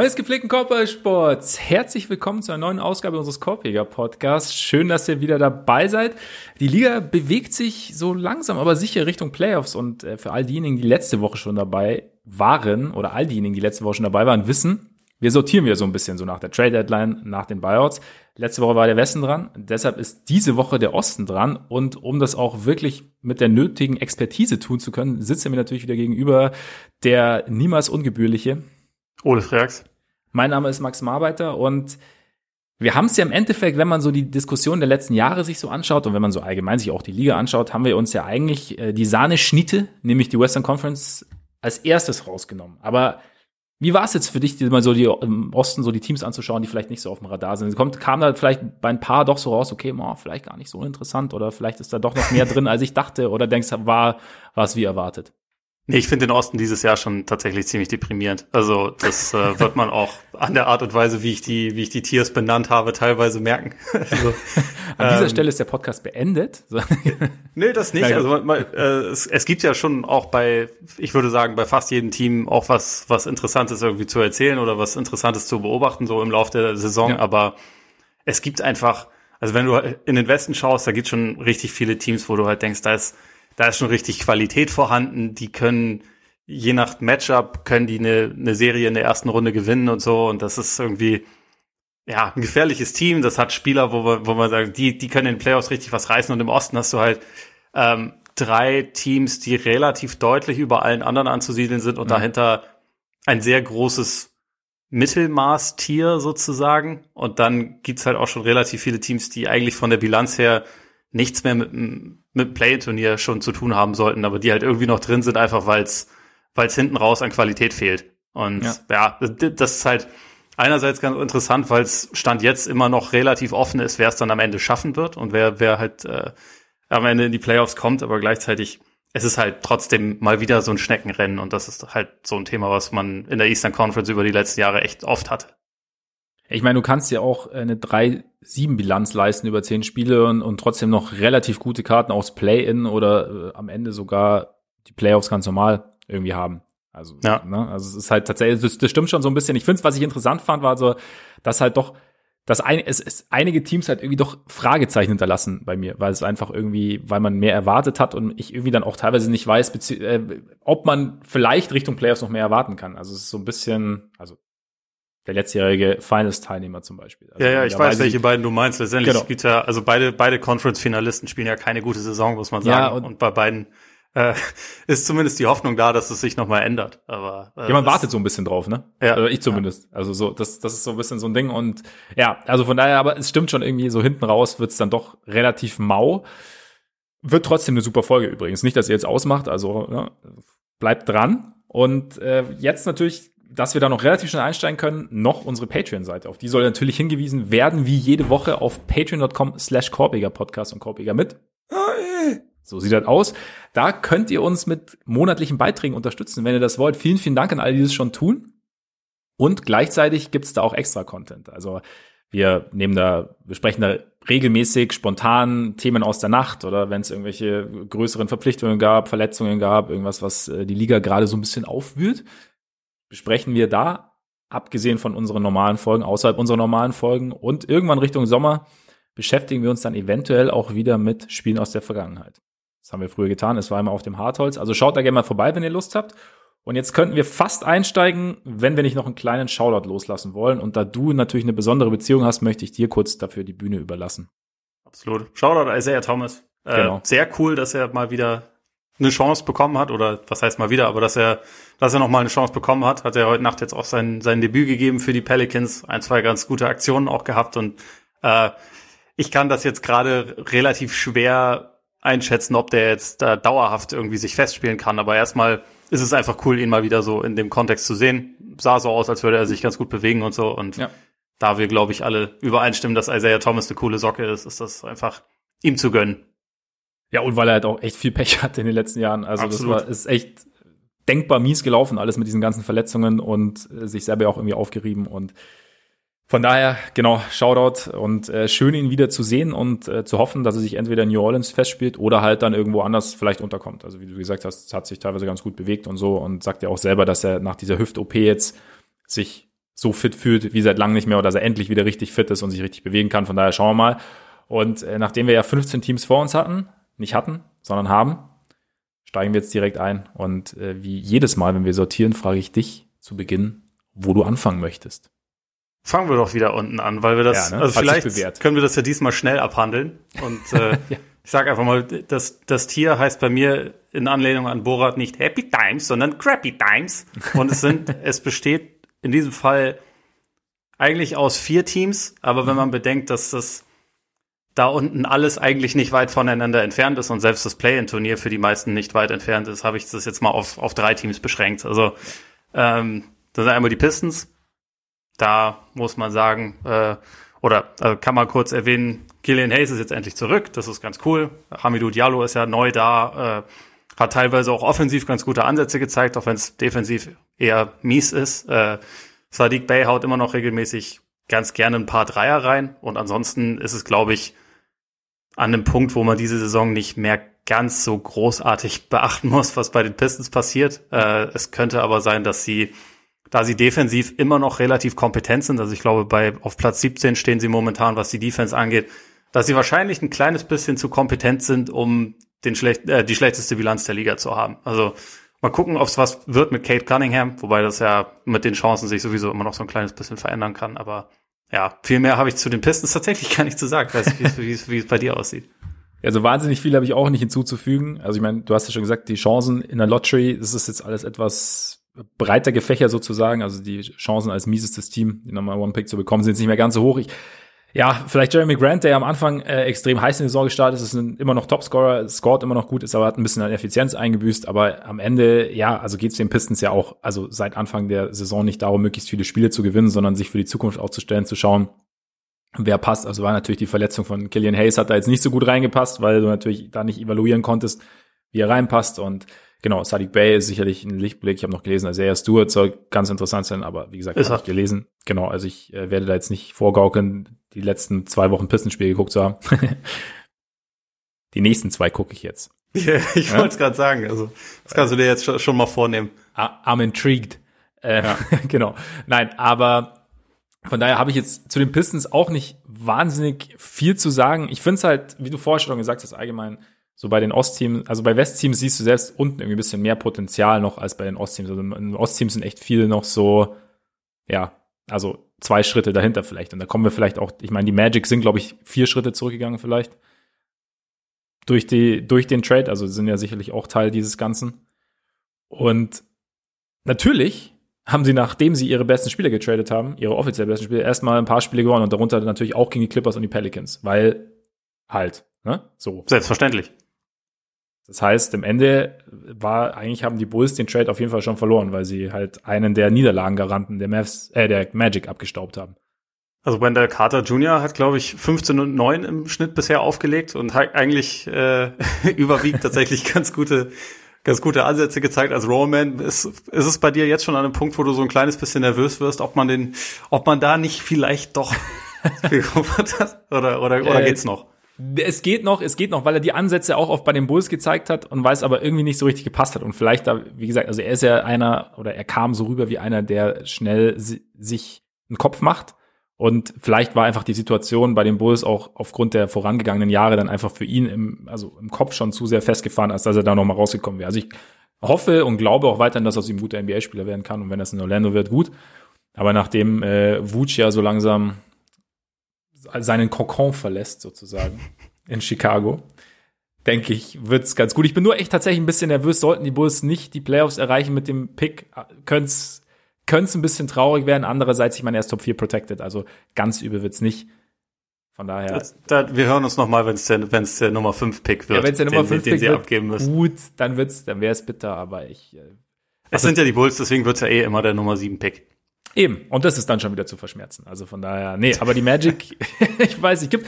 Freunde gepflegten Korbballsports, herzlich willkommen zu einer neuen Ausgabe unseres Korbjäger Podcasts. Schön, dass ihr wieder dabei seid. Die Liga bewegt sich so langsam, aber sicher Richtung Playoffs und äh, für all diejenigen, die letzte Woche schon dabei waren oder all diejenigen, die letzte Woche schon dabei waren, wissen, wir sortieren wieder so ein bisschen so nach der Trade Deadline, nach den Buyouts. Letzte Woche war der Westen dran, deshalb ist diese Woche der Osten dran und um das auch wirklich mit der nötigen Expertise tun zu können, sitzt er mir natürlich wieder gegenüber der niemals ungebührliche Ole Freaks. Mein Name ist Max Marbeiter und wir haben es ja im Endeffekt, wenn man so die Diskussion der letzten Jahre sich so anschaut und wenn man so allgemein sich auch die Liga anschaut, haben wir uns ja eigentlich äh, die Sahne-Schnitte, nämlich die Western Conference, als erstes rausgenommen. Aber wie war es jetzt für dich, dir mal so die im Osten so die Teams anzuschauen, die vielleicht nicht so auf dem Radar sind? Kommt, kam da vielleicht bei ein paar doch so raus, okay, oh, vielleicht gar nicht so interessant oder vielleicht ist da doch noch mehr drin, als ich dachte oder denkst, war, war es wie erwartet? Nee, ich finde den Osten dieses Jahr schon tatsächlich ziemlich deprimierend. Also das äh, wird man auch an der Art und Weise, wie ich die, wie ich die Tiers benannt habe, teilweise merken. also, an dieser ähm, Stelle ist der Podcast beendet. nee, das nicht. Also man, man, äh, es, es gibt ja schon auch bei, ich würde sagen, bei fast jedem Team auch was, was Interessantes irgendwie zu erzählen oder was Interessantes zu beobachten, so im Laufe der Saison. Ja. Aber es gibt einfach, also wenn du in den Westen schaust, da gibt es schon richtig viele Teams, wo du halt denkst, da ist da ist schon richtig Qualität vorhanden. Die können je nach Matchup können die eine, eine Serie in der ersten Runde gewinnen und so. Und das ist irgendwie ja ein gefährliches Team. Das hat Spieler, wo, wir, wo man sagt, die, die können in den Playoffs richtig was reißen. Und im Osten hast du halt ähm, drei Teams, die relativ deutlich über allen anderen anzusiedeln sind und mhm. dahinter ein sehr großes Mittelmaß-Tier sozusagen. Und dann gibt's halt auch schon relativ viele Teams, die eigentlich von der Bilanz her nichts mehr mit, mit Play-Turnier schon zu tun haben sollten, aber die halt irgendwie noch drin sind, einfach weil es hinten raus an Qualität fehlt. Und ja, ja das ist halt einerseits ganz interessant, weil es Stand jetzt immer noch relativ offen ist, wer es dann am Ende schaffen wird und wer, wer halt äh, am Ende in die Playoffs kommt, aber gleichzeitig es ist halt trotzdem mal wieder so ein Schneckenrennen und das ist halt so ein Thema, was man in der Eastern Conference über die letzten Jahre echt oft hatte. Ich meine, du kannst ja auch eine 3-7-Bilanz leisten über zehn Spiele und, und trotzdem noch relativ gute Karten aus Play-In oder äh, am Ende sogar die Playoffs ganz normal irgendwie haben. Also, ja. ne? also es ist halt tatsächlich, das, das stimmt schon so ein bisschen. Ich finde, was ich interessant fand, war so, dass halt doch, dass ein, es, es einige Teams halt irgendwie doch Fragezeichen hinterlassen bei mir, weil es einfach irgendwie, weil man mehr erwartet hat und ich irgendwie dann auch teilweise nicht weiß, äh, ob man vielleicht Richtung Playoffs noch mehr erwarten kann. Also es ist so ein bisschen, also der letztjährige Finals-Teilnehmer zum Beispiel. Also ja, ja, ich weiß, welche beiden du meinst. Letztendlich genau. gibt ja, also beide, beide Conference-Finalisten spielen ja keine gute Saison, muss man sagen. Ja, und, und bei beiden äh, ist zumindest die Hoffnung da, dass es sich nochmal ändert. Aber äh, ja, man wartet so ein bisschen drauf, ne? Ja, also ich zumindest. Ja. Also so, das, das ist so ein bisschen so ein Ding. Und ja, also von daher, aber es stimmt schon irgendwie, so hinten raus wird's dann doch relativ mau. Wird trotzdem eine super Folge übrigens. Nicht, dass ihr jetzt ausmacht, also ne, bleibt dran. Und äh, jetzt natürlich dass wir da noch relativ schnell einsteigen können, noch unsere Patreon-Seite. Auf die soll natürlich hingewiesen werden, wie jede Woche auf patreon.com slash Podcast und Korbiger mit. So sieht das aus. Da könnt ihr uns mit monatlichen Beiträgen unterstützen, wenn ihr das wollt. Vielen, vielen Dank an alle, die das schon tun. Und gleichzeitig gibt's da auch extra Content. Also wir nehmen da, wir sprechen da regelmäßig spontan Themen aus der Nacht oder wenn es irgendwelche größeren Verpflichtungen gab, Verletzungen gab, irgendwas, was äh, die Liga gerade so ein bisschen aufwühlt, besprechen wir da, abgesehen von unseren normalen Folgen, außerhalb unserer normalen Folgen und irgendwann Richtung Sommer beschäftigen wir uns dann eventuell auch wieder mit Spielen aus der Vergangenheit. Das haben wir früher getan, es war immer auf dem Hartholz. Also schaut da gerne mal vorbei, wenn ihr Lust habt. Und jetzt könnten wir fast einsteigen, wenn wir nicht noch einen kleinen Shoutout loslassen wollen. Und da du natürlich eine besondere Beziehung hast, möchte ich dir kurz dafür die Bühne überlassen. Absolut. Shoutout Isaiah Thomas. Äh, genau. Sehr cool, dass er mal wieder eine Chance bekommen hat, oder was heißt mal wieder, aber dass er, dass er noch mal eine Chance bekommen hat, hat er heute Nacht jetzt auch sein, sein Debüt gegeben für die Pelicans, ein, zwei ganz gute Aktionen auch gehabt und äh, ich kann das jetzt gerade relativ schwer einschätzen, ob der jetzt da dauerhaft irgendwie sich festspielen kann, aber erstmal ist es einfach cool, ihn mal wieder so in dem Kontext zu sehen. Sah so aus, als würde er sich ganz gut bewegen und so und ja. da wir, glaube ich, alle übereinstimmen, dass Isaiah Thomas eine coole Socke ist, ist das einfach ihm zu gönnen. Ja, und weil er halt auch echt viel Pech hatte in den letzten Jahren. Also Absolut. das war, ist echt denkbar mies gelaufen, alles mit diesen ganzen Verletzungen und äh, sich selber auch irgendwie aufgerieben und von daher, genau, Shoutout und äh, schön ihn wieder zu sehen und äh, zu hoffen, dass er sich entweder in New Orleans festspielt oder halt dann irgendwo anders vielleicht unterkommt. Also wie du gesagt hast, hat sich teilweise ganz gut bewegt und so und sagt ja auch selber, dass er nach dieser Hüft-OP jetzt sich so fit fühlt wie seit langem nicht mehr oder dass er endlich wieder richtig fit ist und sich richtig bewegen kann. Von daher schauen wir mal. Und äh, nachdem wir ja 15 Teams vor uns hatten, nicht hatten, sondern haben, steigen wir jetzt direkt ein. Und äh, wie jedes Mal, wenn wir sortieren, frage ich dich zu Beginn, wo du anfangen möchtest. Fangen wir doch wieder unten an, weil wir das, ja, ne? also Hat vielleicht können wir das ja diesmal schnell abhandeln. Und äh, ja. ich sage einfach mal, das, das Tier heißt bei mir in Anlehnung an Borat nicht Happy Times, sondern Crappy Times. Und es sind, es besteht in diesem Fall eigentlich aus vier Teams, aber wenn man bedenkt, dass das da unten alles eigentlich nicht weit voneinander entfernt ist und selbst das Play-in-Turnier für die meisten nicht weit entfernt ist, habe ich das jetzt mal auf, auf drei Teams beschränkt. Also ähm, das sind einmal die Pistons. Da muss man sagen, äh, oder also kann man kurz erwähnen, Killian Hayes ist jetzt endlich zurück. Das ist ganz cool. Hamidou Diallo ist ja neu da, äh, hat teilweise auch offensiv ganz gute Ansätze gezeigt, auch wenn es defensiv eher mies ist. Äh, Sadiq Bey haut immer noch regelmäßig ganz gerne ein paar Dreier rein. Und ansonsten ist es, glaube ich, an einem Punkt, wo man diese Saison nicht mehr ganz so großartig beachten muss, was bei den Pistons passiert. Äh, es könnte aber sein, dass sie, da sie defensiv immer noch relativ kompetent sind, also ich glaube, bei auf Platz 17 stehen sie momentan, was die Defense angeht, dass sie wahrscheinlich ein kleines bisschen zu kompetent sind, um den schlecht, äh, die schlechteste Bilanz der Liga zu haben. Also mal gucken, ob es was wird mit Kate Cunningham, wobei das ja mit den Chancen sich sowieso immer noch so ein kleines bisschen verändern kann. Aber ja, viel mehr habe ich zu den Pistons tatsächlich gar nicht zu sagen, wie es, bei dir aussieht. Ja, so wahnsinnig viel habe ich auch nicht hinzuzufügen. Also ich meine, du hast ja schon gesagt, die Chancen in der Lottery, das ist jetzt alles etwas breiter Gefächer sozusagen. Also die Chancen als miesestes Team, die nochmal One Pick zu bekommen, sind jetzt nicht mehr ganz so hoch. Ich, ja, vielleicht Jeremy Grant, der ja am Anfang äh, extrem heiß in die Saison gestartet ist, ist ein, immer noch Topscorer, scored immer noch gut, ist aber hat ein bisschen an Effizienz eingebüßt. Aber am Ende, ja, also geht es den Pistons ja auch, also seit Anfang der Saison nicht darum, möglichst viele Spiele zu gewinnen, sondern sich für die Zukunft aufzustellen, zu schauen, wer passt. Also war natürlich die Verletzung von Killian Hayes hat da jetzt nicht so gut reingepasst, weil du natürlich da nicht evaluieren konntest, wie er reinpasst. Und genau, Sadiq Bay ist sicherlich ein Lichtblick. Ich habe noch gelesen, Isaiah Stewart soll ganz interessant sein, aber wie gesagt, habe ich gelesen. Genau, also ich äh, werde da jetzt nicht vorgaukeln, die letzten zwei Wochen Pistenspiel geguckt zu haben. die nächsten zwei gucke ich jetzt. Ja, ich wollte es gerade sagen. Also das kannst du dir jetzt schon mal vornehmen. I'm intrigued. Äh, ja. genau. Nein, aber von daher habe ich jetzt zu den Pistons auch nicht wahnsinnig viel zu sagen. Ich finde es halt, wie du vorher schon gesagt hast, allgemein so bei den Ostteams, also bei Westteams siehst du selbst unten irgendwie ein bisschen mehr Potenzial noch als bei den Ostteams. Also in Ostteams sind echt viele noch so, ja, also zwei Schritte dahinter vielleicht. Und da kommen wir vielleicht auch, ich meine, die Magic sind, glaube ich, vier Schritte zurückgegangen vielleicht. Durch die, durch den Trade, also sind ja sicherlich auch Teil dieses Ganzen. Und natürlich haben sie, nachdem sie ihre besten Spieler getradet haben, ihre offiziell besten Spieler, erstmal ein paar Spiele gewonnen und darunter natürlich auch gegen die Clippers und die Pelicans, weil halt, ne? So. Selbstverständlich. Das heißt, im Ende war, eigentlich haben die Bulls den Trade auf jeden Fall schon verloren, weil sie halt einen der Niederlagengaranten der Mavs, äh, der Magic abgestaubt haben. Also Wendell Carter Jr. hat, glaube ich, 15 und 9 im Schnitt bisher aufgelegt und hat eigentlich äh, überwiegend tatsächlich ganz gute ganz gute Ansätze gezeigt als Roman. Ist, ist es bei dir jetzt schon an einem Punkt, wo du so ein kleines bisschen nervös wirst, ob man den, ob man da nicht vielleicht doch oder, oder, oder äh, geht's noch? Es geht noch, es geht noch, weil er die Ansätze auch oft bei den Bulls gezeigt hat und weiß aber irgendwie nicht so richtig gepasst hat. Und vielleicht da, wie gesagt, also er ist ja einer oder er kam so rüber wie einer, der schnell sich einen Kopf macht und vielleicht war einfach die Situation bei den Bulls auch aufgrund der vorangegangenen Jahre dann einfach für ihn im, also im Kopf schon zu sehr festgefahren, als dass er da nochmal rausgekommen wäre. Also ich hoffe und glaube auch weiterhin, dass aus ihm guter NBA-Spieler werden kann. Und wenn das in Orlando wird, gut. Aber nachdem äh, Vuce ja so langsam seinen Kokon verlässt, sozusagen, in Chicago, denke ich, wird's ganz gut. Ich bin nur echt tatsächlich ein bisschen nervös. Sollten die Bulls nicht die Playoffs erreichen mit dem Pick, können's könnte es ein bisschen traurig werden. Andererseits, ich meine, er ist Top 4 protected, also ganz übel wird's nicht. Von daher. Das, da, wir hören uns nochmal, wenn es der, wenn's der Nummer 5 Pick wird. Ja, wenn es der Nummer 5 Pick wird, abgeben müssen. gut, dann wird's, dann wäre es bitter, aber ich. Äh, es also, sind ja die Bulls, deswegen wird's ja eh immer der Nummer 7 Pick. Eben, und das ist dann schon wieder zu verschmerzen. Also von daher, nee, aber die Magic, ich weiß, ich gibt,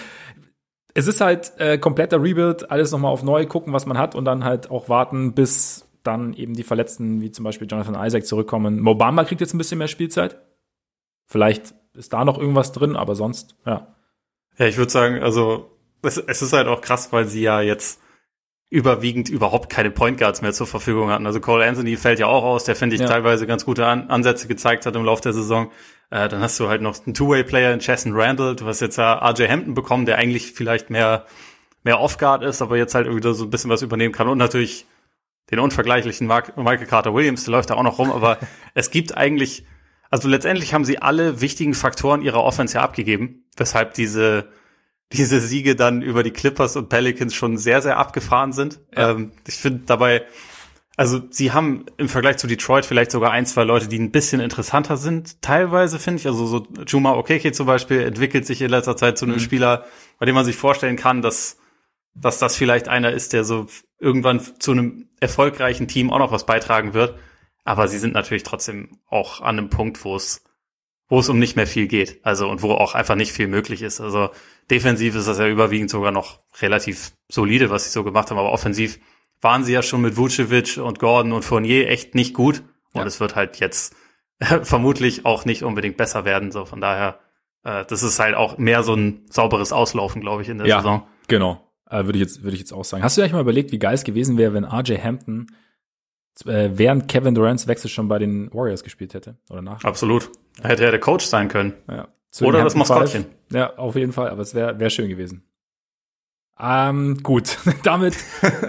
es ist halt äh, kompletter Rebuild, alles nochmal auf neu gucken, was man hat und dann halt auch warten, bis dann eben die Verletzten, wie zum Beispiel Jonathan Isaac, zurückkommen. Mobamba kriegt jetzt ein bisschen mehr Spielzeit. Vielleicht ist da noch irgendwas drin, aber sonst, ja. Ja, ich würde sagen, also es, es ist halt auch krass, weil sie ja jetzt überwiegend überhaupt keine Point Guards mehr zur Verfügung hatten. Also Cole Anthony fällt ja auch aus, der finde ich ja. teilweise ganz gute An Ansätze gezeigt hat im Laufe der Saison. Äh, dann hast du halt noch einen Two-Way-Player in Chesson Randall. Du hast jetzt ja RJ Hampton bekommen, der eigentlich vielleicht mehr, mehr Off-Guard ist, aber jetzt halt irgendwie so ein bisschen was übernehmen kann. Und natürlich den unvergleichlichen Mark Michael Carter Williams, der läuft da auch noch rum. Aber es gibt eigentlich, also letztendlich haben sie alle wichtigen Faktoren ihrer Offense ja abgegeben, weshalb diese diese Siege dann über die Clippers und Pelicans schon sehr, sehr abgefahren sind. Ja. Ähm, ich finde dabei, also sie haben im Vergleich zu Detroit vielleicht sogar ein, zwei Leute, die ein bisschen interessanter sind. Teilweise finde ich, also so Juma Okeke zum Beispiel entwickelt sich in letzter Zeit zu einem mhm. Spieler, bei dem man sich vorstellen kann, dass, dass das vielleicht einer ist, der so irgendwann zu einem erfolgreichen Team auch noch was beitragen wird. Aber sie sind natürlich trotzdem auch an einem Punkt, wo es wo es um nicht mehr viel geht. Also und wo auch einfach nicht viel möglich ist. Also defensiv ist das ja überwiegend sogar noch relativ solide, was sie so gemacht haben, aber offensiv waren sie ja schon mit Vucevic und Gordon und Fournier echt nicht gut. Und ja. es wird halt jetzt vermutlich auch nicht unbedingt besser werden. So von daher, äh, das ist halt auch mehr so ein sauberes Auslaufen, glaube ich, in der ja, Saison. Genau. Äh, würde ich jetzt, würde ich jetzt auch sagen. Hast du eigentlich mal überlegt, wie geil es gewesen wäre, wenn RJ Hampton äh, während Kevin Durant's Wechsel schon bei den Warriors gespielt hätte oder nach. Absolut. Ja. Hätte er der Coach sein können. Ja. Oder das Maskottchen. Ja, auf jeden Fall. Aber es wäre wär schön gewesen. Ähm, gut, damit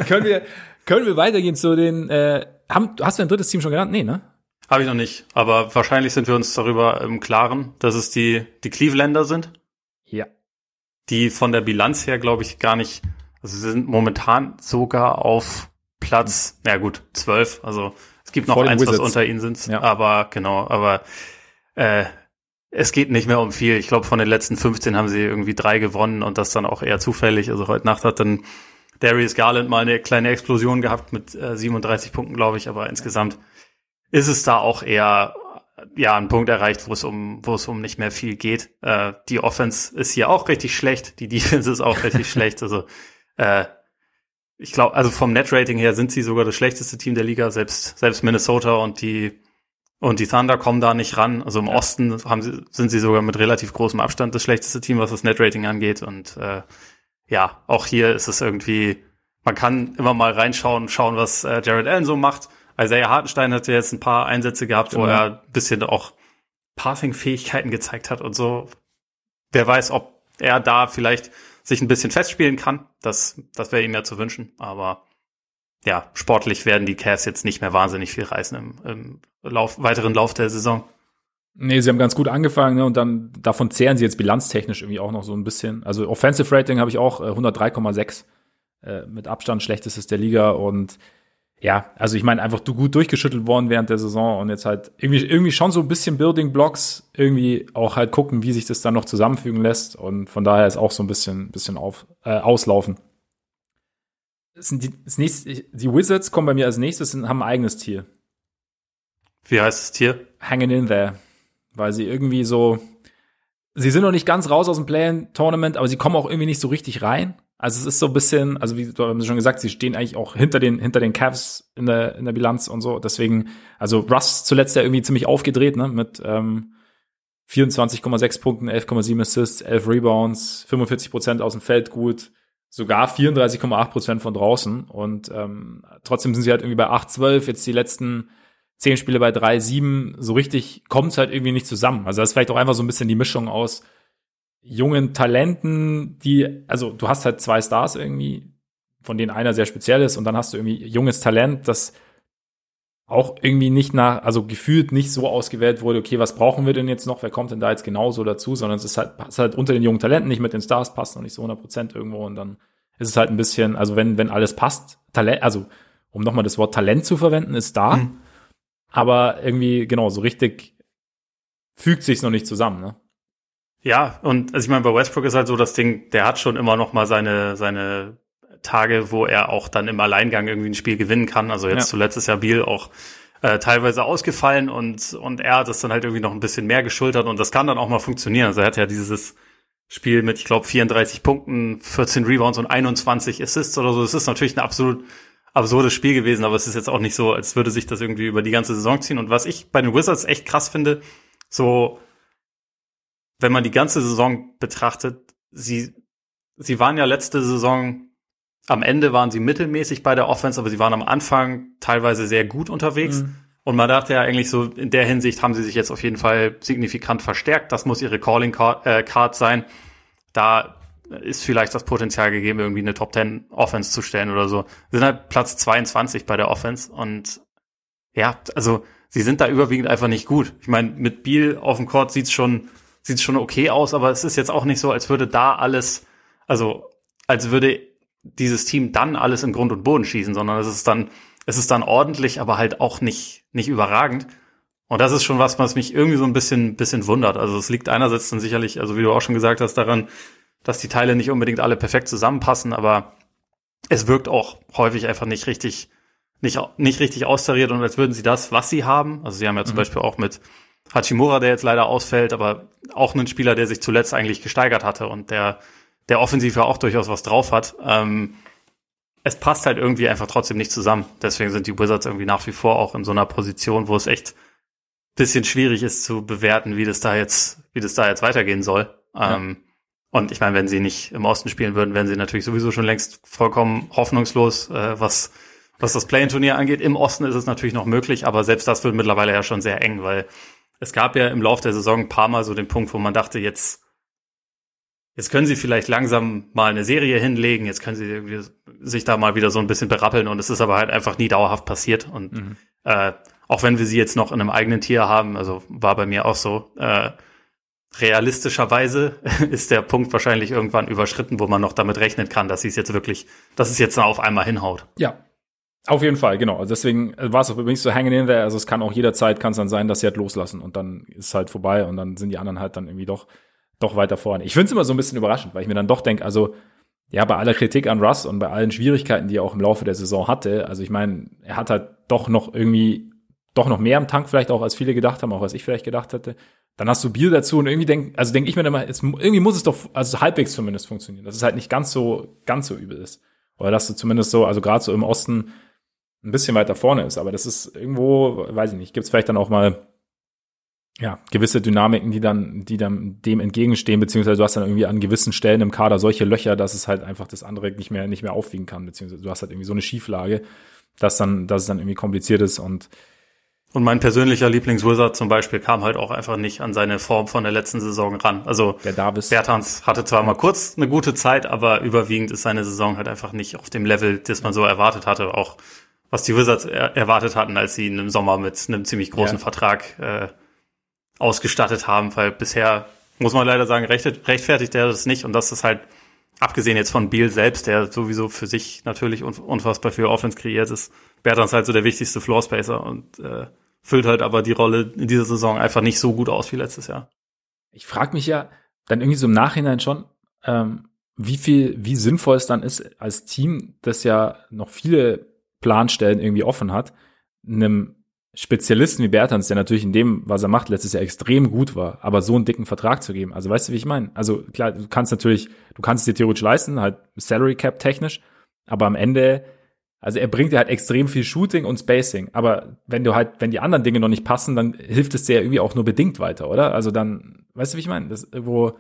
können wir können wir weitergehen zu den. Äh, haben, hast du ein drittes Team schon genannt? Nee, ne? Habe ich noch nicht. Aber wahrscheinlich sind wir uns darüber im Klaren, dass es die die Clevelander sind. Ja. Die von der Bilanz her, glaube ich, gar nicht. Also sie sind momentan sogar auf Platz, na gut, zwölf. Also es gibt noch eins, Wizards. was unter ihnen sind. Ja. Aber genau, aber äh, es geht nicht mehr um viel. Ich glaube, von den letzten 15 haben sie irgendwie drei gewonnen und das dann auch eher zufällig. Also heute Nacht hat dann Darius Garland mal eine kleine Explosion gehabt mit äh, 37 Punkten, glaube ich, aber insgesamt ist es da auch eher ja ein Punkt erreicht, wo es um wo es um nicht mehr viel geht. Äh, die Offense ist hier auch richtig schlecht, die Defense ist auch richtig schlecht. Also äh, ich glaube, also vom Net-Rating her sind sie sogar das schlechteste Team der Liga. Selbst, selbst Minnesota und die, und die Thunder kommen da nicht ran. Also im ja. Osten haben sie, sind sie sogar mit relativ großem Abstand das schlechteste Team, was das Net-Rating angeht. Und äh, ja, auch hier ist es irgendwie, man kann immer mal reinschauen, schauen, was äh, Jared Allen so macht. Isaiah Hartenstein hatte jetzt ein paar Einsätze gehabt, genau. wo er ein bisschen auch Passing-Fähigkeiten gezeigt hat und so. Wer weiß, ob er da vielleicht sich ein bisschen festspielen kann. Das, das wäre ihm ja zu wünschen. Aber ja, sportlich werden die Cavs jetzt nicht mehr wahnsinnig viel reißen im, im Lauf, weiteren Lauf der Saison. Nee, sie haben ganz gut angefangen ne, und dann davon zehren sie jetzt bilanztechnisch irgendwie auch noch so ein bisschen. Also Offensive Rating habe ich auch äh, 103,6 äh, mit Abstand schlechtestes der Liga und ja, also ich meine, einfach du gut durchgeschüttelt worden während der Saison und jetzt halt irgendwie, irgendwie schon so ein bisschen Building Blocks, irgendwie auch halt gucken, wie sich das dann noch zusammenfügen lässt und von daher ist auch so ein bisschen, bisschen auf, äh, auslaufen. Sind die, das nächste, die Wizards kommen bei mir als nächstes und haben ein eigenes Tier. Wie heißt das Tier? Hanging in there. Weil sie irgendwie so, sie sind noch nicht ganz raus aus dem Play-In-Tournament, aber sie kommen auch irgendwie nicht so richtig rein. Also es ist so ein bisschen, also wie du schon gesagt, sie stehen eigentlich auch hinter den, hinter den Cavs in der, in der Bilanz und so. Deswegen, also Russ zuletzt ja irgendwie ziemlich aufgedreht, ne, mit ähm, 24,6 Punkten, 11,7 Assists, 11 Rebounds, 45 Prozent aus dem Feld gut, sogar 34,8 Prozent von draußen. Und ähm, trotzdem sind sie halt irgendwie bei 8, 12, jetzt die letzten zehn Spiele bei 3, 7. So richtig kommt es halt irgendwie nicht zusammen. Also das ist vielleicht auch einfach so ein bisschen die Mischung aus jungen Talenten, die, also du hast halt zwei Stars irgendwie, von denen einer sehr speziell ist und dann hast du irgendwie junges Talent, das auch irgendwie nicht nach, also gefühlt nicht so ausgewählt wurde, okay, was brauchen wir denn jetzt noch, wer kommt denn da jetzt genauso dazu, sondern es ist halt, es ist halt unter den jungen Talenten nicht mit den Stars, passt noch nicht so 100 Prozent irgendwo und dann ist es halt ein bisschen, also wenn, wenn alles passt, Talent, also um nochmal das Wort Talent zu verwenden, ist da, mhm. aber irgendwie, genau, so richtig fügt sich's noch nicht zusammen, ne? Ja, und also ich meine, bei Westbrook ist halt so das Ding, der hat schon immer noch mal seine, seine Tage, wo er auch dann im Alleingang irgendwie ein Spiel gewinnen kann. Also jetzt ja. zuletzt ist ja Biel auch äh, teilweise ausgefallen und, und er hat das dann halt irgendwie noch ein bisschen mehr geschultert und das kann dann auch mal funktionieren. Also er hat ja dieses Spiel mit, ich glaube, 34 Punkten, 14 Rebounds und 21 Assists oder so. Das ist natürlich ein absolut absurdes Spiel gewesen, aber es ist jetzt auch nicht so, als würde sich das irgendwie über die ganze Saison ziehen. Und was ich bei den Wizards echt krass finde, so wenn man die ganze Saison betrachtet, sie, sie waren ja letzte Saison am Ende waren sie mittelmäßig bei der Offense, aber sie waren am Anfang teilweise sehr gut unterwegs. Mhm. Und man dachte ja eigentlich so, in der Hinsicht haben sie sich jetzt auf jeden Fall signifikant verstärkt. Das muss ihre Calling Card, äh, Card sein. Da ist vielleicht das Potenzial gegeben, irgendwie eine Top 10 Offense zu stellen oder so. Sie sind halt Platz 22 bei der Offense und ja, also sie sind da überwiegend einfach nicht gut. Ich meine, mit Biel auf dem Court sieht's schon sieht's schon okay aus, aber es ist jetzt auch nicht so, als würde da alles, also als würde dieses Team dann alles in Grund und Boden schießen, sondern es ist dann es ist dann ordentlich, aber halt auch nicht nicht überragend. Und das ist schon was, was mich irgendwie so ein bisschen bisschen wundert. Also es liegt einerseits dann sicherlich, also wie du auch schon gesagt hast, daran, dass die Teile nicht unbedingt alle perfekt zusammenpassen, aber es wirkt auch häufig einfach nicht richtig, nicht, nicht richtig austariert und als würden sie das, was sie haben, also sie haben ja zum mhm. Beispiel auch mit Hachimura, der jetzt leider ausfällt, aber auch einen Spieler, der sich zuletzt eigentlich gesteigert hatte und der, der offensiv ja auch durchaus was drauf hat. Ähm, es passt halt irgendwie einfach trotzdem nicht zusammen. Deswegen sind die Wizards irgendwie nach wie vor auch in so einer Position, wo es echt bisschen schwierig ist zu bewerten, wie das da jetzt, wie das da jetzt weitergehen soll. Ja. Ähm, und ich meine, wenn sie nicht im Osten spielen würden, wären sie natürlich sowieso schon längst vollkommen hoffnungslos, äh, was, was das Play-in-Turnier angeht. Im Osten ist es natürlich noch möglich, aber selbst das wird mittlerweile ja schon sehr eng, weil es gab ja im Laufe der Saison ein paar Mal so den Punkt, wo man dachte, jetzt, jetzt können sie vielleicht langsam mal eine Serie hinlegen, jetzt können sie sich da mal wieder so ein bisschen berappeln und es ist aber halt einfach nie dauerhaft passiert. Und mhm. äh, auch wenn wir sie jetzt noch in einem eigenen Tier haben, also war bei mir auch so, äh, realistischerweise ist der Punkt wahrscheinlich irgendwann überschritten, wo man noch damit rechnen kann, dass sie es jetzt wirklich, dass es jetzt auf einmal hinhaut. Ja. Auf jeden Fall, genau. Also deswegen war es auch übrigens so hanging in there. Also es kann auch jederzeit, kann es dann sein, dass sie halt loslassen und dann ist es halt vorbei und dann sind die anderen halt dann irgendwie doch, doch weiter vorne. Ich finde es immer so ein bisschen überraschend, weil ich mir dann doch denke, also ja, bei aller Kritik an Russ und bei allen Schwierigkeiten, die er auch im Laufe der Saison hatte, also ich meine, er hat halt doch noch irgendwie, doch noch mehr im Tank vielleicht auch, als viele gedacht haben, auch als ich vielleicht gedacht hätte. Dann hast du Bier dazu und irgendwie denk, also denke ich mir immer, es, irgendwie muss es doch, also halbwegs zumindest funktionieren, dass es halt nicht ganz so, ganz so übel ist. Oder dass du zumindest so, also gerade so im Osten ein bisschen weiter vorne ist. Aber das ist irgendwo, weiß ich nicht, gibt es vielleicht dann auch mal ja, gewisse Dynamiken, die dann, die dann dem entgegenstehen, beziehungsweise du hast dann irgendwie an gewissen Stellen im Kader solche Löcher, dass es halt einfach das andere nicht mehr, nicht mehr aufwiegen kann, beziehungsweise du hast halt irgendwie so eine Schieflage, dass dann, dass es dann irgendwie kompliziert ist und und mein persönlicher Lieblingswizard zum Beispiel kam halt auch einfach nicht an seine Form von der letzten Saison ran. Also der Davis. Bertans hatte zwar mal kurz eine gute Zeit, aber überwiegend ist seine Saison halt einfach nicht auf dem Level, das man so erwartet hatte. Auch was die Wizards er erwartet hatten, als sie ihn im Sommer mit einem ziemlich großen ja. Vertrag äh, ausgestattet haben, weil bisher muss man leider sagen, rechtfertigt er das nicht und das ist halt abgesehen jetzt von Beal selbst, der sowieso für sich natürlich unfassbar für Offense kreiert ist, Bertans halt so der wichtigste Floorspacer und äh, füllt halt aber die Rolle in dieser Saison einfach nicht so gut aus wie letztes Jahr. Ich frage mich ja dann irgendwie so im Nachhinein schon, ähm, wie viel, wie sinnvoll es dann ist, als Team, das ja noch viele Planstellen irgendwie offen hat, einem Spezialisten wie Bertans, der natürlich in dem, was er macht, letztes Jahr extrem gut war, aber so einen dicken Vertrag zu geben. Also weißt du, wie ich meine? Also klar, du kannst natürlich, du kannst es dir theoretisch leisten, halt Salary Cap technisch, aber am Ende also er bringt dir halt extrem viel Shooting und Spacing, aber wenn du halt, wenn die anderen Dinge noch nicht passen, dann hilft es dir irgendwie auch nur bedingt weiter, oder? Also dann, weißt du, wie ich meine? Das wo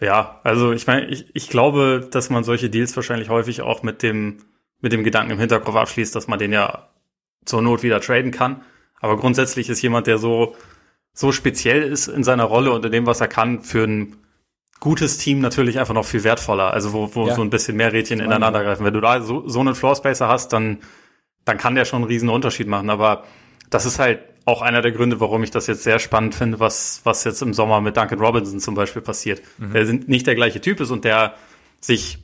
ja, also ich meine, ich, ich glaube, dass man solche Deals wahrscheinlich häufig auch mit dem mit dem Gedanken im Hinterkopf abschließt, dass man den ja zur Not wieder traden kann. Aber grundsätzlich ist jemand, der so so speziell ist in seiner Rolle und in dem, was er kann, für ein gutes Team natürlich einfach noch viel wertvoller. Also wo, wo ja. so ein bisschen mehr Rädchen ineinander greifen. Wenn du da so, so einen Floorspacer hast, dann, dann kann der schon einen riesen Unterschied machen. Aber das ist halt auch einer der Gründe, warum ich das jetzt sehr spannend finde, was, was jetzt im Sommer mit Duncan Robinson zum Beispiel passiert. Mhm. Der nicht der gleiche Typ ist und der sich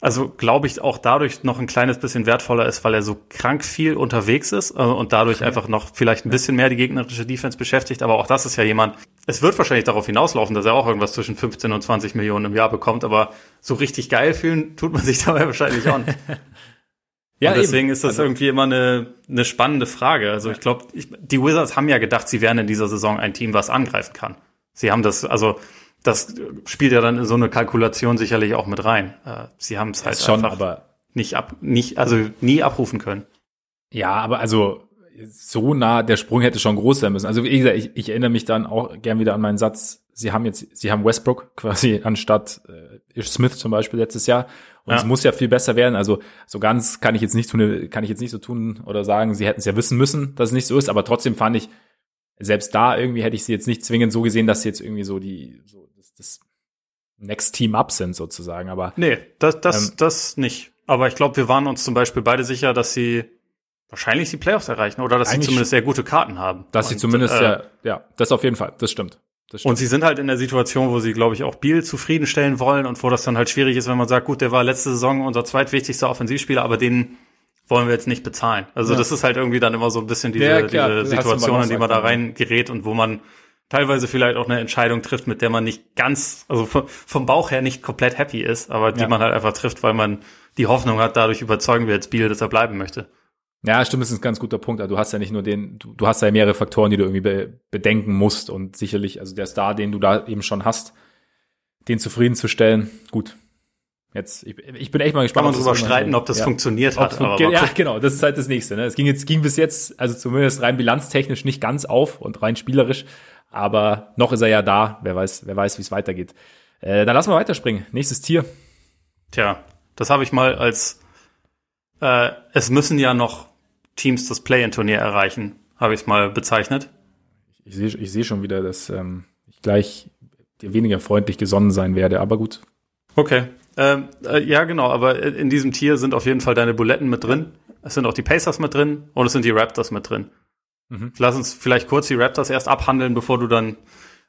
also glaube ich auch dadurch noch ein kleines bisschen wertvoller ist, weil er so krank viel unterwegs ist äh, und dadurch okay. einfach noch vielleicht ein bisschen mehr die gegnerische Defense beschäftigt. Aber auch das ist ja jemand, es wird wahrscheinlich darauf hinauslaufen, dass er auch irgendwas zwischen 15 und 20 Millionen im Jahr bekommt, aber so richtig geil fühlen tut man sich dabei wahrscheinlich auch nicht. ja, und deswegen eben. ist das also, irgendwie immer eine, eine spannende Frage. Also ich glaube, die Wizards haben ja gedacht, sie wären in dieser Saison ein Team, was angreifen kann. Sie haben das, also das spielt ja dann in so eine Kalkulation sicherlich auch mit rein. Äh, sie haben es halt schon, einfach aber nicht ab, nicht, also nie abrufen können. Ja, aber also so nah, der Sprung hätte schon groß sein müssen. Also wie gesagt, ich, ich erinnere mich dann auch gern wieder an meinen Satz, sie haben jetzt, sie haben Westbrook quasi anstatt äh, Smith zum Beispiel letztes Jahr. Und ja. es muss ja viel besser werden. Also so ganz kann ich jetzt nicht tun, kann ich jetzt nicht so tun oder sagen, sie hätten es ja wissen müssen, dass es nicht so ist. Aber trotzdem fand ich, selbst da irgendwie hätte ich sie jetzt nicht zwingend so gesehen, dass sie jetzt irgendwie so die, so das, Next Team Up sind sozusagen. Aber nee, das, das, ähm, das nicht. Aber ich glaube, wir waren uns zum Beispiel beide sicher, dass sie wahrscheinlich die Playoffs erreichen oder dass sie zumindest sehr gute Karten haben. Dass Und, sie zumindest äh, ja, ja, das auf jeden Fall, das stimmt. Und sie sind halt in der Situation, wo sie, glaube ich, auch Biel zufriedenstellen wollen und wo das dann halt schwierig ist, wenn man sagt, gut, der war letzte Saison unser zweitwichtigster Offensivspieler, aber den wollen wir jetzt nicht bezahlen. Also ja. das ist halt irgendwie dann immer so ein bisschen diese, ja, diese Situation, in die man da reingerät und wo man teilweise vielleicht auch eine Entscheidung trifft, mit der man nicht ganz, also vom Bauch her nicht komplett happy ist, aber die ja. man halt einfach trifft, weil man die Hoffnung hat, dadurch überzeugen wir jetzt Biel, dass er bleiben möchte. Ja, stimmt, das ist ein ganz guter Punkt. Also du hast ja nicht nur den, du, du hast ja mehrere Faktoren, die du irgendwie be bedenken musst und sicherlich, also der Star, den du da eben schon hast, den zufriedenzustellen, gut. Jetzt, ich, ich bin echt mal gespannt. Kann man drüber streiten, ob das ja. funktioniert hat. Aber ja, genau, das ist halt das nächste. Ne? Es ging jetzt, ging bis jetzt, also zumindest rein bilanztechnisch nicht ganz auf und rein spielerisch, aber noch ist er ja da. Wer weiß, wer weiß, wie es weitergeht. Äh, dann lassen wir weiterspringen. Nächstes Tier. Tja, das habe ich mal als äh, es müssen ja noch Teams das Play-in-Turnier erreichen, habe ich es mal bezeichnet. Ich sehe ich seh schon wieder, dass ähm, ich gleich dir weniger freundlich gesonnen sein werde, aber gut. Okay. Ähm, äh, ja, genau, aber in diesem Tier sind auf jeden Fall deine Buletten mit drin. Es sind auch die Pacers mit drin und es sind die Raptors mit drin. Mhm. Lass uns vielleicht kurz die Raptors erst abhandeln, bevor du dann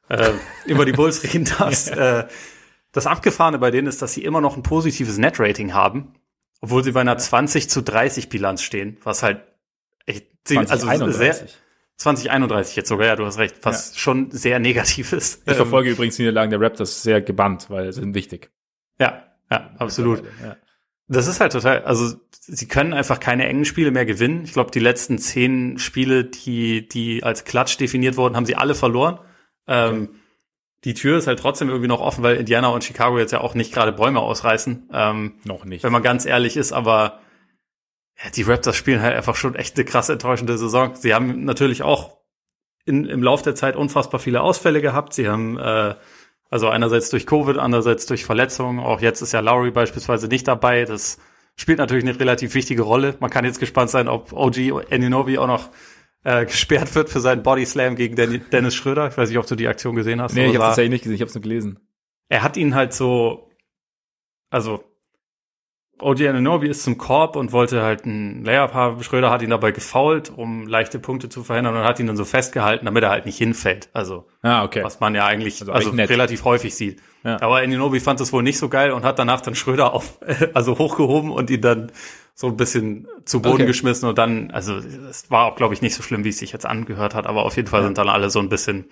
äh, über die Bulls reden darfst. Ja. Äh, das Abgefahrene bei denen ist, dass sie immer noch ein positives Net-Rating haben. Obwohl sie bei einer 20 zu 30 Bilanz stehen, was halt echt, 2031. also sehr, 2031 jetzt sogar, ja, du hast recht, was ja. schon sehr negativ ist. Ich verfolge ähm, übrigens die Niederlagen der Raptors sehr gebannt, weil sie sind wichtig. Ja, ja, absolut. Ja. Das ist halt total, also sie können einfach keine engen Spiele mehr gewinnen. Ich glaube, die letzten zehn Spiele, die, die als Klatsch definiert wurden, haben sie alle verloren. Ähm, okay die Tür ist halt trotzdem irgendwie noch offen, weil Indiana und Chicago jetzt ja auch nicht gerade Bäume ausreißen. Ähm, noch nicht. Wenn man ganz ehrlich ist, aber ja, die Raptors spielen halt einfach schon echt eine krass enttäuschende Saison. Sie haben natürlich auch in, im Lauf der Zeit unfassbar viele Ausfälle gehabt. Sie haben äh, also einerseits durch Covid, andererseits durch Verletzungen. Auch jetzt ist ja Lowry beispielsweise nicht dabei. Das spielt natürlich eine relativ wichtige Rolle. Man kann jetzt gespannt sein, ob OG Aninobi auch noch äh, gesperrt wird für seinen Body Slam gegen Dennis Schröder. Ich weiß nicht, ob du die Aktion gesehen hast. Nee, ich habe es tatsächlich nicht gesehen, ich habe es nur gelesen. Er hat ihn halt so, also OG Ananobi ist zum Korb und wollte halt ein Layup haben. Schröder hat ihn dabei gefault, um leichte Punkte zu verhindern und hat ihn dann so festgehalten, damit er halt nicht hinfällt. Also, ah, okay. was man ja eigentlich also, also relativ häufig sieht. Ja. Aber Ananobi fand das wohl nicht so geil und hat danach dann Schröder auf, also hochgehoben und ihn dann so ein bisschen zu Boden okay. geschmissen und dann, also es war auch, glaube ich, nicht so schlimm, wie es sich jetzt angehört hat, aber auf jeden Fall ja. sind dann alle so ein bisschen,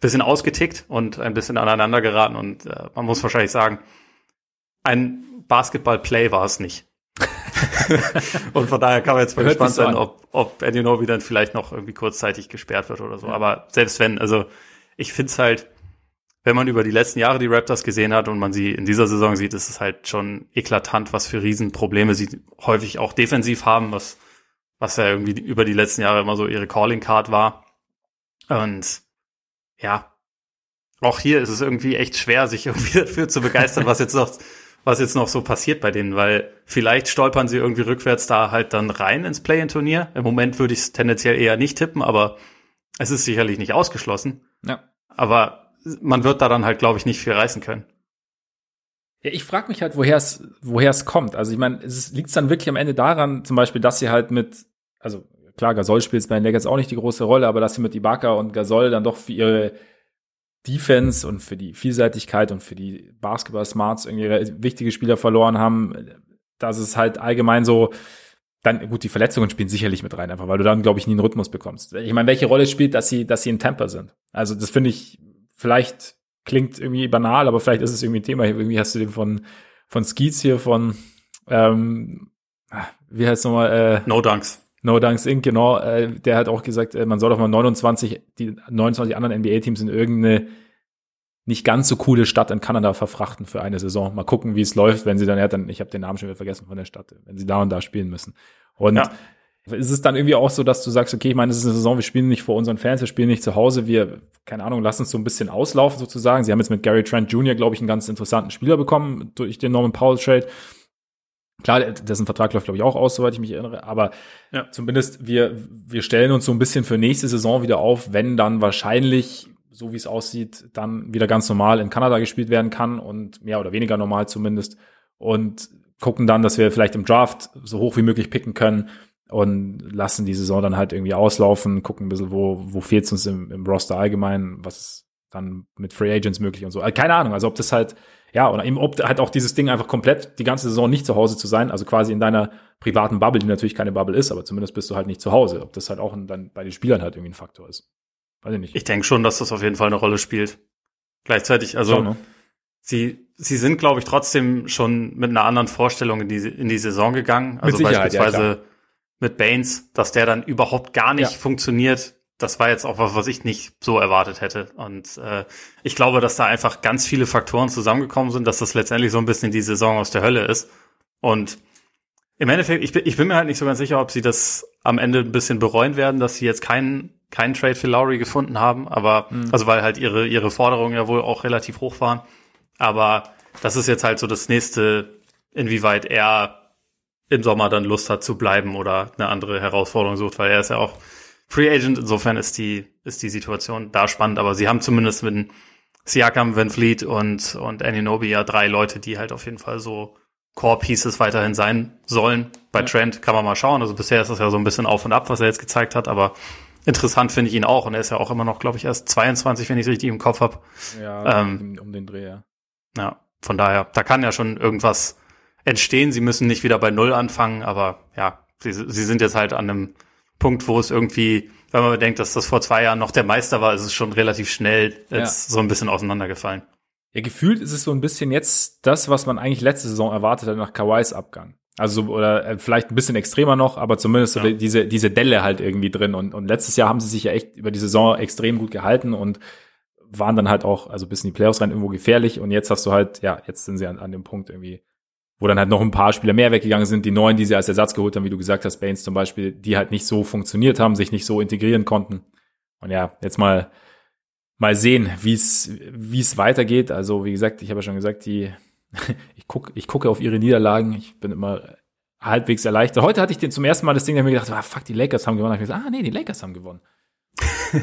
bisschen ausgetickt und ein bisschen aneinander geraten und äh, man muss wahrscheinlich sagen, ein Basketball-Play war es nicht. und von daher kann man jetzt mal Hört gespannt sein, ob, ob Novi dann vielleicht noch irgendwie kurzzeitig gesperrt wird oder so. Ja. Aber selbst wenn, also ich finde es halt, wenn man über die letzten Jahre die Raptors gesehen hat und man sie in dieser Saison sieht, ist es halt schon eklatant, was für Riesenprobleme sie häufig auch defensiv haben, was, was ja irgendwie über die letzten Jahre immer so ihre Calling Card war. Und ja, auch hier ist es irgendwie echt schwer, sich irgendwie dafür zu begeistern, was jetzt noch, was jetzt noch so passiert bei denen, weil vielleicht stolpern sie irgendwie rückwärts da halt dann rein ins Play-in-Turnier. Im Moment würde ich es tendenziell eher nicht tippen, aber es ist sicherlich nicht ausgeschlossen. Ja. Aber man wird da dann halt, glaube ich, nicht viel reißen können. Ja, ich frage mich halt, woher es woher es kommt. Also ich meine, es liegt dann wirklich am Ende daran, zum Beispiel, dass sie halt mit, also klar, Gasol spielt bei den Lakers auch nicht die große Rolle, aber dass sie mit Ibaka und Gasol dann doch für ihre Defense und für die Vielseitigkeit und für die Basketball-Smarts irgendwie wichtige Spieler verloren haben, dass es halt allgemein so, dann, gut, die Verletzungen spielen sicherlich mit rein, einfach, weil du dann, glaube ich, nie einen Rhythmus bekommst. Ich meine, welche Rolle spielt, dass sie, dass sie in Temper sind? Also, das finde ich, vielleicht klingt irgendwie banal, aber vielleicht ist es irgendwie ein Thema. Irgendwie hast du den von, von Skeets hier von, ähm, ah, wie heißt nochmal? Äh, no Dunks. No Dunks Inc., genau. Äh, der hat auch gesagt, äh, man soll doch mal 29, die 29 anderen NBA-Teams in irgendeine nicht ganz so coole Stadt in Kanada verfrachten für eine Saison. Mal gucken, wie es läuft, wenn sie dann, ja, dann, ich habe den Namen schon wieder vergessen von der Stadt, wenn sie da und da spielen müssen. Und ja. Ist es dann irgendwie auch so, dass du sagst, okay, ich meine, es ist eine Saison, wir spielen nicht vor unseren Fans, wir spielen nicht zu Hause, wir, keine Ahnung, lassen uns so ein bisschen auslaufen sozusagen. Sie haben jetzt mit Gary Trent Jr., glaube ich, einen ganz interessanten Spieler bekommen durch den Norman Powell Trade. Klar, dessen Vertrag läuft, glaube ich, auch aus, soweit ich mich erinnere. Aber ja. zumindest wir, wir stellen uns so ein bisschen für nächste Saison wieder auf, wenn dann wahrscheinlich, so wie es aussieht, dann wieder ganz normal in Kanada gespielt werden kann und mehr oder weniger normal zumindest. Und gucken dann, dass wir vielleicht im Draft so hoch wie möglich picken können und lassen die Saison dann halt irgendwie auslaufen, gucken ein bisschen, wo, wo fehlt es uns im, im Roster allgemein, was ist dann mit Free Agents möglich und so. Also keine Ahnung, also ob das halt ja, oder eben ob halt auch dieses Ding einfach komplett die ganze Saison nicht zu Hause zu sein, also quasi in deiner privaten Bubble, die natürlich keine Bubble ist, aber zumindest bist du halt nicht zu Hause. Ob das halt auch dann bei den Spielern halt irgendwie ein Faktor ist. Weiß ich nicht. Ich denke schon, dass das auf jeden Fall eine Rolle spielt. Gleichzeitig, also schon, ne? sie, sie sind, glaube ich, trotzdem schon mit einer anderen Vorstellung in die, in die Saison gegangen. Also beispielsweise ja, mit Baines, dass der dann überhaupt gar nicht ja. funktioniert das war jetzt auch was, was ich nicht so erwartet hätte. Und äh, ich glaube, dass da einfach ganz viele Faktoren zusammengekommen sind, dass das letztendlich so ein bisschen die Saison aus der Hölle ist. Und im Endeffekt, ich bin, ich bin mir halt nicht so ganz sicher, ob sie das am Ende ein bisschen bereuen werden, dass sie jetzt keinen keinen Trade für Lowry gefunden haben, aber mhm. also weil halt ihre ihre Forderungen ja wohl auch relativ hoch waren. Aber das ist jetzt halt so das nächste, inwieweit er im Sommer dann Lust hat zu bleiben oder eine andere Herausforderung sucht, weil er ist ja auch Free Agent. Insofern ist die, ist die Situation da spannend. Aber sie haben zumindest mit Siakam, Van Fleet und, und Aninobi ja drei Leute, die halt auf jeden Fall so Core Pieces weiterhin sein sollen. Bei ja. Trent kann man mal schauen. Also bisher ist das ja so ein bisschen auf und ab, was er jetzt gezeigt hat. Aber interessant finde ich ihn auch. Und er ist ja auch immer noch, glaube ich, erst 22, wenn ich es richtig im Kopf habe. Ja, ähm, um den Dreh, ja. Ja, von daher, da kann ja schon irgendwas entstehen. Sie müssen nicht wieder bei Null anfangen, aber ja, sie, sie sind jetzt halt an einem Punkt, wo es irgendwie, wenn man bedenkt, dass das vor zwei Jahren noch der Meister war, ist es schon relativ schnell jetzt ja. so ein bisschen auseinandergefallen. Ja, gefühlt ist es so ein bisschen jetzt das, was man eigentlich letzte Saison erwartet hat nach Kawais Abgang. Also oder äh, vielleicht ein bisschen extremer noch, aber zumindest ja. diese diese Delle halt irgendwie drin und und letztes Jahr haben sie sich ja echt über die Saison extrem gut gehalten und waren dann halt auch also bis in die Playoffs rein irgendwo gefährlich und jetzt hast du halt ja, jetzt sind sie an, an dem Punkt irgendwie wo dann halt noch ein paar Spieler mehr weggegangen sind, die neuen, die sie als Ersatz geholt haben, wie du gesagt hast, Baines zum Beispiel, die halt nicht so funktioniert haben, sich nicht so integrieren konnten. Und ja, jetzt mal mal sehen, wie es wie es weitergeht. Also wie gesagt, ich habe ja schon gesagt, die ich gucke ich gucke auf ihre Niederlagen. Ich bin immer halbwegs erleichtert. Heute hatte ich den zum ersten Mal das Ding, da mir gedacht, ah, fuck, die Lakers haben gewonnen. Da hab ich gesagt, ah nee, die Lakers haben gewonnen.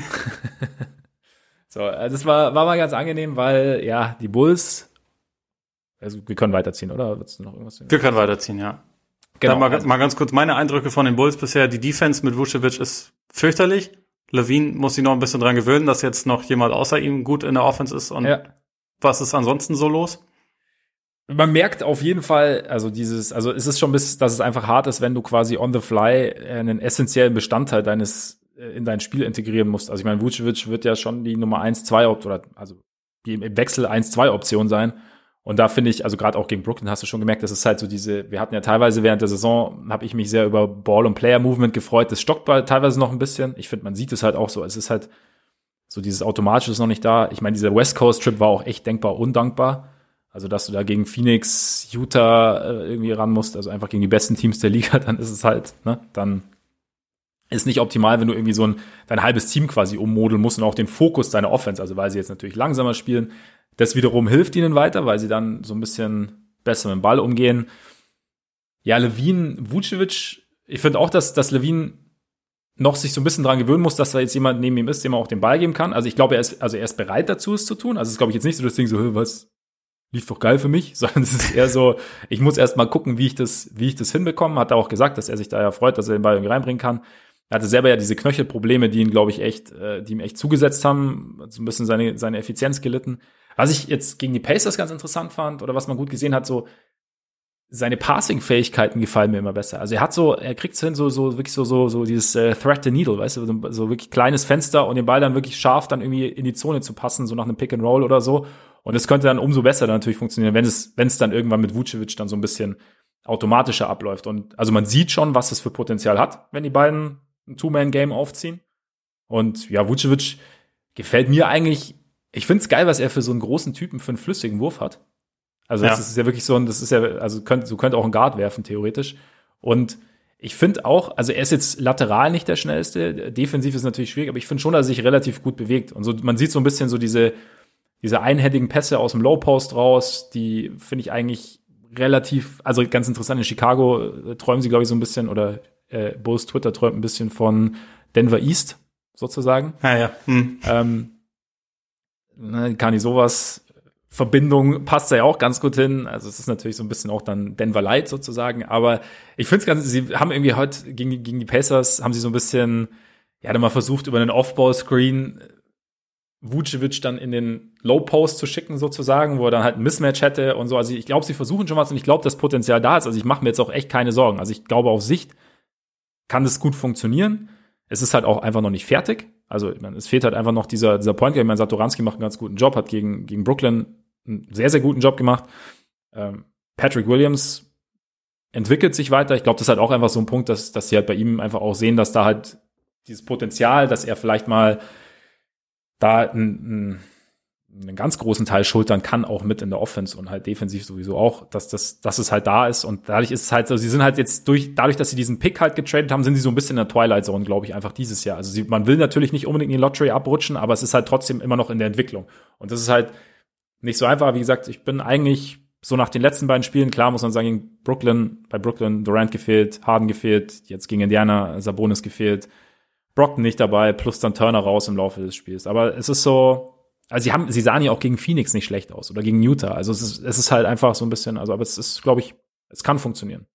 so, also das war war mal ganz angenehm, weil ja die Bulls also wir können weiterziehen, oder? Willst du noch irgendwas Wir können weiterziehen, ja. Genau. Dann mal, also, mal ganz kurz meine Eindrücke von den Bulls bisher. Die Defense mit Vucevic ist fürchterlich. Levine muss sich noch ein bisschen dran gewöhnen, dass jetzt noch jemand außer ihm gut in der Offense ist. Und ja. was ist ansonsten so los? Man merkt auf jeden Fall, also dieses, also es ist schon bis, dass es einfach hart ist, wenn du quasi on the fly einen essentiellen Bestandteil deines äh, in dein Spiel integrieren musst. Also ich meine, Vucevic wird ja schon die Nummer 1, 2 oder also im Wechsel 1, 2 Option sein. Und da finde ich, also gerade auch gegen Brooklyn hast du schon gemerkt, dass es halt so diese, wir hatten ja teilweise während der Saison, habe ich mich sehr über Ball- und Player-Movement gefreut. Das stockt teilweise noch ein bisschen. Ich finde, man sieht es halt auch so. Es ist halt so dieses Automatische ist noch nicht da. Ich meine, dieser West Coast-Trip war auch echt denkbar undankbar. Also, dass du da gegen Phoenix, Utah äh, irgendwie ran musst, also einfach gegen die besten Teams der Liga, dann ist es halt, ne, dann ist nicht optimal, wenn du irgendwie so ein dein halbes Team quasi ummodeln musst und auch den Fokus deiner Offense, also weil sie jetzt natürlich langsamer spielen, das wiederum hilft ihnen weiter, weil sie dann so ein bisschen besser mit dem Ball umgehen. Ja, Levine, Vucevic, ich finde auch, dass, dass Levine noch sich so ein bisschen dran gewöhnen muss, dass da jetzt jemand neben ihm ist, dem er auch den Ball geben kann. Also ich glaube, er ist, also er ist bereit dazu, es zu tun. Also es ist, glaube ich, jetzt nicht so das Ding so, was, lief doch geil für mich, sondern es ist eher so, ich muss erst mal gucken, wie ich das, wie ich das hinbekomme. Hat er auch gesagt, dass er sich da ja freut, dass er den Ball irgendwie reinbringen kann. Er hatte selber ja diese Knöchelprobleme, die ihn, glaube ich, echt, äh, die ihm echt zugesetzt haben, so ein bisschen seine, seine Effizienz gelitten. Was ich jetzt gegen die Pacers ganz interessant fand oder was man gut gesehen hat, so seine Passing-Fähigkeiten gefallen mir immer besser. Also er hat so, er kriegt hin, so, so wirklich so, so, so dieses äh, Threat the Needle, weißt du, so, so wirklich kleines Fenster und den Ball dann wirklich scharf dann irgendwie in die Zone zu passen, so nach einem Pick and Roll oder so. Und es könnte dann umso besser dann natürlich funktionieren, wenn es, wenn es dann irgendwann mit Vucevic dann so ein bisschen automatischer abläuft. Und also man sieht schon, was es für Potenzial hat, wenn die beiden ein Two-Man-Game aufziehen. Und ja, Vucevic gefällt mir eigentlich ich finde es geil, was er für so einen großen Typen für einen flüssigen Wurf hat. Also das ja. ist ja wirklich so ein, das ist ja, also könnt, du könnt auch einen Guard werfen, theoretisch. Und ich finde auch, also er ist jetzt lateral nicht der schnellste, defensiv ist natürlich schwierig, aber ich finde schon, dass er sich relativ gut bewegt. Und so, man sieht so ein bisschen so diese, diese einhändigen Pässe aus dem Low Post raus, die finde ich eigentlich relativ, also ganz interessant, in Chicago äh, träumen sie, glaube ich, so ein bisschen, oder äh, Bulls Twitter träumt ein bisschen von Denver East, sozusagen. Ah, ja. Hm. Ähm, ne, kann ich sowas Verbindung passt da ja auch ganz gut hin. Also es ist natürlich so ein bisschen auch dann Denver Light sozusagen. Aber ich finde es ganz, sie haben irgendwie heute gegen, gegen die Pacers, haben sie so ein bisschen, ja, dann mal versucht, über einen Off-Ball-Screen Vucevic dann in den Low Post zu schicken sozusagen, wo er dann halt ein Mismatch hätte und so. Also ich glaube, sie versuchen schon was und ich glaube, das Potenzial da ist. Also ich mache mir jetzt auch echt keine Sorgen. Also ich glaube, auf Sicht kann das gut funktionieren. Es ist halt auch einfach noch nicht fertig. Also meine, es fehlt halt einfach noch dieser, dieser Point. Ich meine, Satoranski macht einen ganz guten Job, hat gegen, gegen Brooklyn einen sehr, sehr guten Job gemacht. Ähm, Patrick Williams entwickelt sich weiter. Ich glaube, das ist halt auch einfach so ein Punkt, dass, dass sie halt bei ihm einfach auch sehen, dass da halt dieses Potenzial, dass er vielleicht mal da einen, einen ganz großen Teil schultern kann, auch mit in der Offense und halt defensiv sowieso auch, dass das, dass es halt da ist und dadurch ist es halt so, sie sind halt jetzt durch, dadurch, dass sie diesen Pick halt getradet haben, sind sie so ein bisschen in der Twilight Zone, glaube ich, einfach dieses Jahr. Also sie, man will natürlich nicht unbedingt in die Lottery abrutschen, aber es ist halt trotzdem immer noch in der Entwicklung und das ist halt nicht so einfach. Wie gesagt, ich bin eigentlich so nach den letzten beiden Spielen, klar muss man sagen, Brooklyn, bei Brooklyn Durant gefehlt, Harden gefehlt, jetzt gegen Indiana Sabonis gefehlt, Brockton nicht dabei, plus dann Turner raus im Laufe des Spiels. Aber es ist so, also sie haben, sie sahen ja auch gegen Phoenix nicht schlecht aus oder gegen Utah. Also es ist, es ist halt einfach so ein bisschen, also aber es ist, glaube ich, es kann funktionieren.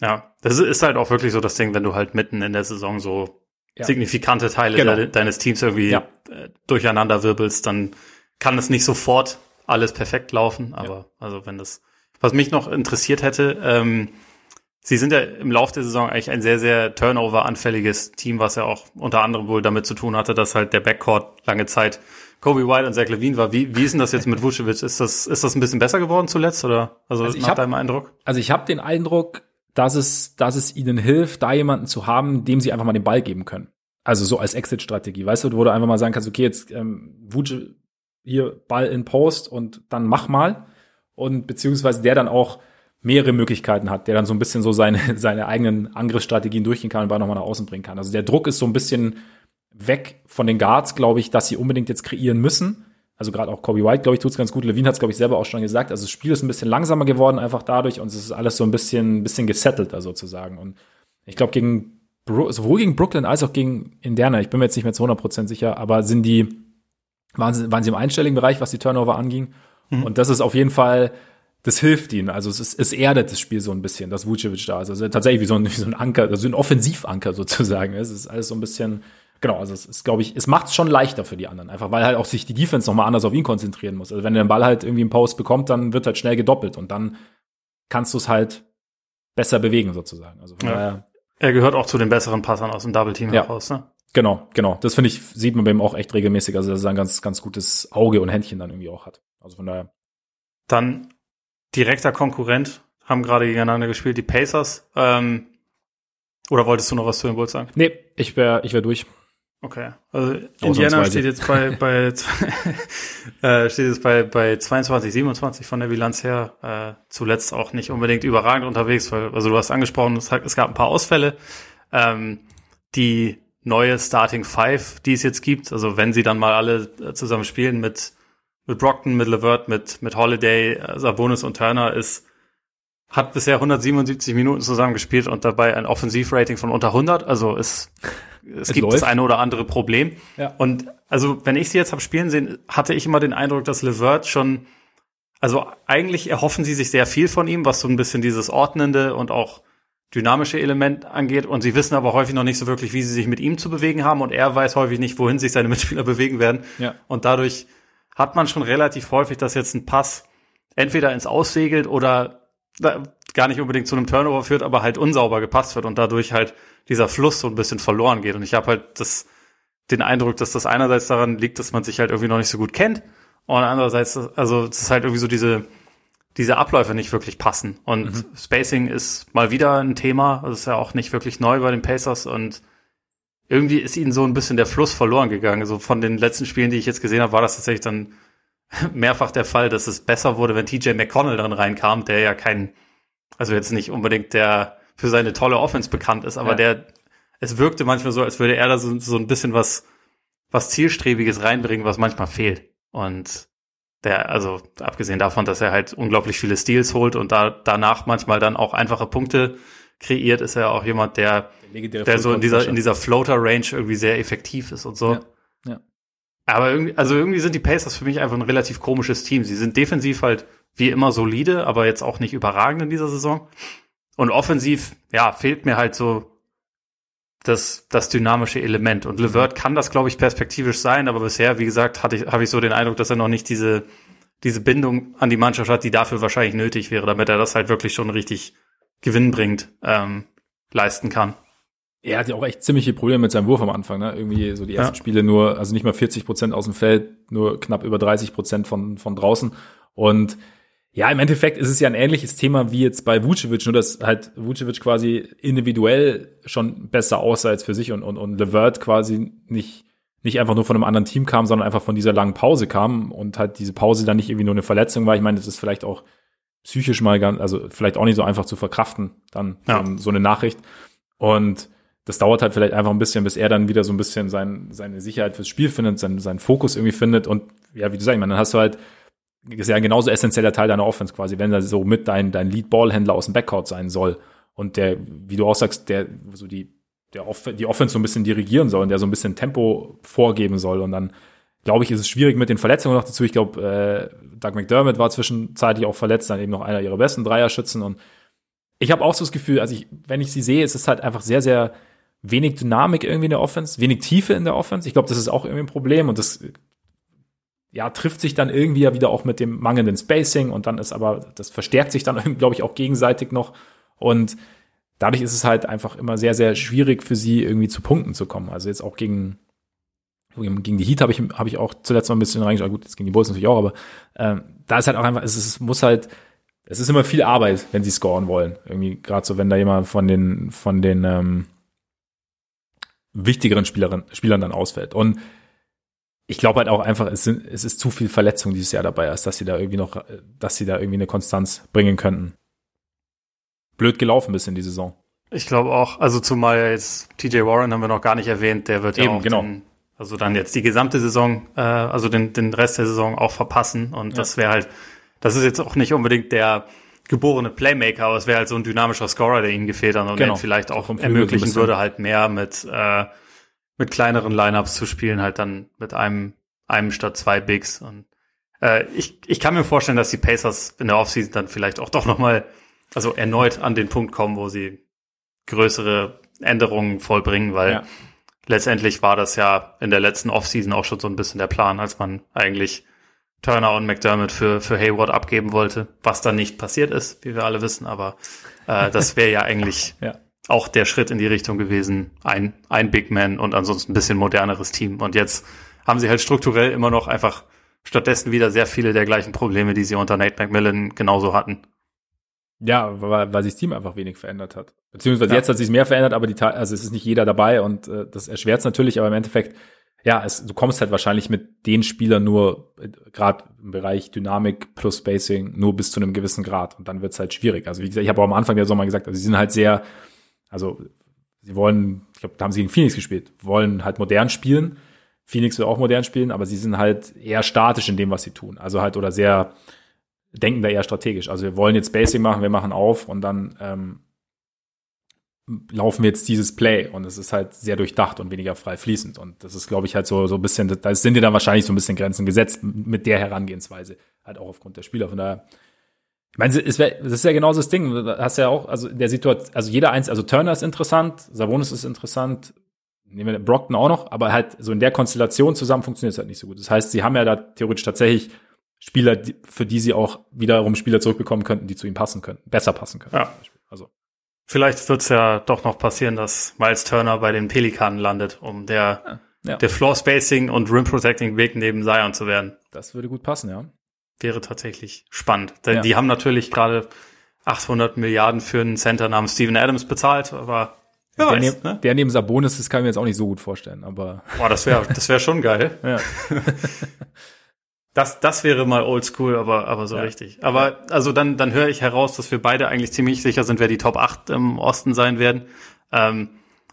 Ja, das ist halt auch wirklich so das Ding, wenn du halt mitten in der Saison so ja. signifikante Teile genau. de deines Teams irgendwie ja. Äh, durcheinander wirbelst, dann kann es nicht sofort alles perfekt laufen. Aber ja. also wenn das, was mich noch interessiert hätte, ähm, Sie sind ja im Laufe der Saison eigentlich ein sehr, sehr Turnover-anfälliges Team, was ja auch unter anderem wohl damit zu tun hatte, dass halt der Backcourt lange Zeit Kobe White und Zach Levine war. Wie, wie ist denn das jetzt mit Vucevic? Ist das, ist das ein bisschen besser geworden zuletzt oder also, also nach hab, deinem Eindruck? Also ich habe den Eindruck, dass es, dass es ihnen hilft, da jemanden zu haben, dem sie einfach mal den Ball geben können. Also so als Exit-Strategie, weißt du, wo du einfach mal sagen kannst, okay, jetzt ähm, Vuce, hier Ball in Post und dann mach mal. Und beziehungsweise der dann auch mehrere Möglichkeiten hat, der dann so ein bisschen so seine, seine eigenen Angriffsstrategien durchgehen kann und Ball nochmal nach außen bringen kann. Also der Druck ist so ein bisschen weg von den Guards, glaube ich, dass sie unbedingt jetzt kreieren müssen. Also gerade auch Kobe White, glaube ich, tut's ganz gut. Levine hat's, glaube ich, selber auch schon gesagt. Also das Spiel ist ein bisschen langsamer geworden einfach dadurch und es ist alles so ein bisschen, ein bisschen gesettelter sozusagen. Und ich glaube, gegen sowohl gegen Brooklyn als auch gegen Indiana, ich bin mir jetzt nicht mehr zu 100% sicher, aber sind die, waren sie, waren sie im einstelligen Bereich, was die Turnover anging. Mhm. Und das ist auf jeden Fall, das hilft ihnen. Also es, ist, es erdet das Spiel so ein bisschen, dass Vucevic da ist. Also tatsächlich wie so ein, wie so ein Anker, also ein Offensivanker sozusagen. Es ist alles so ein bisschen, genau, also es ist, glaube ich, es macht es schon leichter für die anderen. Einfach weil halt auch sich die Defense nochmal anders auf ihn konzentrieren muss. Also wenn er den Ball halt irgendwie im Post bekommt, dann wird halt schnell gedoppelt und dann kannst du es halt besser bewegen sozusagen. Also von ja. daher. Er gehört auch zu den besseren Passern aus dem Double Team ja. heraus, ne? Genau, genau. Das finde ich, sieht man bei ihm auch echt regelmäßig, also dass er ein ganz, ganz gutes Auge und Händchen dann irgendwie auch hat. Also von daher. Dann direkter Konkurrent, haben gerade gegeneinander gespielt, die Pacers. Ähm, oder wolltest du noch was zu den Bulls sagen? Nee, ich wäre ich wär durch. Okay. Also Indiana steht jetzt bei, bei äh, steht jetzt bei, bei 22, 27 von der Bilanz her. Äh, zuletzt auch nicht unbedingt überragend unterwegs, weil, also du hast angesprochen, es, es gab ein paar Ausfälle. Ähm, die neue Starting Five, die es jetzt gibt, also wenn sie dann mal alle äh, zusammen spielen mit mit Brockton, mit Levert, mit, mit Holiday, äh, Sabonis und Turner ist, hat bisher 177 Minuten zusammen gespielt und dabei ein Offensivrating von unter 100. Also es, es, es gibt läuft. das eine oder andere Problem. Ja. Und also wenn ich sie jetzt habe spielen sehen, hatte ich immer den Eindruck, dass Levert schon, also eigentlich erhoffen sie sich sehr viel von ihm, was so ein bisschen dieses ordnende und auch dynamische Element angeht. Und sie wissen aber häufig noch nicht so wirklich, wie sie sich mit ihm zu bewegen haben. Und er weiß häufig nicht, wohin sich seine Mitspieler bewegen werden. Ja. Und dadurch hat man schon relativ häufig, dass jetzt ein Pass entweder ins Aussegelt oder gar nicht unbedingt zu einem Turnover führt, aber halt unsauber gepasst wird und dadurch halt dieser Fluss so ein bisschen verloren geht. Und ich habe halt das, den Eindruck, dass das einerseits daran liegt, dass man sich halt irgendwie noch nicht so gut kennt und andererseits, also es ist halt irgendwie so diese, diese Abläufe nicht wirklich passen. Und mhm. Spacing ist mal wieder ein Thema. Das ist ja auch nicht wirklich neu bei den Pacers und irgendwie ist ihnen so ein bisschen der Fluss verloren gegangen. Also von den letzten Spielen, die ich jetzt gesehen habe, war das tatsächlich dann mehrfach der Fall, dass es besser wurde, wenn TJ McConnell dann reinkam, der ja kein, also jetzt nicht unbedingt der für seine tolle Offense bekannt ist, aber ja. der, es wirkte manchmal so, als würde er da so, so ein bisschen was, was Zielstrebiges reinbringen, was manchmal fehlt. Und der, also abgesehen davon, dass er halt unglaublich viele Steals holt und da danach manchmal dann auch einfache Punkte kreiert, ist er auch jemand, der, der, der so in dieser, in dieser Floater-Range irgendwie sehr effektiv ist und so. Ja, ja. Aber irgendwie, also irgendwie sind die Pacers für mich einfach ein relativ komisches Team. Sie sind defensiv halt wie immer solide, aber jetzt auch nicht überragend in dieser Saison. Und offensiv, ja, fehlt mir halt so das, das dynamische Element. Und Levert kann das, glaube ich, perspektivisch sein, aber bisher, wie gesagt, hatte ich, habe ich so den Eindruck, dass er noch nicht diese, diese Bindung an die Mannschaft hat, die dafür wahrscheinlich nötig wäre, damit er das halt wirklich schon richtig gewinnbringend ähm, leisten kann. Er hat ja auch echt ziemliche Probleme mit seinem Wurf am Anfang, ne? Irgendwie so die ersten ja. Spiele nur, also nicht mal 40 Prozent aus dem Feld, nur knapp über 30 Prozent von, von draußen. Und ja, im Endeffekt ist es ja ein ähnliches Thema wie jetzt bei Vucevic, nur dass halt Vucevic quasi individuell schon besser aussah als für sich und, und, und Levert quasi nicht, nicht einfach nur von einem anderen Team kam, sondern einfach von dieser langen Pause kam und halt diese Pause dann nicht irgendwie nur eine Verletzung war. Ich meine, das ist vielleicht auch psychisch mal ganz, also vielleicht auch nicht so einfach zu verkraften, dann ja. so, so eine Nachricht. Und das dauert halt vielleicht einfach ein bisschen, bis er dann wieder so ein bisschen sein, seine Sicherheit fürs Spiel findet, seinen, seinen Fokus irgendwie findet. Und ja, wie du sagst, ich meine, dann hast du halt ist ja ein genauso essentieller Teil deiner Offense quasi, wenn er so mit dein, dein Lead-Ball-Händler aus dem Backcourt sein soll und der, wie du auch sagst, der so die, der Off die Offense so ein bisschen dirigieren soll und der so ein bisschen Tempo vorgeben soll und dann glaube ich, ist es schwierig mit den Verletzungen noch dazu. Ich glaube, äh, Doug McDermott war zwischenzeitlich auch verletzt, dann eben noch einer ihrer besten Dreierschützen und ich habe auch so das Gefühl, also ich, wenn ich sie sehe, ist es halt einfach sehr, sehr wenig Dynamik irgendwie in der Offense, wenig Tiefe in der Offense. Ich glaube, das ist auch irgendwie ein Problem und das ja, trifft sich dann irgendwie ja wieder auch mit dem mangelnden Spacing und dann ist aber, das verstärkt sich dann, glaube ich, auch gegenseitig noch. Und dadurch ist es halt einfach immer sehr, sehr schwierig für sie irgendwie zu Punkten zu kommen. Also jetzt auch gegen, gegen die Heat habe ich, habe ich auch zuletzt mal ein bisschen reingeschaut. Gut, jetzt gegen die Bulls natürlich auch, aber ähm, da ist halt auch einfach, es, es muss halt, es ist immer viel Arbeit, wenn sie scoren wollen. Irgendwie gerade so, wenn da jemand von den, von den ähm, wichtigeren Spielerinnen, Spielern dann ausfällt. Und ich glaube halt auch einfach, es, sind, es ist zu viel Verletzung dieses Jahr dabei, als dass sie da irgendwie noch, dass sie da irgendwie eine Konstanz bringen könnten. Blöd gelaufen bis in die Saison. Ich glaube auch, also zumal jetzt TJ Warren haben wir noch gar nicht erwähnt, der wird Eben, ja auch genau. Den, also dann jetzt die gesamte Saison, äh, also den, den Rest der Saison auch verpassen und ja. das wäre halt, das ist jetzt auch nicht unbedingt der geborene Playmaker, aber es wäre halt so ein dynamischer Scorer, der ihnen gefehlt hat und genau. vielleicht auch ermöglichen würde, halt mehr mit äh, mit kleineren Lineups zu spielen, halt dann mit einem, einem statt zwei Bigs. Und äh, ich, ich kann mir vorstellen, dass die Pacers in der Offseason dann vielleicht auch doch nochmal, also erneut an den Punkt kommen, wo sie größere Änderungen vollbringen, weil ja. letztendlich war das ja in der letzten Offseason auch schon so ein bisschen der Plan, als man eigentlich Turner und McDermott für, für Hayward abgeben wollte, was dann nicht passiert ist, wie wir alle wissen, aber äh, das wäre ja eigentlich ja auch der Schritt in die Richtung gewesen, ein, ein Big Man und ansonsten ein bisschen moderneres Team. Und jetzt haben sie halt strukturell immer noch einfach stattdessen wieder sehr viele der gleichen Probleme, die sie unter Nate McMillan genauso hatten. Ja, weil, weil sich das Team einfach wenig verändert hat. Beziehungsweise ja. jetzt hat sich mehr verändert, aber die, also es ist nicht jeder dabei und äh, das erschwert es natürlich, aber im Endeffekt, ja, es, du kommst halt wahrscheinlich mit den Spielern nur, äh, gerade im Bereich Dynamik plus Spacing, nur bis zu einem gewissen Grad und dann wird es halt schwierig. Also wie gesagt, ich habe auch am Anfang der Sommer gesagt, also sie sind halt sehr, also sie wollen, ich glaube, da haben sie gegen Phoenix gespielt, wollen halt modern spielen. Phoenix will auch modern spielen, aber sie sind halt eher statisch in dem, was sie tun. Also halt oder sehr denken da eher strategisch. Also wir wollen jetzt Basic machen, wir machen auf und dann ähm, laufen wir jetzt dieses Play und es ist halt sehr durchdacht und weniger frei fließend. Und das ist, glaube ich, halt so, so ein bisschen, da sind dir dann wahrscheinlich so ein bisschen Grenzen gesetzt mit der Herangehensweise. Halt auch aufgrund der Spieler. Von daher ich meine, es wär, das ist ja genauso das Ding. Du hast ja auch, also der Situation, also jeder eins, also Turner ist interessant, Savonis ist interessant, nehmen wir Brockton auch noch, aber halt so in der Konstellation zusammen funktioniert es halt nicht so gut. Das heißt, sie haben ja da theoretisch tatsächlich Spieler, für die sie auch wiederum Spieler zurückbekommen könnten, die zu ihm passen könnten, besser passen könnten. Ja. Also. Vielleicht wird es ja doch noch passieren, dass Miles Turner bei den Pelikanen landet, um der. Ja. der Floor Spacing und Rim Protecting Weg neben Zion zu werden. Das würde gut passen, ja wäre tatsächlich spannend. Denn ja. die haben natürlich gerade 800 Milliarden für einen Center namens Steven Adams bezahlt, aber wer der, weiß, neben, ne? der neben Sabonis, das kann ich mir jetzt auch nicht so gut vorstellen, aber. Boah, das wäre, das wäre schon geil. ja. Das, das wäre mal oldschool, aber, aber so ja. richtig. Aber, also dann, dann höre ich heraus, dass wir beide eigentlich ziemlich sicher sind, wer die Top 8 im Osten sein werden. Ähm,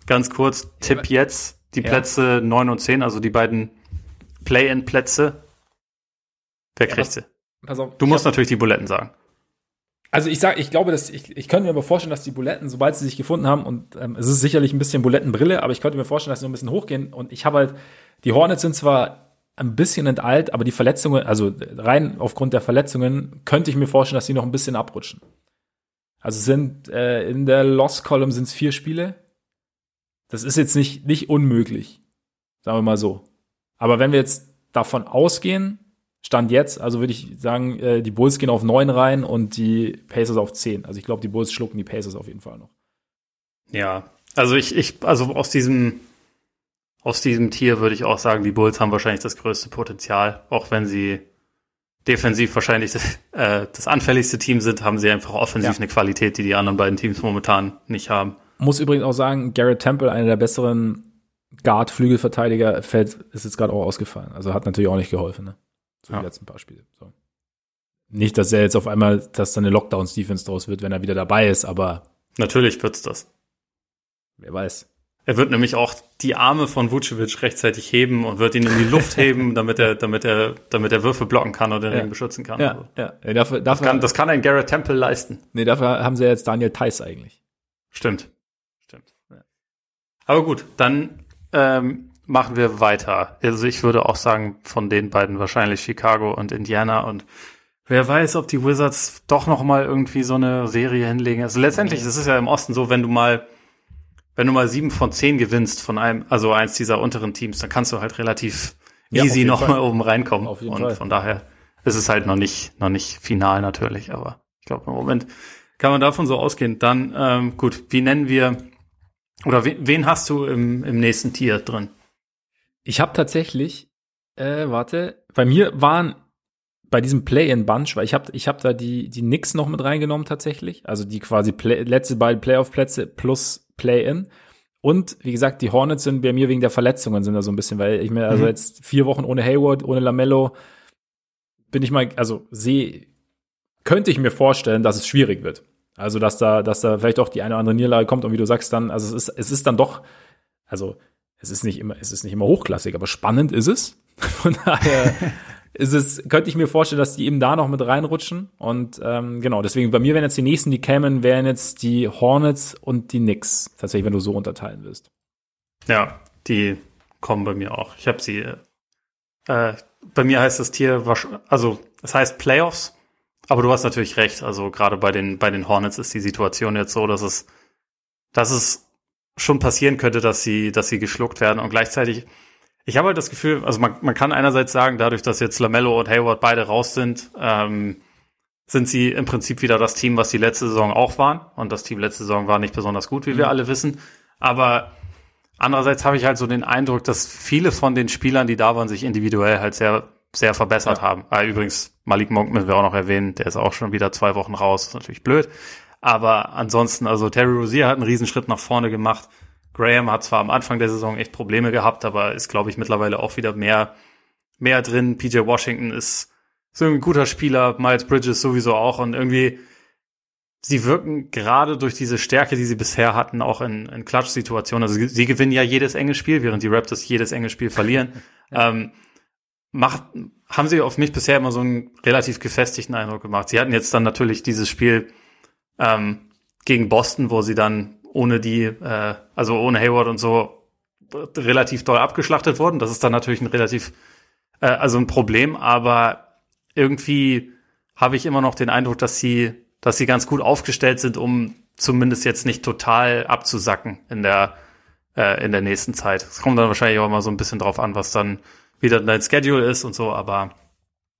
ganz kurz, Tipp jetzt, die Plätze 9 und 10, also die beiden Play-in-Plätze Wer kriegt sie? Pass auf. Du musst hab, natürlich die Buletten sagen. Also ich sage, ich glaube, dass ich, ich könnte mir aber vorstellen, dass die Buletten, sobald sie sich gefunden haben, und ähm, es ist sicherlich ein bisschen Bulettenbrille, aber ich könnte mir vorstellen, dass sie noch ein bisschen hochgehen. Und ich habe halt, die Hornets sind zwar ein bisschen enteilt, aber die Verletzungen, also rein aufgrund der Verletzungen, könnte ich mir vorstellen, dass sie noch ein bisschen abrutschen. Also sind äh, in der Lost Column sind es vier Spiele. Das ist jetzt nicht, nicht unmöglich. Sagen wir mal so. Aber wenn wir jetzt davon ausgehen, Stand jetzt, also würde ich sagen, äh, die Bulls gehen auf neun rein und die Pacers auf zehn. Also ich glaube, die Bulls schlucken die Pacers auf jeden Fall noch. Ja, also ich, ich, also aus diesem, aus diesem Tier würde ich auch sagen, die Bulls haben wahrscheinlich das größte Potenzial, auch wenn sie defensiv wahrscheinlich das, äh, das anfälligste Team sind, haben sie einfach offensiv ja. eine Qualität, die die anderen beiden Teams momentan nicht haben. Muss übrigens auch sagen, Garrett Temple, einer der besseren Guard-Flügelverteidiger, fällt, ist jetzt gerade auch ausgefallen. Also hat natürlich auch nicht geholfen. Ne? So ja. die letzten paar Spiele. So. Nicht, dass er jetzt auf einmal, dass dann eine Lockdowns-Defense draus wird, wenn er wieder dabei ist, aber. Natürlich wird's das. Wer weiß. Er wird nämlich auch die Arme von Vucevic rechtzeitig heben und wird ihn in die Luft heben, damit er, damit er, damit er Würfe blocken kann oder den ja. beschützen kann. Ja, also. ja. ja dafür, dafür, das, kann, das kann ein Garrett Temple leisten. Nee, dafür haben sie ja jetzt Daniel Theiss eigentlich. Stimmt. Stimmt. Ja. Aber gut, dann ähm, machen wir weiter. Also ich würde auch sagen, von den beiden wahrscheinlich Chicago und Indiana und wer weiß, ob die Wizards doch noch mal irgendwie so eine Serie hinlegen. Also letztendlich, das ist ja im Osten so, wenn du mal wenn du mal sieben von zehn gewinnst von einem, also eins dieser unteren Teams, dann kannst du halt relativ ja, easy noch mal oben reinkommen. Auf jeden und Fall. von daher ist es halt noch nicht, noch nicht final natürlich, aber ich glaube im Moment kann man davon so ausgehen. Dann, ähm, gut, wie nennen wir, oder wen, wen hast du im, im nächsten Tier drin? Ich habe tatsächlich, äh, warte, bei mir waren bei diesem Play-in-Bunch, weil ich habe ich hab da die, die Knicks noch mit reingenommen tatsächlich, also die quasi Play, letzte beiden Playoff-Plätze plus Play-in. Und wie gesagt, die Hornets sind bei mir wegen der Verletzungen sind da so ein bisschen, weil ich mir, also mhm. jetzt vier Wochen ohne Hayward, ohne Lamello, bin ich mal, also sehe, könnte ich mir vorstellen, dass es schwierig wird. Also, dass da, dass da vielleicht auch die eine oder andere Niederlage kommt und wie du sagst dann, also es ist, es ist dann doch, also es ist nicht immer, es ist nicht immer hochklassig, aber spannend ist es. Von daher ist es, könnte ich mir vorstellen, dass die eben da noch mit reinrutschen. Und ähm, genau, deswegen bei mir wären jetzt die nächsten, die kämen, wären jetzt die Hornets und die Knicks. Tatsächlich, wenn du so unterteilen willst. Ja, die kommen bei mir auch. Ich habe sie. Äh, bei mir heißt das Tier, also es heißt Playoffs, aber du hast natürlich recht. Also gerade bei den bei den Hornets ist die Situation jetzt so, dass es dass es schon passieren könnte, dass sie, dass sie geschluckt werden. Und gleichzeitig, ich habe halt das Gefühl, also man, man kann einerseits sagen, dadurch, dass jetzt Lamello und Hayward beide raus sind, ähm, sind sie im Prinzip wieder das Team, was die letzte Saison auch waren. Und das Team letzte Saison war nicht besonders gut, wie mhm. wir alle wissen. Aber andererseits habe ich halt so den Eindruck, dass viele von den Spielern, die da waren, sich individuell halt sehr, sehr verbessert ja. haben. Ah, übrigens, Malik Monk müssen wir auch noch erwähnen, der ist auch schon wieder zwei Wochen raus. Das ist natürlich blöd. Aber ansonsten, also Terry Rozier hat einen Riesenschritt nach vorne gemacht. Graham hat zwar am Anfang der Saison echt Probleme gehabt, aber ist, glaube ich, mittlerweile auch wieder mehr, mehr drin. PJ Washington ist so ein guter Spieler, Miles Bridges sowieso auch und irgendwie, sie wirken gerade durch diese Stärke, die sie bisher hatten, auch in, in Klatsch-Situationen. Also sie, gewinnen ja jedes enge Spiel, während die Raptors jedes enge Spiel verlieren. ähm, macht, haben sie auf mich bisher immer so einen relativ gefestigten Eindruck gemacht. Sie hatten jetzt dann natürlich dieses Spiel ähm, gegen Boston, wo sie dann ohne die, äh, also ohne Hayward und so relativ doll abgeschlachtet wurden. Das ist dann natürlich ein relativ, äh, also ein Problem, aber irgendwie habe ich immer noch den Eindruck, dass sie, dass sie ganz gut aufgestellt sind, um zumindest jetzt nicht total abzusacken in der, äh, in der nächsten Zeit. Es kommt dann wahrscheinlich auch mal so ein bisschen drauf an, was dann wieder dein Schedule ist und so, aber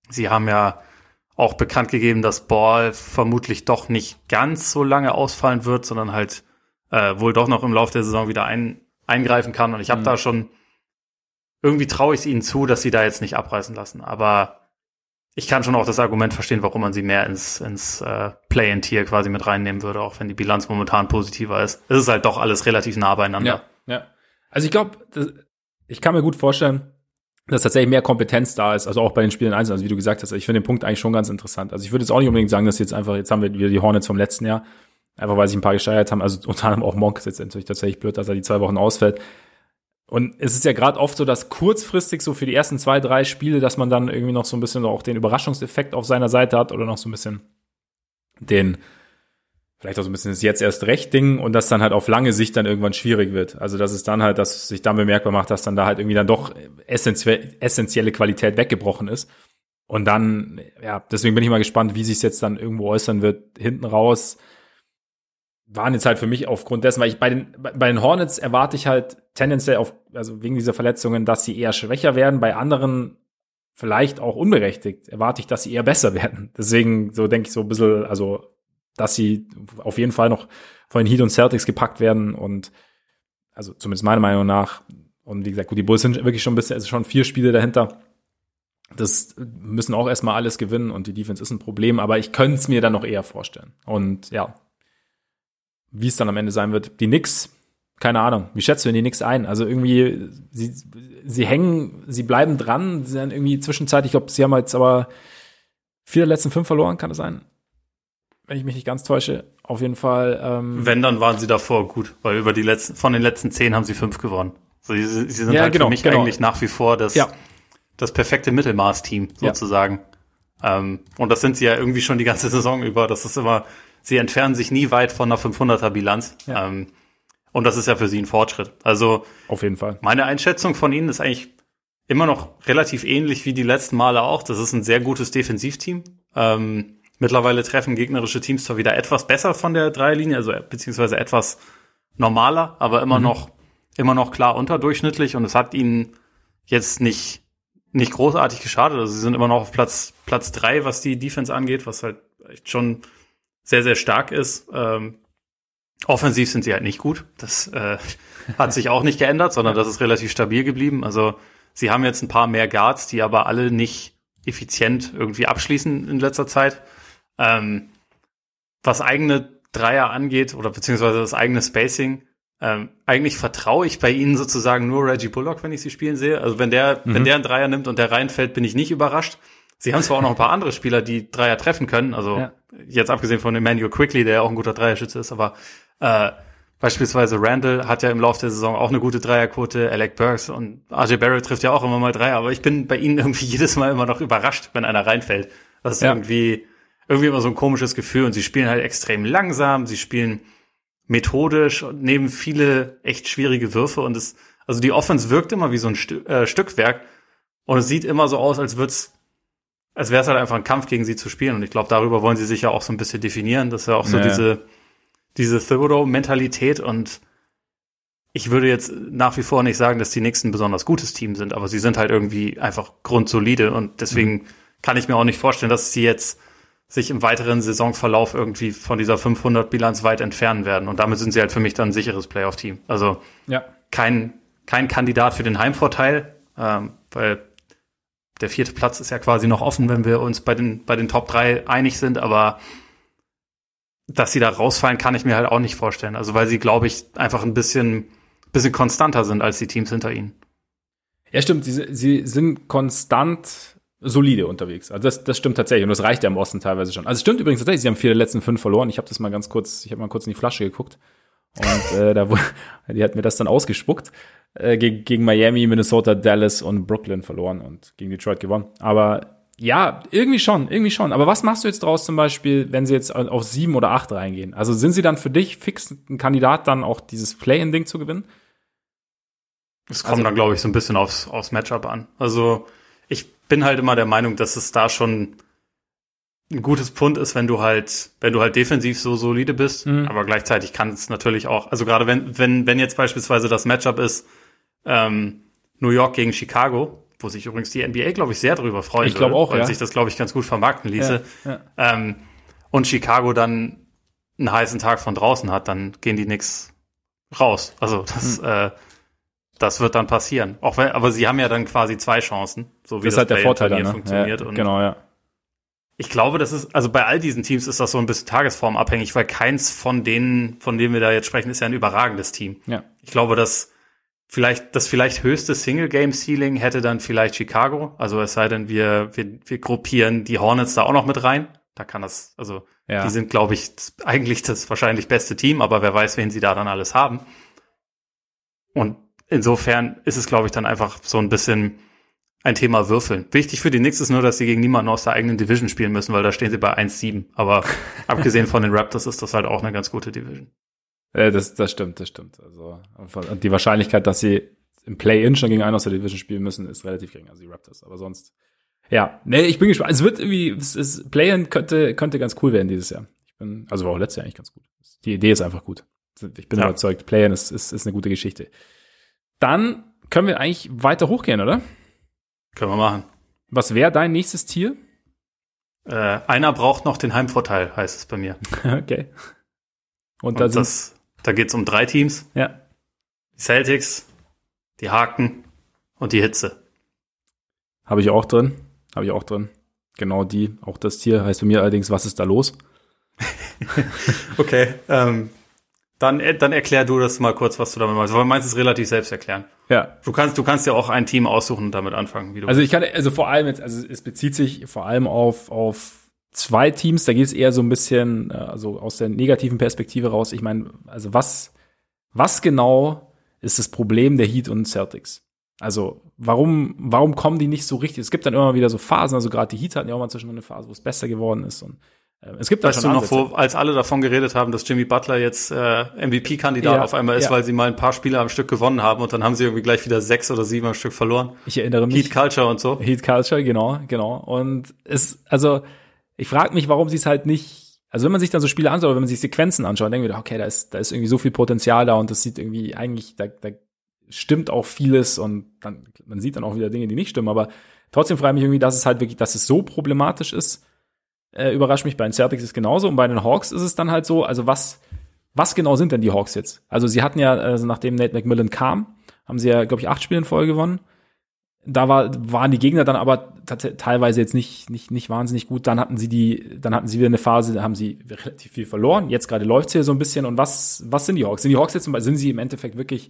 sie haben ja auch bekannt gegeben, dass Ball vermutlich doch nicht ganz so lange ausfallen wird, sondern halt äh, wohl doch noch im Laufe der Saison wieder ein, eingreifen kann. Und ich habe mhm. da schon irgendwie traue ich es ihnen zu, dass sie da jetzt nicht abreißen lassen. Aber ich kann schon auch das Argument verstehen, warum man sie mehr ins, ins äh, Play-in-Tier quasi mit reinnehmen würde, auch wenn die Bilanz momentan positiver ist. Es ist halt doch alles relativ nah beieinander. Ja, ja. Also ich glaube, ich kann mir gut vorstellen, dass tatsächlich mehr Kompetenz da ist, also auch bei den Spielen einzeln, also wie du gesagt hast, ich finde den Punkt eigentlich schon ganz interessant. Also ich würde jetzt auch nicht unbedingt sagen, dass jetzt einfach, jetzt haben wir wieder die Hornets vom letzten Jahr, einfach weil sich ein paar gesteigert haben, also unter anderem auch Monk ist jetzt natürlich tatsächlich blöd, dass er die zwei Wochen ausfällt. Und es ist ja gerade oft so, dass kurzfristig so für die ersten zwei, drei Spiele, dass man dann irgendwie noch so ein bisschen auch den Überraschungseffekt auf seiner Seite hat oder noch so ein bisschen den, vielleicht auch so ein bisschen das jetzt erst recht Ding und das dann halt auf lange Sicht dann irgendwann schwierig wird. Also dass es dann halt, dass es sich dann bemerkbar macht, dass dann da halt irgendwie dann doch essentielle Qualität weggebrochen ist. Und dann, ja, deswegen bin ich mal gespannt, wie sich es jetzt dann irgendwo äußern wird. Hinten raus waren jetzt halt für mich aufgrund dessen, weil ich bei den, bei den Hornets erwarte ich halt tendenziell auf, also wegen dieser Verletzungen, dass sie eher schwächer werden. Bei anderen vielleicht auch unberechtigt erwarte ich, dass sie eher besser werden. Deswegen so denke ich so ein bisschen, also, dass sie auf jeden Fall noch von den Heat und Celtics gepackt werden und also zumindest meiner Meinung nach. Und wie gesagt, gut, die Bulls sind wirklich schon ein bisschen, also schon vier Spiele dahinter das müssen auch erstmal alles gewinnen und die Defense ist ein Problem, aber ich könnte es mir dann noch eher vorstellen. Und ja, wie es dann am Ende sein wird, die Knicks, keine Ahnung, wie schätzt du denn die Knicks ein? Also irgendwie, sie, sie hängen, sie bleiben dran, sie sind irgendwie zwischenzeitlich, ich glaube, sie haben jetzt aber vier der letzten fünf verloren, kann das sein? Wenn ich mich nicht ganz täusche, auf jeden Fall. Ähm, Wenn, dann waren sie davor gut, weil über die letzten, von den letzten zehn haben sie fünf gewonnen. Also sie, sie sind ja, halt genau, für mich genau. eigentlich nach wie vor das ja das perfekte Mittelmaß-Team sozusagen. Ja. Ähm, und das sind sie ja irgendwie schon die ganze Saison über. Das ist immer, sie entfernen sich nie weit von einer 500er Bilanz. Ähm, und das ist ja für sie ein Fortschritt. Also auf jeden Fall. Meine Einschätzung von ihnen ist eigentlich immer noch relativ ähnlich wie die letzten Male auch. Das ist ein sehr gutes Defensivteam. Ähm, mittlerweile treffen gegnerische Teams zwar wieder etwas besser von der Dreierlinie, also beziehungsweise etwas normaler, aber immer mhm. noch immer noch klar unterdurchschnittlich und es hat ihnen jetzt nicht nicht großartig geschadet. Also sie sind immer noch auf Platz, Platz drei, was die Defense angeht, was halt echt schon sehr, sehr stark ist. Ähm, offensiv sind sie halt nicht gut. Das äh, hat sich auch nicht geändert, sondern das ist relativ stabil geblieben. Also sie haben jetzt ein paar mehr Guards, die aber alle nicht effizient irgendwie abschließen in letzter Zeit. Ähm, was eigene Dreier angeht oder beziehungsweise das eigene Spacing, ähm, eigentlich vertraue ich bei ihnen sozusagen nur Reggie Bullock, wenn ich sie spielen sehe. Also wenn der, mhm. wenn der einen Dreier nimmt und der reinfällt, bin ich nicht überrascht. Sie haben zwar auch noch ein paar andere Spieler, die Dreier treffen können, also ja. jetzt abgesehen von Emmanuel Quickly, der ja auch ein guter Dreierschütze ist, aber äh, beispielsweise Randall hat ja im Laufe der Saison auch eine gute Dreierquote, Alec Burks und RJ Barrett trifft ja auch immer mal Dreier, aber ich bin bei ihnen irgendwie jedes Mal immer noch überrascht, wenn einer reinfällt. Das ist ja. irgendwie, irgendwie immer so ein komisches Gefühl und sie spielen halt extrem langsam, sie spielen methodisch und nehmen viele echt schwierige Würfe und es, also die Offense wirkt immer wie so ein Stu äh, Stückwerk und es sieht immer so aus, als wird's, als wäre es halt einfach ein Kampf gegen sie zu spielen und ich glaube, darüber wollen sie sich ja auch so ein bisschen definieren, das ist ja auch so naja. diese, diese Thibodeau-Mentalität und ich würde jetzt nach wie vor nicht sagen, dass die nächsten besonders gutes Team sind, aber sie sind halt irgendwie einfach grundsolide und deswegen mhm. kann ich mir auch nicht vorstellen, dass sie jetzt sich im weiteren Saisonverlauf irgendwie von dieser 500 Bilanz weit entfernen werden. Und damit sind sie halt für mich dann ein sicheres Playoff-Team. Also ja. kein, kein Kandidat für den Heimvorteil, ähm, weil der vierte Platz ist ja quasi noch offen, wenn wir uns bei den, bei den Top 3 einig sind, aber dass sie da rausfallen, kann ich mir halt auch nicht vorstellen. Also weil sie, glaube ich, einfach ein bisschen, bisschen konstanter sind als die Teams hinter ihnen. Ja, stimmt. Sie, sie sind konstant solide unterwegs. Also das, das stimmt tatsächlich und das reicht ja im Osten teilweise schon. Also es stimmt übrigens tatsächlich, sie haben vier der letzten fünf verloren. Ich habe das mal ganz kurz, ich habe mal kurz in die Flasche geguckt und äh, da die hat mir das dann ausgespuckt. Äh, gegen, gegen Miami, Minnesota, Dallas und Brooklyn verloren und gegen Detroit gewonnen. Aber ja, irgendwie schon, irgendwie schon. Aber was machst du jetzt draus zum Beispiel, wenn sie jetzt auf sieben oder acht reingehen? Also sind sie dann für dich fix ein Kandidat, dann auch dieses Play-in-Ding zu gewinnen? Es kommt also, dann, glaube ich, so ein bisschen aufs, aufs Matchup an. Also ich bin halt immer der Meinung, dass es da schon ein gutes Pfund ist, wenn du halt, wenn du halt defensiv so solide bist, mhm. aber gleichzeitig kann es natürlich auch, also gerade wenn, wenn, wenn jetzt beispielsweise das Matchup ist, ähm, New York gegen Chicago, wo sich übrigens die NBA, glaube ich, sehr darüber freuen ich glaube auch, weil ja. sich das, glaube ich, ganz gut vermarkten ließe. Ja, ja. Ähm, und Chicago dann einen heißen Tag von draußen hat, dann gehen die nix raus. Also das, mhm. äh, das wird dann passieren. Auch wenn, aber sie haben ja dann quasi zwei Chancen, so wie das, das halt der Vorteil dann, ne? funktioniert. Ja, genau, ja. Ich glaube, das ist, also bei all diesen Teams ist das so ein bisschen tagesformabhängig, weil keins von denen, von denen wir da jetzt sprechen, ist ja ein überragendes Team. Ja. Ich glaube, dass vielleicht, das vielleicht höchste Single-Game-Ceiling hätte dann vielleicht Chicago. Also es sei denn, wir, wir, wir gruppieren die Hornets da auch noch mit rein. Da kann das, also ja. die sind, glaube ich, eigentlich das wahrscheinlich beste Team, aber wer weiß, wen sie da dann alles haben. Und insofern ist es, glaube ich, dann einfach so ein bisschen ein Thema Würfeln. Wichtig für die Knicks ist nur, dass sie gegen niemanden aus der eigenen Division spielen müssen, weil da stehen sie bei 1-7. Aber abgesehen von den Raptors ist das halt auch eine ganz gute Division. Ja, das, das stimmt, das stimmt. Also die Wahrscheinlichkeit, dass sie im Play-In schon gegen einen aus der Division spielen müssen, ist relativ gering, also die Raptors. Aber sonst, ja, nee, ich bin gespannt. Es wird irgendwie, es ist, Play-In könnte, könnte ganz cool werden dieses Jahr. Ich bin, also war auch letztes Jahr eigentlich ganz gut. Die Idee ist einfach gut. Ich bin ja. überzeugt, Play-In ist, ist, ist eine gute Geschichte. Dann können wir eigentlich weiter hochgehen, oder? Können wir machen. Was wäre dein nächstes Tier? Äh, einer braucht noch den Heimvorteil, heißt es bei mir. okay. Und, Und das, da geht's um drei Teams. Ja. Die Celtics, die Haken und die Hitze. Habe ich auch drin. Habe ich auch drin. Genau die. Auch das Tier heißt bei mir allerdings, was ist da los? okay. Ähm, dann, äh, dann erklär du das mal kurz, was du damit meinst. Weil du meinst es relativ selbst erklären. Ja. Du kannst, du kannst ja auch ein Team aussuchen und damit anfangen, wie du Also ich kann, also vor allem jetzt, also es bezieht sich vor allem auf, auf zwei Teams, da geht es eher so ein bisschen, äh, also aus der negativen Perspektive raus. Ich meine, also was, was genau ist das Problem der Heat und Celtics? Also, warum, warum kommen die nicht so richtig? Es gibt dann immer wieder so Phasen, also gerade die Heat hatten ja auch mal zwischen eine Phase, wo es besser geworden ist und es gibt weißt du noch, wo, als alle davon geredet haben, dass Jimmy Butler jetzt äh, MVP-Kandidat ja, auf einmal ist, ja. weil sie mal ein paar Spiele am Stück gewonnen haben und dann haben sie irgendwie gleich wieder sechs oder sieben am Stück verloren. Ich erinnere mich. Heat Culture und so. Heat Culture, genau, genau. Und es, also ich frage mich, warum sie es halt nicht, also wenn man sich dann so Spiele anschaut, wenn man sich Sequenzen anschaut, denken wir, okay, da ist, da ist irgendwie so viel Potenzial da und das sieht irgendwie eigentlich, da, da stimmt auch vieles und dann, man sieht dann auch wieder Dinge, die nicht stimmen, aber trotzdem frage ich mich irgendwie, dass es halt wirklich, dass es so problematisch ist, äh, überrascht mich. Bei den Celtics ist es genauso und bei den Hawks ist es dann halt so, also was, was genau sind denn die Hawks jetzt? Also sie hatten ja, also nachdem Nate McMillan kam, haben sie ja, glaube ich, acht Spiele in Folge gewonnen da war, waren die Gegner dann aber teilweise jetzt nicht, nicht, nicht wahnsinnig gut. Dann hatten sie die, dann hatten sie wieder eine Phase, da haben sie relativ viel verloren. Jetzt gerade läuft's hier so ein bisschen. Und was, was sind die Hawks? Sind die Hawks jetzt, sind sie im Endeffekt wirklich,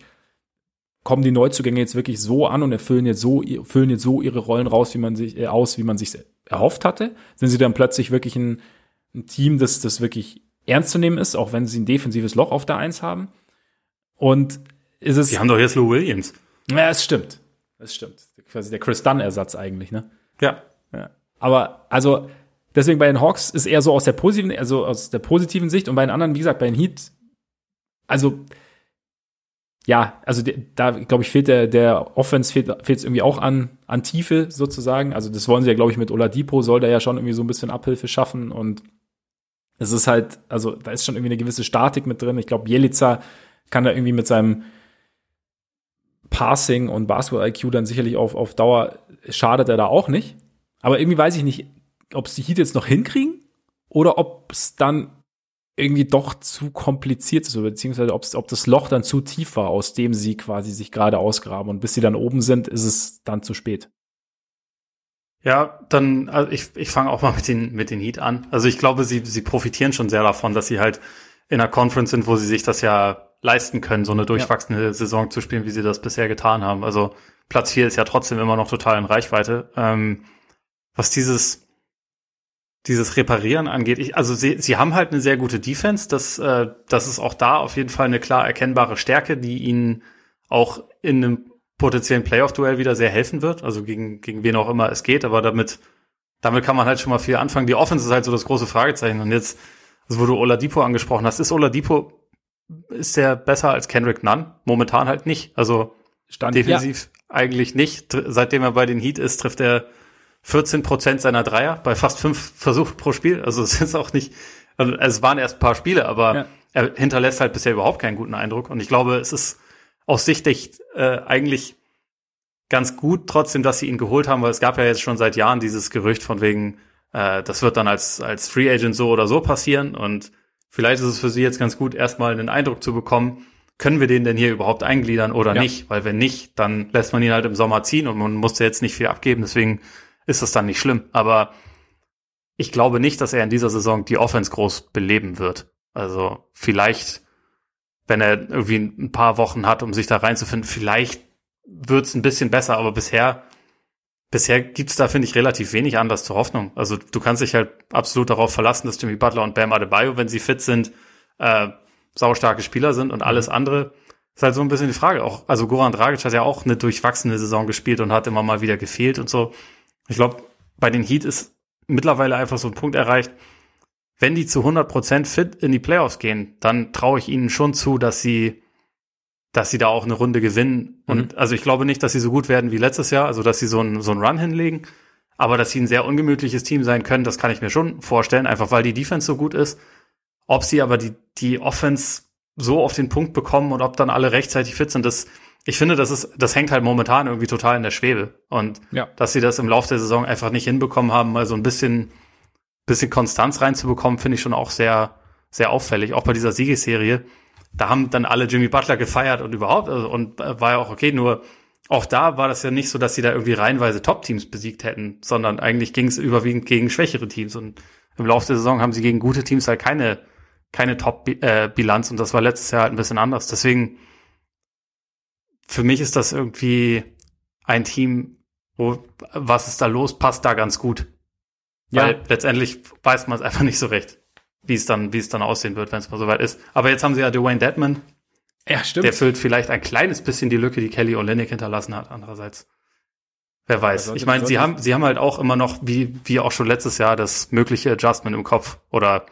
kommen die Neuzugänge jetzt wirklich so an und erfüllen jetzt so, füllen jetzt so ihre Rollen raus, wie man sich, äh, aus, wie man sich erhofft hatte? Sind sie dann plötzlich wirklich ein, ein Team, das, das wirklich ernst zu nehmen ist, auch wenn sie ein defensives Loch auf der Eins haben? Und ist es. Sie haben doch jetzt Lou Williams. Ja, es stimmt. Es stimmt quasi der Chris Dunn-Ersatz eigentlich, ne? Ja. ja. Aber also deswegen bei den Hawks ist eher so aus der positiven, also aus der positiven Sicht und bei den anderen, wie gesagt, bei den Heat, also ja, also da glaube ich fehlt der der Offense fehlt es irgendwie auch an an Tiefe sozusagen. Also das wollen sie ja glaube ich mit Oladipo soll der ja schon irgendwie so ein bisschen Abhilfe schaffen und es ist halt, also da ist schon irgendwie eine gewisse Statik mit drin. Ich glaube, Jelica kann da irgendwie mit seinem Passing und Basketball-IQ dann sicherlich auf, auf Dauer schadet er da auch nicht. Aber irgendwie weiß ich nicht, ob es die Heat jetzt noch hinkriegen oder ob es dann irgendwie doch zu kompliziert ist, beziehungsweise ob, ob das Loch dann zu tief war, aus dem sie quasi sich gerade ausgraben. Und bis sie dann oben sind, ist es dann zu spät. Ja, dann, also ich, ich fange auch mal mit den, mit den Heat an. Also ich glaube, sie, sie profitieren schon sehr davon, dass sie halt in einer Conference sind, wo sie sich das ja leisten können, so eine durchwachsene ja. Saison zu spielen, wie sie das bisher getan haben. Also Platz 4 ist ja trotzdem immer noch total in Reichweite. Ähm, was dieses, dieses Reparieren angeht, ich, also sie, sie haben halt eine sehr gute Defense. Das, äh, das ist auch da auf jeden Fall eine klar erkennbare Stärke, die ihnen auch in einem potenziellen Playoff-Duell wieder sehr helfen wird. Also gegen, gegen wen auch immer es geht, aber damit, damit kann man halt schon mal viel anfangen. Die Offense ist halt so das große Fragezeichen. Und jetzt, also wo du Oladipo angesprochen hast, ist Oladipo ist der besser als Kendrick Nunn? Momentan halt nicht. Also Stand, defensiv ja. eigentlich nicht. Seitdem er bei den Heat ist, trifft er 14 Prozent seiner Dreier bei fast fünf Versuchen pro Spiel. Also es ist auch nicht, also es waren erst ein paar Spiele, aber ja. er hinterlässt halt bisher überhaupt keinen guten Eindruck. Und ich glaube, es ist aus Sicht äh, eigentlich ganz gut trotzdem, dass sie ihn geholt haben, weil es gab ja jetzt schon seit Jahren dieses Gerücht von wegen, äh, das wird dann als, als Free Agent so oder so passieren und Vielleicht ist es für Sie jetzt ganz gut, erstmal einen Eindruck zu bekommen, können wir den denn hier überhaupt eingliedern oder ja. nicht? Weil wenn nicht, dann lässt man ihn halt im Sommer ziehen und man musste jetzt nicht viel abgeben, deswegen ist das dann nicht schlimm. Aber ich glaube nicht, dass er in dieser Saison die Offense groß beleben wird. Also vielleicht, wenn er irgendwie ein paar Wochen hat, um sich da reinzufinden, vielleicht wird es ein bisschen besser, aber bisher bisher gibt's da, finde ich, relativ wenig Anlass zur Hoffnung. Also du kannst dich halt absolut darauf verlassen, dass Jimmy Butler und Bam Adebayo, wenn sie fit sind, äh, saustarke Spieler sind und alles mhm. andere ist halt so ein bisschen die Frage. Auch, also Goran Dragic hat ja auch eine durchwachsene Saison gespielt und hat immer mal wieder gefehlt und so. Ich glaube, bei den Heat ist mittlerweile einfach so ein Punkt erreicht, wenn die zu 100% fit in die Playoffs gehen, dann traue ich ihnen schon zu, dass sie dass sie da auch eine Runde gewinnen. Mhm. Und also ich glaube nicht, dass sie so gut werden wie letztes Jahr, also dass sie so einen so einen Run hinlegen, aber dass sie ein sehr ungemütliches Team sein können, das kann ich mir schon vorstellen, einfach weil die Defense so gut ist. Ob sie aber die die Offense so auf den Punkt bekommen und ob dann alle rechtzeitig fit sind, das ich finde, das ist, das hängt halt momentan irgendwie total in der Schwebe. Und ja. dass sie das im Laufe der Saison einfach nicht hinbekommen haben, mal so ein bisschen, bisschen Konstanz reinzubekommen, finde ich schon auch sehr, sehr auffällig. Auch bei dieser Siegesserie. Da haben dann alle Jimmy Butler gefeiert und überhaupt, also, und äh, war ja auch okay, nur auch da war das ja nicht so, dass sie da irgendwie reihenweise Top-Teams besiegt hätten, sondern eigentlich ging es überwiegend gegen schwächere Teams. Und im Laufe der Saison haben sie gegen gute Teams halt keine, keine Top-Bilanz und das war letztes Jahr halt ein bisschen anders. Deswegen, für mich ist das irgendwie ein Team, wo, was ist da los, passt da ganz gut. Ja. Weil letztendlich weiß man es einfach nicht so recht, wie es dann, wie es dann aussehen wird, wenn es mal soweit ist. Aber jetzt haben sie ja Dwayne Deadman. Ja, stimmt. Der füllt vielleicht ein kleines bisschen die Lücke, die Kelly Olynyk hinterlassen hat, andererseits. Wer weiß. Ich meine, sie haben, sie haben halt auch immer noch, wie, wie auch schon letztes Jahr, das mögliche Adjustment im Kopf oder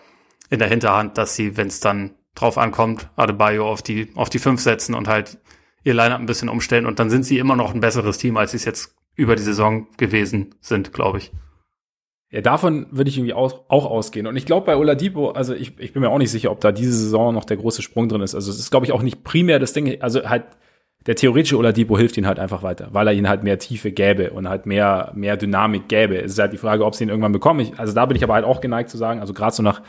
in der Hinterhand, dass sie, wenn es dann drauf ankommt, Adebayo auf die, auf die fünf setzen und halt ihr Lineup ein bisschen umstellen und dann sind sie immer noch ein besseres Team, als sie es jetzt über die Saison gewesen sind, glaube ich. Ja, davon würde ich irgendwie auch, auch ausgehen. Und ich glaube bei Oladipo, also ich, ich bin mir auch nicht sicher, ob da diese Saison noch der große Sprung drin ist. Also es ist, glaube ich, auch nicht primär das Ding, also halt der theoretische Oladipo hilft ihnen halt einfach weiter, weil er ihnen halt mehr Tiefe gäbe und halt mehr, mehr Dynamik gäbe. Es ist halt die Frage, ob sie ihn irgendwann bekommen. Ich, also da bin ich aber halt auch geneigt zu sagen, also gerade so nach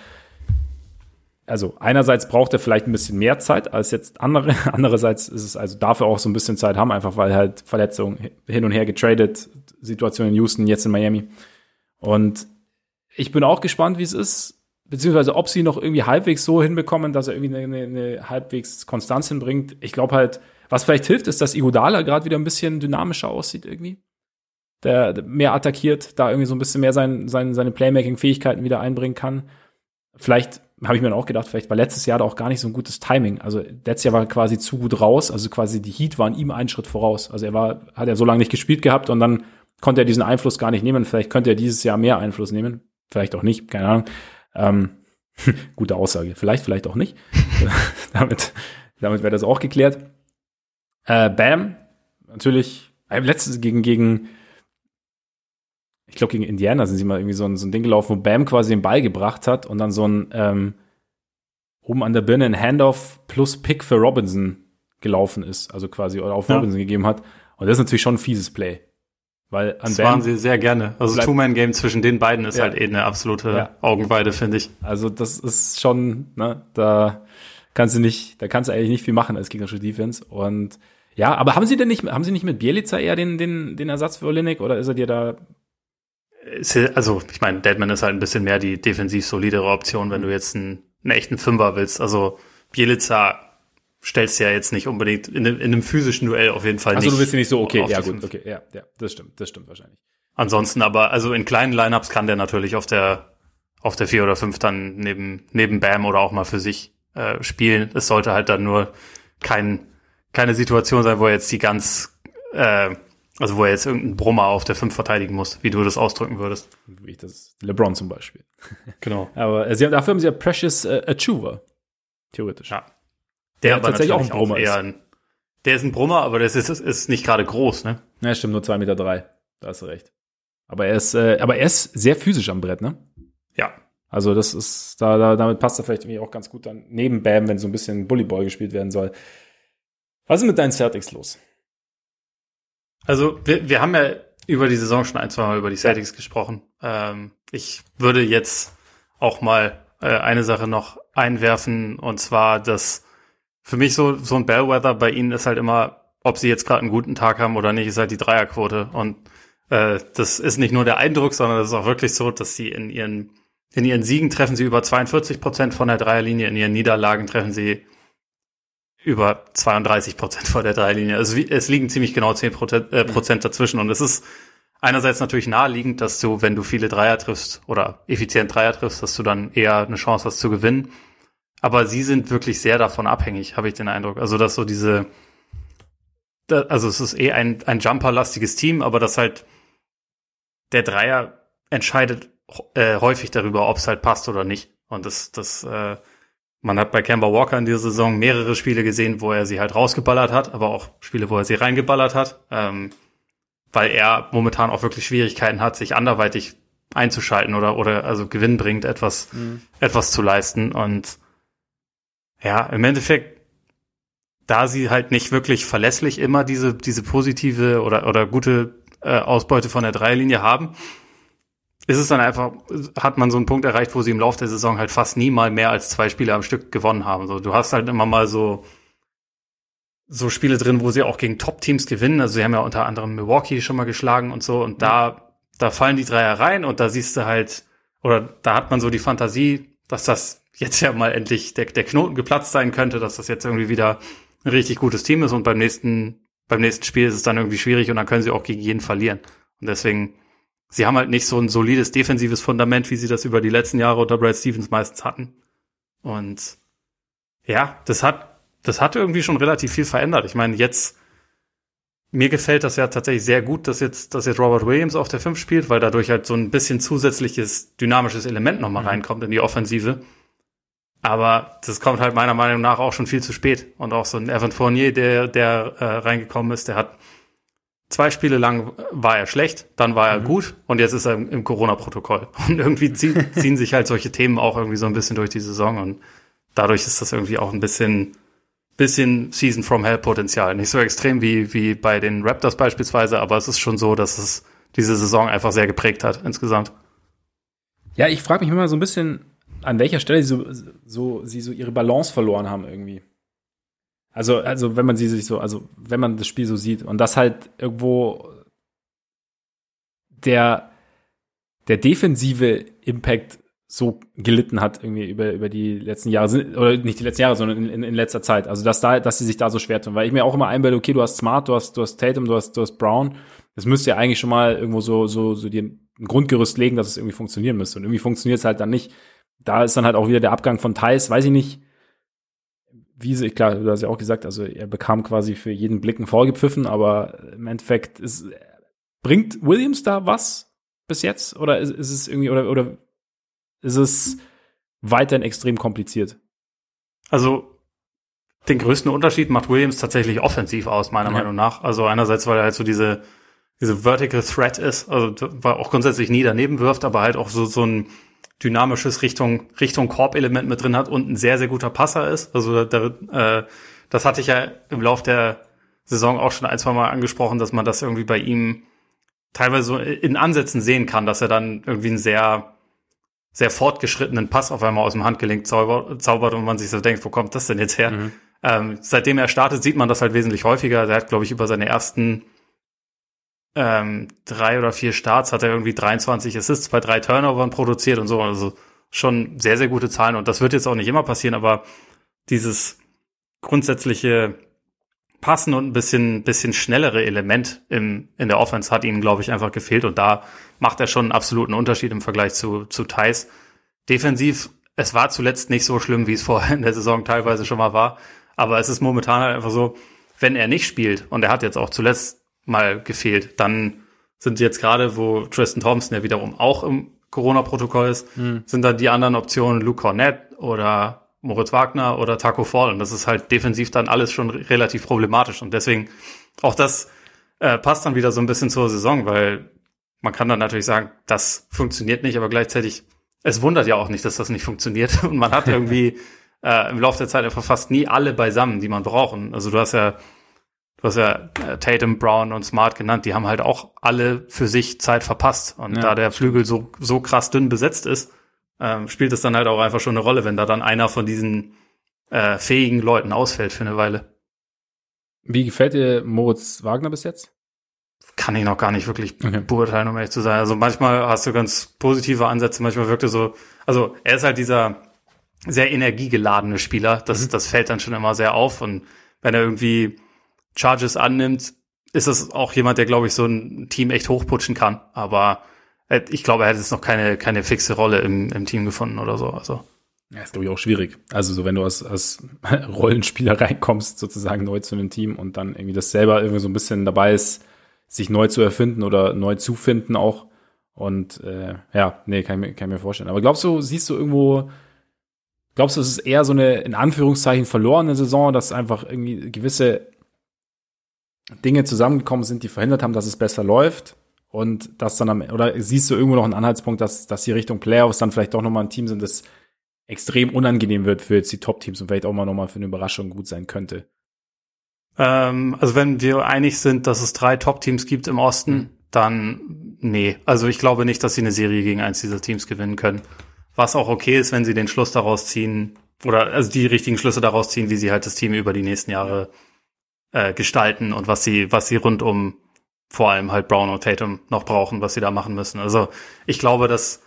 also einerseits braucht er vielleicht ein bisschen mehr Zeit als jetzt andere. Andererseits ist es also dafür auch so ein bisschen Zeit haben, einfach weil halt Verletzungen hin und her getradet, Situation in Houston, jetzt in Miami. Und ich bin auch gespannt, wie es ist, beziehungsweise ob sie noch irgendwie halbwegs so hinbekommen, dass er irgendwie eine, eine halbwegs Konstanz hinbringt. Ich glaube halt, was vielleicht hilft, ist, dass Igodala gerade wieder ein bisschen dynamischer aussieht irgendwie. Der mehr attackiert, da irgendwie so ein bisschen mehr sein, sein, seine Playmaking-Fähigkeiten wieder einbringen kann. Vielleicht habe ich mir dann auch gedacht, vielleicht war letztes Jahr da auch gar nicht so ein gutes Timing. Also letztes Jahr war er quasi zu gut raus, also quasi die Heat waren ihm einen Schritt voraus. Also er war, hat er so lange nicht gespielt gehabt und dann konnte er diesen Einfluss gar nicht nehmen. Vielleicht könnte er dieses Jahr mehr Einfluss nehmen. Vielleicht auch nicht, keine Ahnung. Ähm, gute Aussage. Vielleicht, vielleicht auch nicht. damit damit wäre das auch geklärt. Äh, Bam, natürlich, äh, letztes gegen, gegen ich glaube, gegen Indiana sind sie mal irgendwie so ein, so ein Ding gelaufen, wo Bam quasi den Ball gebracht hat und dann so ein ähm, oben an der Birne ein Handoff plus Pick für Robinson gelaufen ist, also quasi oder auf ja. Robinson gegeben hat. Und das ist natürlich schon ein fieses Play. Weil an das Bam waren sie sehr gerne. Also Two-Man-Game zwischen den beiden ist ja. halt eh eine absolute ja. Augenweide, finde ich. Also das ist schon, ne, da kannst du nicht, da kannst du eigentlich nicht viel machen als gegnerische Defense. Und ja, aber haben sie denn nicht, haben sie nicht mit Bielica eher den, den, den Ersatz für Olinik oder ist er dir da also ich meine, Deadman ist halt ein bisschen mehr die defensiv solidere Option, wenn du jetzt einen, einen echten Fünfer willst. Also Bielica stellst du ja jetzt nicht unbedingt in, in einem physischen Duell auf jeden Fall also, nicht. Also du bist ja nicht so, okay, ja gut, fünf. okay, ja, ja, das stimmt, das stimmt wahrscheinlich. Ansonsten aber, also in kleinen Lineups kann der natürlich auf der auf der vier oder fünf dann neben neben Bam oder auch mal für sich äh, spielen. Es sollte halt dann nur kein keine Situation sein, wo er jetzt die ganz äh, also wo er jetzt irgendeinen Brummer auf der 5 verteidigen muss, wie du das ausdrücken würdest. Wie ich das, LeBron zum Beispiel. Genau. Aber sie, dafür haben sie ja Precious äh, Achuva. Theoretisch. Ja. Der, der tatsächlich auch ein Brummer auch ist. Ein, der ist ein Brummer, aber der ist, ist, ist nicht gerade groß, ne? Ja, stimmt, nur 2,3 Meter. Drei. Da hast du recht. Aber er ist, äh, aber er ist sehr physisch am Brett, ne? Ja. Also das ist, da, da damit passt er vielleicht irgendwie auch ganz gut dann neben Bam, wenn so ein bisschen Bullyball gespielt werden soll. Was ist mit deinen Celtics los? Also wir, wir haben ja über die Saison schon ein, zwei Mal über die Celtics gesprochen. Ähm, ich würde jetzt auch mal äh, eine Sache noch einwerfen und zwar, dass für mich so so ein Bellwether bei ihnen ist halt immer, ob sie jetzt gerade einen guten Tag haben oder nicht, ist halt die Dreierquote und äh, das ist nicht nur der Eindruck, sondern es ist auch wirklich so, dass sie in ihren in ihren Siegen treffen sie über 42 Prozent von der Dreierlinie, in ihren Niederlagen treffen sie über 32 Prozent vor der Dreilinie. Also es liegen ziemlich genau 10 Prozent, äh, Prozent dazwischen. Und es ist einerseits natürlich naheliegend, dass du, wenn du viele Dreier triffst oder effizient Dreier triffst, dass du dann eher eine Chance hast zu gewinnen. Aber sie sind wirklich sehr davon abhängig, habe ich den Eindruck. Also, dass so diese, also es ist eh ein, ein Jumper-lastiges Team, aber das halt der Dreier entscheidet äh, häufig darüber, ob es halt passt oder nicht. Und das, das, äh, man hat bei Kemba Walker in dieser Saison mehrere Spiele gesehen, wo er sie halt rausgeballert hat, aber auch Spiele, wo er sie reingeballert hat, ähm, weil er momentan auch wirklich Schwierigkeiten hat, sich anderweitig einzuschalten oder, oder also gewinnbringend etwas, mhm. etwas zu leisten. Und ja, im Endeffekt, da sie halt nicht wirklich verlässlich immer diese, diese positive oder, oder gute äh, Ausbeute von der Dreierlinie haben, ist es dann einfach, hat man so einen Punkt erreicht, wo sie im Laufe der Saison halt fast nie mal mehr als zwei Spiele am Stück gewonnen haben. So, du hast halt immer mal so, so Spiele drin, wo sie auch gegen Top-Teams gewinnen. Also sie haben ja unter anderem Milwaukee schon mal geschlagen und so. Und da, da fallen die Dreier rein und da siehst du halt, oder da hat man so die Fantasie, dass das jetzt ja mal endlich der, der Knoten geplatzt sein könnte, dass das jetzt irgendwie wieder ein richtig gutes Team ist und beim nächsten, beim nächsten Spiel ist es dann irgendwie schwierig und dann können sie auch gegen jeden verlieren. Und deswegen sie haben halt nicht so ein solides defensives Fundament, wie sie das über die letzten Jahre unter Brad Stevens meistens hatten. Und ja, das hat, das hat irgendwie schon relativ viel verändert. Ich meine, jetzt, mir gefällt das ja tatsächlich sehr gut, dass jetzt, dass jetzt Robert Williams auf der 5 spielt, weil dadurch halt so ein bisschen zusätzliches dynamisches Element nochmal mhm. reinkommt in die Offensive. Aber das kommt halt meiner Meinung nach auch schon viel zu spät. Und auch so ein Evan Fournier, der, der äh, reingekommen ist, der hat Zwei Spiele lang war er schlecht, dann war er mhm. gut und jetzt ist er im, im Corona-Protokoll. Und irgendwie ziehen, ziehen sich halt solche Themen auch irgendwie so ein bisschen durch die Saison und dadurch ist das irgendwie auch ein bisschen, bisschen Season from Hell Potenzial. Nicht so extrem wie, wie bei den Raptors beispielsweise, aber es ist schon so, dass es diese Saison einfach sehr geprägt hat insgesamt. Ja, ich frage mich immer so ein bisschen, an welcher Stelle sie so, so, sie so ihre Balance verloren haben irgendwie. Also, also wenn man sie sich so, also wenn man das Spiel so sieht und das halt irgendwo der, der defensive Impact so gelitten hat irgendwie über, über die letzten Jahre, oder nicht die letzten Jahre, sondern in, in, in letzter Zeit. Also, dass da, dass sie sich da so schwer tun. Weil ich mir auch immer einbilde, okay, du hast Smart, du hast, du hast Tatum, du hast, du hast Brown. Das müsste ja eigentlich schon mal irgendwo so, so, so dir ein Grundgerüst legen, dass es irgendwie funktionieren müsste. Und irgendwie funktioniert es halt dann nicht. Da ist dann halt auch wieder der Abgang von Thais, weiß ich nicht Wiese, klar, du hast ja auch gesagt, also er bekam quasi für jeden Blick einen vorgepfiffen, aber im Endeffekt ist, bringt Williams da was bis jetzt? Oder ist, ist es irgendwie, oder, oder ist es weiterhin extrem kompliziert? Also, den größten Unterschied macht Williams tatsächlich offensiv aus, meiner ja. Meinung nach. Also einerseits, weil er halt so diese, diese Vertical Threat ist, also weil er auch grundsätzlich nie daneben wirft, aber halt auch so, so ein dynamisches Richtung, Richtung Korb-Element mit drin hat und ein sehr, sehr guter Passer ist. Also da, äh, das hatte ich ja im Lauf der Saison auch schon ein, zwei Mal angesprochen, dass man das irgendwie bei ihm teilweise so in Ansätzen sehen kann, dass er dann irgendwie einen sehr, sehr fortgeschrittenen Pass auf einmal aus dem Handgelenk zaubert, und man sich so denkt, wo kommt das denn jetzt her? Mhm. Ähm, seitdem er startet, sieht man das halt wesentlich häufiger. Er hat, glaube ich, über seine ersten ähm, drei oder vier Starts hat er irgendwie 23 Assists bei drei Turnovern produziert und so. Also schon sehr, sehr gute Zahlen. Und das wird jetzt auch nicht immer passieren, aber dieses grundsätzliche Passen und ein bisschen, bisschen schnellere Element im, in der Offense hat ihnen, glaube ich, einfach gefehlt. Und da macht er schon einen absoluten Unterschied im Vergleich zu, zu Thais. Defensiv, es war zuletzt nicht so schlimm, wie es vorher in der Saison teilweise schon mal war. Aber es ist momentan halt einfach so, wenn er nicht spielt, und er hat jetzt auch zuletzt mal gefehlt. Dann sind jetzt gerade, wo Tristan Thompson ja wiederum auch im Corona-Protokoll ist, mhm. sind dann die anderen Optionen Luke Cornett oder Moritz Wagner oder Taco Fall. Und das ist halt defensiv dann alles schon relativ problematisch. Und deswegen auch das äh, passt dann wieder so ein bisschen zur Saison, weil man kann dann natürlich sagen, das funktioniert nicht, aber gleichzeitig, es wundert ja auch nicht, dass das nicht funktioniert. Und man hat irgendwie äh, im Laufe der Zeit einfach fast nie alle beisammen, die man braucht. Also du hast ja du hast ja äh, Tatum, Brown und Smart genannt, die haben halt auch alle für sich Zeit verpasst. Und ja. da der Flügel so, so krass dünn besetzt ist, ähm, spielt es dann halt auch einfach schon eine Rolle, wenn da dann einer von diesen äh, fähigen Leuten ausfällt für eine Weile. Wie gefällt dir Moritz Wagner bis jetzt? Kann ich noch gar nicht wirklich okay. beurteilen, um ehrlich zu sein. Also manchmal hast du ganz positive Ansätze, manchmal wirkt er so, also er ist halt dieser sehr energiegeladene Spieler. Das, mhm. das fällt dann schon immer sehr auf. Und wenn er irgendwie Charges annimmt, ist es auch jemand, der, glaube ich, so ein Team echt hochputschen kann. Aber äh, ich glaube, er hätte jetzt noch keine, keine fixe Rolle im, im Team gefunden oder so. Also. Ja, ist, glaube ich, auch schwierig. Also, so, wenn du als, als Rollenspieler reinkommst, sozusagen neu zu einem Team und dann irgendwie das selber irgendwie so ein bisschen dabei ist, sich neu zu erfinden oder neu zu finden auch. Und äh, ja, nee, kann ich, mir, kann ich mir vorstellen. Aber glaubst du, siehst du irgendwo, glaubst du, es ist eher so eine, in Anführungszeichen, verlorene Saison, dass einfach irgendwie gewisse Dinge zusammengekommen sind, die verhindert haben, dass es besser läuft? Und das dann am, oder siehst du irgendwo noch einen Anhaltspunkt, dass, dass die Richtung Playoffs dann vielleicht doch nochmal ein Team sind, das extrem unangenehm wird für jetzt die Top-Teams und vielleicht auch mal nochmal für eine Überraschung gut sein könnte. Ähm, also wenn wir einig sind, dass es drei Top-Teams gibt im Osten, mhm. dann nee. Also ich glaube nicht, dass sie eine Serie gegen eins dieser Teams gewinnen können. Was auch okay ist, wenn sie den Schluss daraus ziehen, oder also die richtigen Schlüsse daraus ziehen, wie sie halt das Team über die nächsten Jahre äh, gestalten und was sie, was sie rund um vor allem halt Brown und Tatum noch brauchen, was sie da machen müssen. Also ich glaube, dass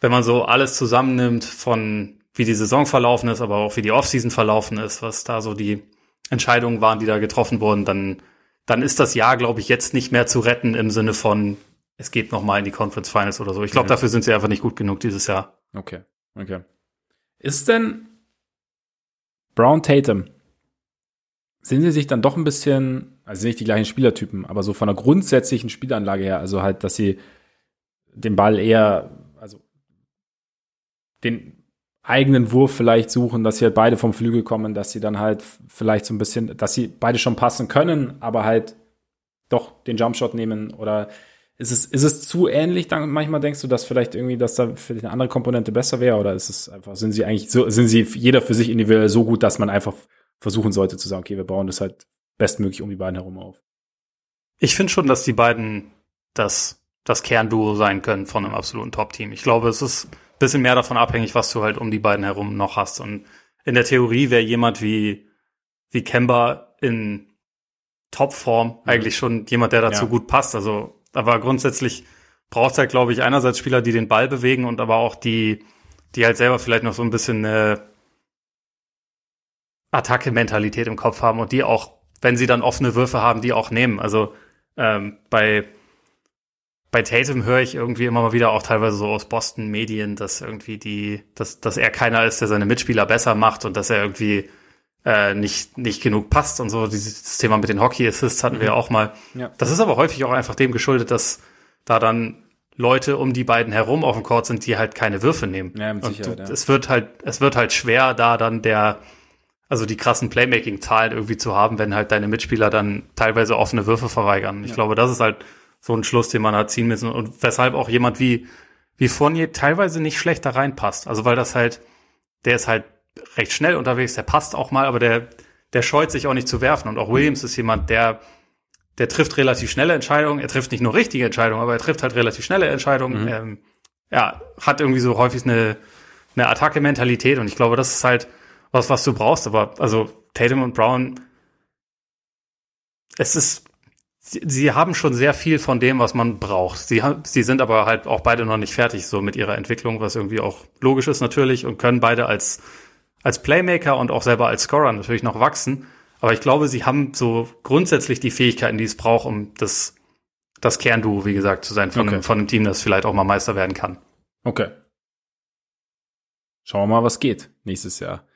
wenn man so alles zusammennimmt von wie die Saison verlaufen ist, aber auch wie die Offseason verlaufen ist, was da so die Entscheidungen waren, die da getroffen wurden, dann, dann ist das Jahr, glaube ich, jetzt nicht mehr zu retten im Sinne von, es geht noch mal in die Conference Finals oder so. Ich glaube, mhm. dafür sind sie einfach nicht gut genug dieses Jahr. Okay, okay. Ist denn Brown Tatum, sind sie sich dann doch ein bisschen, also nicht die gleichen Spielertypen, aber so von der grundsätzlichen Spielanlage her, also halt, dass sie den Ball eher den eigenen Wurf vielleicht suchen, dass sie halt beide vom Flügel kommen, dass sie dann halt vielleicht so ein bisschen, dass sie beide schon passen können, aber halt doch den Jumpshot nehmen oder ist es, ist es zu ähnlich? Dann manchmal denkst du, dass vielleicht irgendwie, dass da für eine andere Komponente besser wäre oder ist es einfach, sind sie eigentlich so, sind sie jeder für sich individuell so gut, dass man einfach versuchen sollte zu sagen, okay, wir bauen das halt bestmöglich um die beiden herum auf? Ich finde schon, dass die beiden das, das Kernduo sein können von einem absoluten Top-Team. Ich glaube, es ist bisschen mehr davon abhängig, was du halt um die beiden herum noch hast. Und in der Theorie wäre jemand wie, wie Kemba in Topform mhm. eigentlich schon jemand, der dazu ja. gut passt. Also, aber grundsätzlich braucht es halt, glaube ich, einerseits Spieler, die den Ball bewegen und aber auch die, die halt selber vielleicht noch so ein bisschen eine Attacke-Mentalität im Kopf haben und die auch, wenn sie dann offene Würfe haben, die auch nehmen. Also ähm, bei bei Tatum höre ich irgendwie immer mal wieder auch teilweise so aus Boston Medien, dass irgendwie die, dass, dass er keiner ist, der seine Mitspieler besser macht und dass er irgendwie äh, nicht, nicht genug passt und so. Dieses Thema mit den Hockey Assists hatten mhm. wir auch mal. Ja. Das ist aber häufig auch einfach dem geschuldet, dass da dann Leute um die beiden herum auf dem Court sind, die halt keine Würfe nehmen. Ja, mit Sicherheit, und ja. es wird halt, es wird halt schwer, da dann der, also die krassen Playmaking-Zahlen irgendwie zu haben, wenn halt deine Mitspieler dann teilweise offene Würfe verweigern. Ich ja. glaube, das ist halt so ein Schluss, den man hat ziehen müssen und weshalb auch jemand wie, wie Fournier teilweise nicht schlecht da reinpasst. Also weil das halt, der ist halt recht schnell unterwegs, der passt auch mal, aber der, der scheut sich auch nicht zu werfen. Und auch Williams ist jemand, der, der trifft relativ schnelle Entscheidungen. Er trifft nicht nur richtige Entscheidungen, aber er trifft halt relativ schnelle Entscheidungen. Mhm. Ähm, ja, hat irgendwie so häufig eine, eine Attacke-Mentalität und ich glaube, das ist halt was, was du brauchst. Aber also Tatum und Brown, es ist sie, sie haben schon sehr viel von dem, was man braucht. Sie, sie sind aber halt auch beide noch nicht fertig so mit ihrer Entwicklung, was irgendwie auch logisch ist natürlich und können beide als, als Playmaker und auch selber als Scorer natürlich noch wachsen. Aber ich glaube, sie haben so grundsätzlich die Fähigkeiten, die es braucht, um das, das Kernduo, wie gesagt, zu sein von, okay. einem, von einem Team, das vielleicht auch mal Meister werden kann. Okay. Schauen wir mal, was geht nächstes Jahr.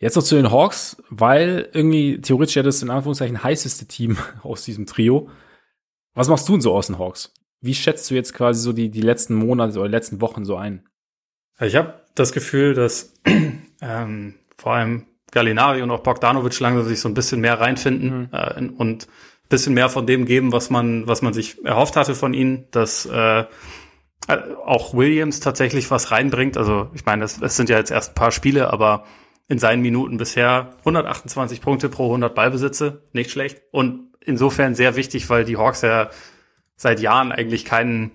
Jetzt noch zu den Hawks, weil irgendwie theoretisch ja das in Anführungszeichen heißeste Team aus diesem Trio. Was machst du denn so aus den Hawks? Wie schätzt du jetzt quasi so die, die letzten Monate oder letzten Wochen so ein? Ich habe das Gefühl, dass ähm, vor allem Gallinari und auch Bogdanovic langsam sich so ein bisschen mehr reinfinden mhm. äh, und bisschen mehr von dem geben, was man, was man sich erhofft hatte von ihnen, dass äh, auch Williams tatsächlich was reinbringt. Also ich meine, es sind ja jetzt erst ein paar Spiele, aber in seinen Minuten bisher 128 Punkte pro 100 Ballbesitze, nicht schlecht. Und insofern sehr wichtig, weil die Hawks ja seit Jahren eigentlich keinen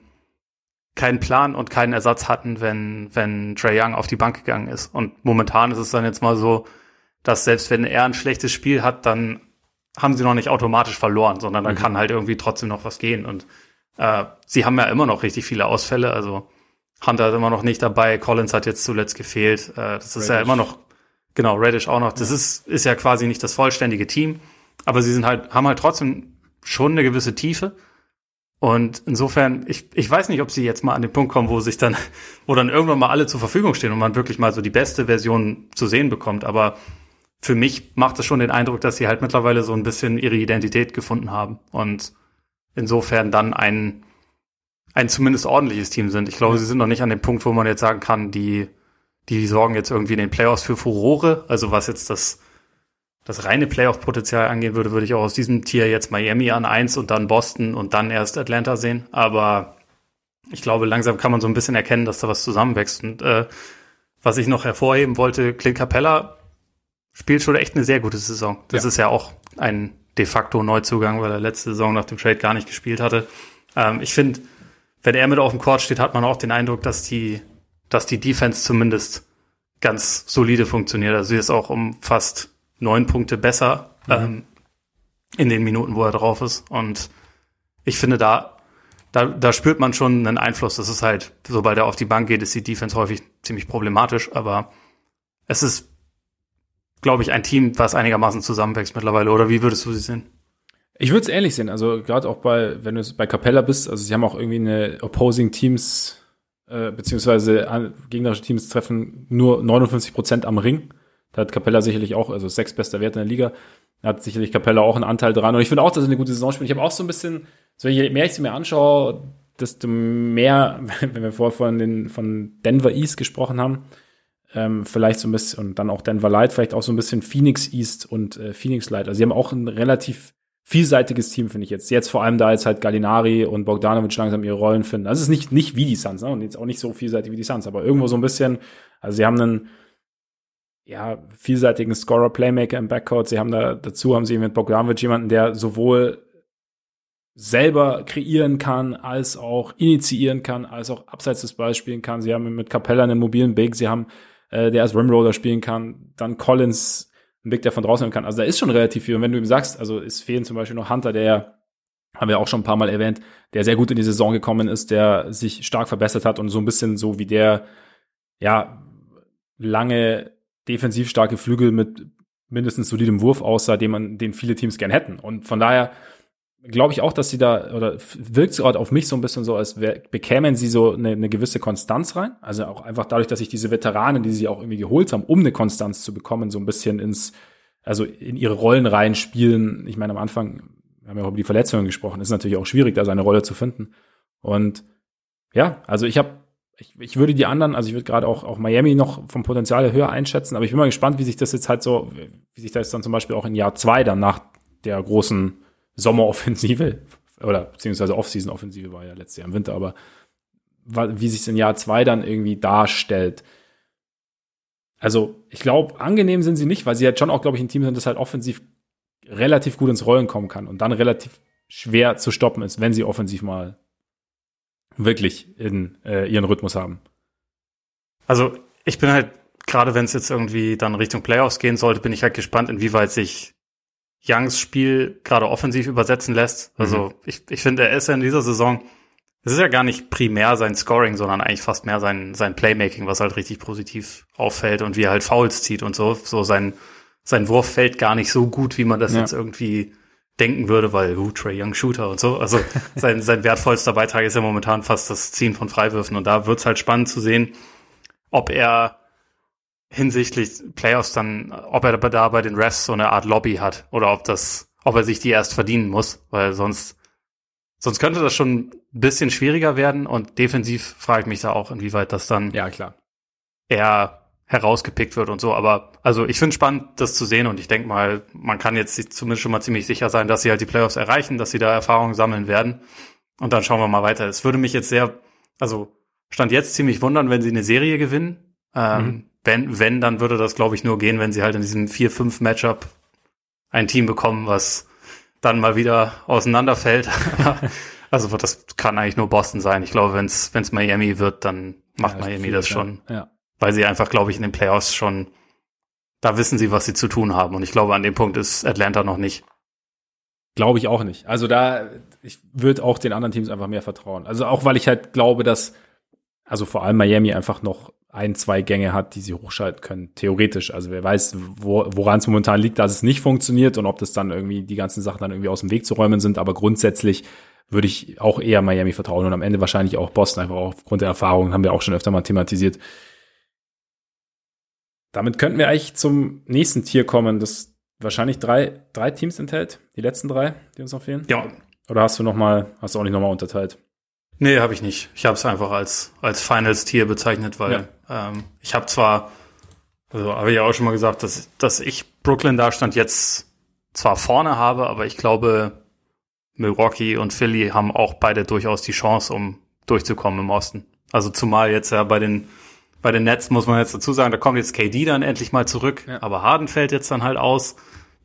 keinen Plan und keinen Ersatz hatten, wenn wenn Trey Young auf die Bank gegangen ist. Und momentan ist es dann jetzt mal so, dass selbst wenn er ein schlechtes Spiel hat, dann haben sie noch nicht automatisch verloren, sondern dann mhm. kann halt irgendwie trotzdem noch was gehen. Und äh, sie haben ja immer noch richtig viele Ausfälle. Also Hunter ist immer noch nicht dabei, Collins hat jetzt zuletzt gefehlt. Äh, das ist Reddish. ja immer noch Genau, Reddish auch noch. Das ja. ist, ist ja quasi nicht das vollständige Team, aber sie sind halt, haben halt trotzdem schon eine gewisse Tiefe. Und insofern, ich, ich weiß nicht, ob sie jetzt mal an den Punkt kommen, wo sich dann, wo dann irgendwann mal alle zur Verfügung stehen und man wirklich mal so die beste Version zu sehen bekommt. Aber für mich macht es schon den Eindruck, dass sie halt mittlerweile so ein bisschen ihre Identität gefunden haben und insofern dann ein, ein zumindest ordentliches Team sind. Ich glaube, ja. sie sind noch nicht an dem Punkt, wo man jetzt sagen kann, die, die sorgen jetzt irgendwie in den Playoffs für Furore. Also was jetzt das, das reine Playoff-Potenzial angehen würde, würde ich auch aus diesem Tier jetzt Miami an eins und dann Boston und dann erst Atlanta sehen. Aber ich glaube, langsam kann man so ein bisschen erkennen, dass da was zusammenwächst. Und äh, was ich noch hervorheben wollte, Clint Capella spielt schon echt eine sehr gute Saison. Das ja. ist ja auch ein de facto Neuzugang, weil er letzte Saison nach dem Trade gar nicht gespielt hatte. Ähm, ich finde, wenn er mit auf dem Court steht, hat man auch den Eindruck, dass die, dass die Defense zumindest ganz solide funktioniert. Also sie ist auch um fast neun Punkte besser mhm. ähm, in den Minuten, wo er drauf ist. Und ich finde, da, da, da spürt man schon einen Einfluss. Das ist halt, sobald er auf die Bank geht, ist die Defense häufig ziemlich problematisch. Aber es ist, glaube ich, ein Team, was einigermaßen zusammenwächst mittlerweile. Oder wie würdest du sie sehen? Ich würde es ähnlich sehen. Also gerade auch bei, wenn du bei Capella bist, also sie haben auch irgendwie eine Opposing Teams äh, beziehungsweise gegnerische Teams treffen nur 59 Prozent am Ring. Da hat Capella sicherlich auch, also sechs bester Wert in der Liga, da hat sicherlich Capella auch einen Anteil dran. Und ich finde auch, dass er eine gute Saison spielt. Ich habe auch so ein bisschen, so je mehr ich sie mir anschaue, desto mehr, wenn wir vorher von, den, von Denver East gesprochen haben, ähm, vielleicht so ein bisschen, und dann auch Denver Light, vielleicht auch so ein bisschen Phoenix East und äh, Phoenix Light. Also sie haben auch ein relativ vielseitiges Team, finde ich jetzt. Jetzt vor allem da jetzt halt Gallinari und Bogdanovic langsam ihre Rollen finden. Also es ist nicht, nicht wie die Suns, ne? Und jetzt auch nicht so vielseitig wie die Suns, aber irgendwo so ein bisschen, also sie haben einen, ja, vielseitigen Scorer, Playmaker im Backcourt. Sie haben da, dazu haben sie mit Bogdanovic jemanden, der sowohl selber kreieren kann, als auch initiieren kann, als auch abseits des Balls spielen kann. Sie haben mit Capella einen mobilen Big, sie haben, äh, der als Rimroller spielen kann, dann Collins, ein Big, der von draußen kann. Also da ist schon relativ viel. Und wenn du ihm sagst, also es fehlen zum Beispiel noch Hunter, der haben wir auch schon ein paar Mal erwähnt, der sehr gut in die Saison gekommen ist, der sich stark verbessert hat und so ein bisschen so wie der, ja, lange defensiv starke Flügel mit mindestens solidem Wurf aussah, den man, den viele Teams gern hätten. Und von daher glaube ich auch, dass sie da, oder wirkt es gerade auf mich so ein bisschen so, als wär, bekämen sie so eine, eine gewisse Konstanz rein. Also auch einfach dadurch, dass sich diese Veteranen, die sie auch irgendwie geholt haben, um eine Konstanz zu bekommen, so ein bisschen ins, also in ihre Rollen reinspielen. Ich meine, am Anfang, wir haben ja auch über die Verletzungen gesprochen, ist natürlich auch schwierig, da seine Rolle zu finden. Und ja, also ich habe ich, ich würde die anderen, also ich würde gerade auch, auch Miami noch vom Potenzial höher einschätzen, aber ich bin mal gespannt, wie sich das jetzt halt so, wie sich das dann zum Beispiel auch in Jahr zwei dann nach der großen Sommeroffensive oder beziehungsweise Offseason-Offensive war ja letztes Jahr im Winter, aber wie sich es in Jahr zwei dann irgendwie darstellt. Also ich glaube, angenehm sind sie nicht, weil sie halt schon auch, glaube ich, ein Team sind, das halt offensiv relativ gut ins Rollen kommen kann und dann relativ schwer zu stoppen ist, wenn sie offensiv mal wirklich in äh, ihren Rhythmus haben. Also ich bin halt, gerade wenn es jetzt irgendwie dann Richtung Playoffs gehen sollte, bin ich halt gespannt, inwieweit sich Youngs Spiel gerade offensiv übersetzen lässt. Also mhm. ich, ich finde, er ist ja in dieser Saison, es ist ja gar nicht primär sein Scoring, sondern eigentlich fast mehr sein, sein Playmaking, was halt richtig positiv auffällt und wie er halt Fouls zieht und so. So sein, sein Wurf fällt gar nicht so gut, wie man das ja. jetzt irgendwie denken würde, weil uh, Trey Young Shooter und so. Also sein, sein wertvollster Beitrag ist ja momentan fast das Ziehen von Freiwürfen und da wird's halt spannend zu sehen, ob er hinsichtlich Playoffs dann, ob er da bei den Refs so eine Art Lobby hat oder ob das, ob er sich die erst verdienen muss, weil sonst, sonst könnte das schon ein bisschen schwieriger werden und defensiv frage ich mich da auch, inwieweit das dann ja klar eher herausgepickt wird und so. Aber also ich finde spannend, das zu sehen und ich denke mal, man kann jetzt zumindest schon mal ziemlich sicher sein, dass sie halt die Playoffs erreichen, dass sie da Erfahrungen sammeln werden. Und dann schauen wir mal weiter. Es würde mich jetzt sehr, also stand jetzt ziemlich wundern, wenn sie eine Serie gewinnen. Ähm, mhm wenn, wenn, dann würde das, glaube ich, nur gehen, wenn sie halt in diesem 4-5-Matchup ein Team bekommen, was dann mal wieder auseinanderfällt. also das kann eigentlich nur Boston sein. Ich glaube, wenn es Miami wird, dann macht ja, Miami das schon. Ja. Weil sie einfach, glaube ich, in den Playoffs schon, da wissen sie, was sie zu tun haben. Und ich glaube, an dem Punkt ist Atlanta noch nicht. Glaube ich auch nicht. Also da, ich würde auch den anderen Teams einfach mehr vertrauen. Also auch, weil ich halt glaube, dass, also vor allem Miami einfach noch ein, zwei Gänge hat, die sie hochschalten können, theoretisch. Also wer weiß, wo, woran es momentan liegt, dass es nicht funktioniert und ob das dann irgendwie die ganzen Sachen dann irgendwie aus dem Weg zu räumen sind. Aber grundsätzlich würde ich auch eher Miami vertrauen und am Ende wahrscheinlich auch Boston, einfach aufgrund der Erfahrung, haben wir auch schon öfter mal thematisiert. Damit könnten wir eigentlich zum nächsten Tier kommen, das wahrscheinlich drei, drei Teams enthält, die letzten drei, die uns noch fehlen. Ja. Oder hast du noch mal, hast du auch nicht nochmal unterteilt? Nee, habe ich nicht. Ich habe es einfach als, als Finals-Tier bezeichnet, weil ja. Ähm, ich habe zwar, also habe ich ja auch schon mal gesagt, dass, dass ich Brooklyn da stand jetzt zwar vorne habe, aber ich glaube, Milwaukee und Philly haben auch beide durchaus die Chance, um durchzukommen im Osten. Also zumal jetzt ja bei den bei den Nets muss man jetzt dazu sagen, da kommt jetzt KD dann endlich mal zurück, ja. aber Harden fällt jetzt dann halt aus,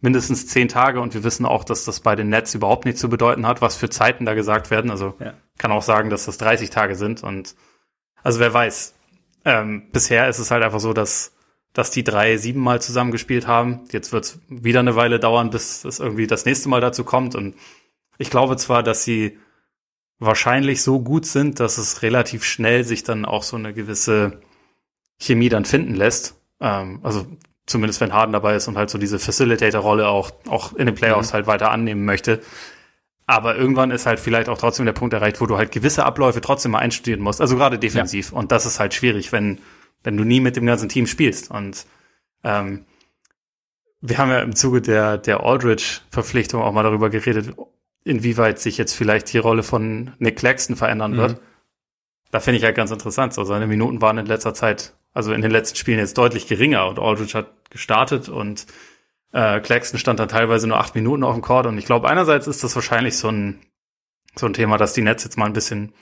mindestens zehn Tage und wir wissen auch, dass das bei den Nets überhaupt nichts zu bedeuten hat, was für Zeiten da gesagt werden. Also ja. kann auch sagen, dass das 30 Tage sind und also wer weiß. Ähm, bisher ist es halt einfach so, dass dass die drei siebenmal zusammengespielt haben. Jetzt wird es wieder eine Weile dauern, bis es irgendwie das nächste Mal dazu kommt und ich glaube zwar, dass sie wahrscheinlich so gut sind, dass es relativ schnell sich dann auch so eine gewisse Chemie dann finden lässt. Ähm, also zumindest wenn Harden dabei ist und halt so diese Facilitator-Rolle auch, auch in den Playoffs mhm. halt weiter annehmen möchte. Aber irgendwann ist halt vielleicht auch trotzdem der Punkt erreicht, wo du halt gewisse Abläufe trotzdem mal einstudieren musst. Also gerade defensiv. Ja. Und das ist halt schwierig, wenn, wenn du nie mit dem ganzen Team spielst. Und ähm, wir haben ja im Zuge der, der Aldridge-Verpflichtung auch mal darüber geredet, inwieweit sich jetzt vielleicht die Rolle von Nick Claxton verändern wird. Mhm. Da finde ich halt ganz interessant. So, seine Minuten waren in letzter Zeit, also in den letzten Spielen jetzt deutlich geringer und Aldridge hat gestartet und äh, Claxton stand dann teilweise nur acht Minuten auf dem Court und ich glaube, einerseits ist das wahrscheinlich so ein, so ein Thema, dass die Nets jetzt mal ein bisschen,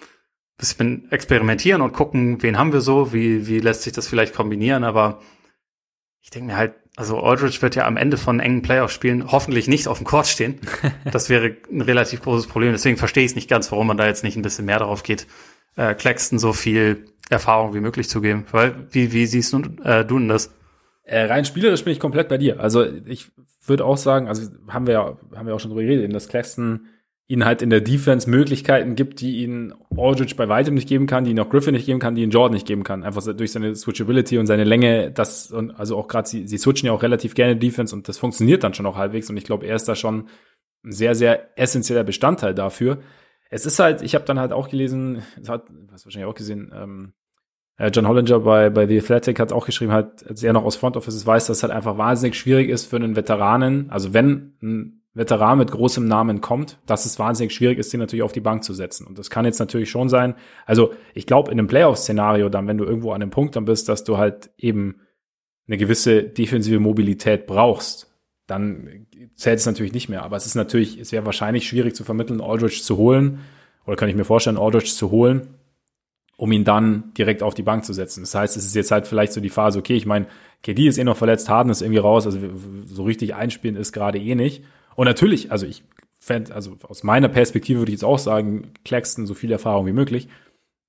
bisschen experimentieren und gucken, wen haben wir so, wie, wie lässt sich das vielleicht kombinieren, aber ich denke mir halt, also Aldridge wird ja am Ende von engen Playoff-Spielen hoffentlich nicht auf dem Court stehen. Das wäre ein relativ großes Problem. Deswegen verstehe ich es nicht ganz, warum man da jetzt nicht ein bisschen mehr darauf geht, äh, Claxton so viel Erfahrung wie möglich zu geben. Weil, wie, wie siehst du, äh, du denn das? Äh, rein spielerisch bin ich komplett bei dir. Also ich würde auch sagen, also haben wir ja, haben wir auch schon drüber geredet, dass Claxton ihnen halt in der Defense Möglichkeiten gibt, die ihnen Aldridge bei weitem nicht geben kann, die ihn auch Griffin nicht geben kann, die ihn Jordan nicht geben kann. Einfach durch seine Switchability und seine Länge, das und also auch gerade sie, sie switchen ja auch relativ gerne Defense und das funktioniert dann schon auch halbwegs und ich glaube, er ist da schon ein sehr sehr essentieller Bestandteil dafür. Es ist halt, ich habe dann halt auch gelesen, das hat, was wahrscheinlich auch gesehen, ähm, John Hollinger bei, bei The Athletic hat auch geschrieben, halt, als er noch aus Front Offices weiß, dass es halt einfach wahnsinnig schwierig ist für einen Veteranen, also wenn ein Veteran mit großem Namen kommt, dass es wahnsinnig schwierig ist, den natürlich auf die Bank zu setzen. Und das kann jetzt natürlich schon sein. Also ich glaube, in einem Playoff-Szenario dann, wenn du irgendwo an einem Punkt dann bist, dass du halt eben eine gewisse defensive Mobilität brauchst, dann zählt es natürlich nicht mehr. Aber es ist natürlich, es wäre wahrscheinlich schwierig zu vermitteln, Aldridge zu holen, oder kann ich mir vorstellen, Aldridge zu holen, um ihn dann direkt auf die Bank zu setzen. Das heißt, es ist jetzt halt vielleicht so die Phase, okay, ich meine, KD ist eh noch verletzt, Harden ist irgendwie raus, also so richtig einspielen ist gerade eh nicht. Und natürlich, also ich fände, also aus meiner Perspektive würde ich jetzt auch sagen, Claxton so viel Erfahrung wie möglich.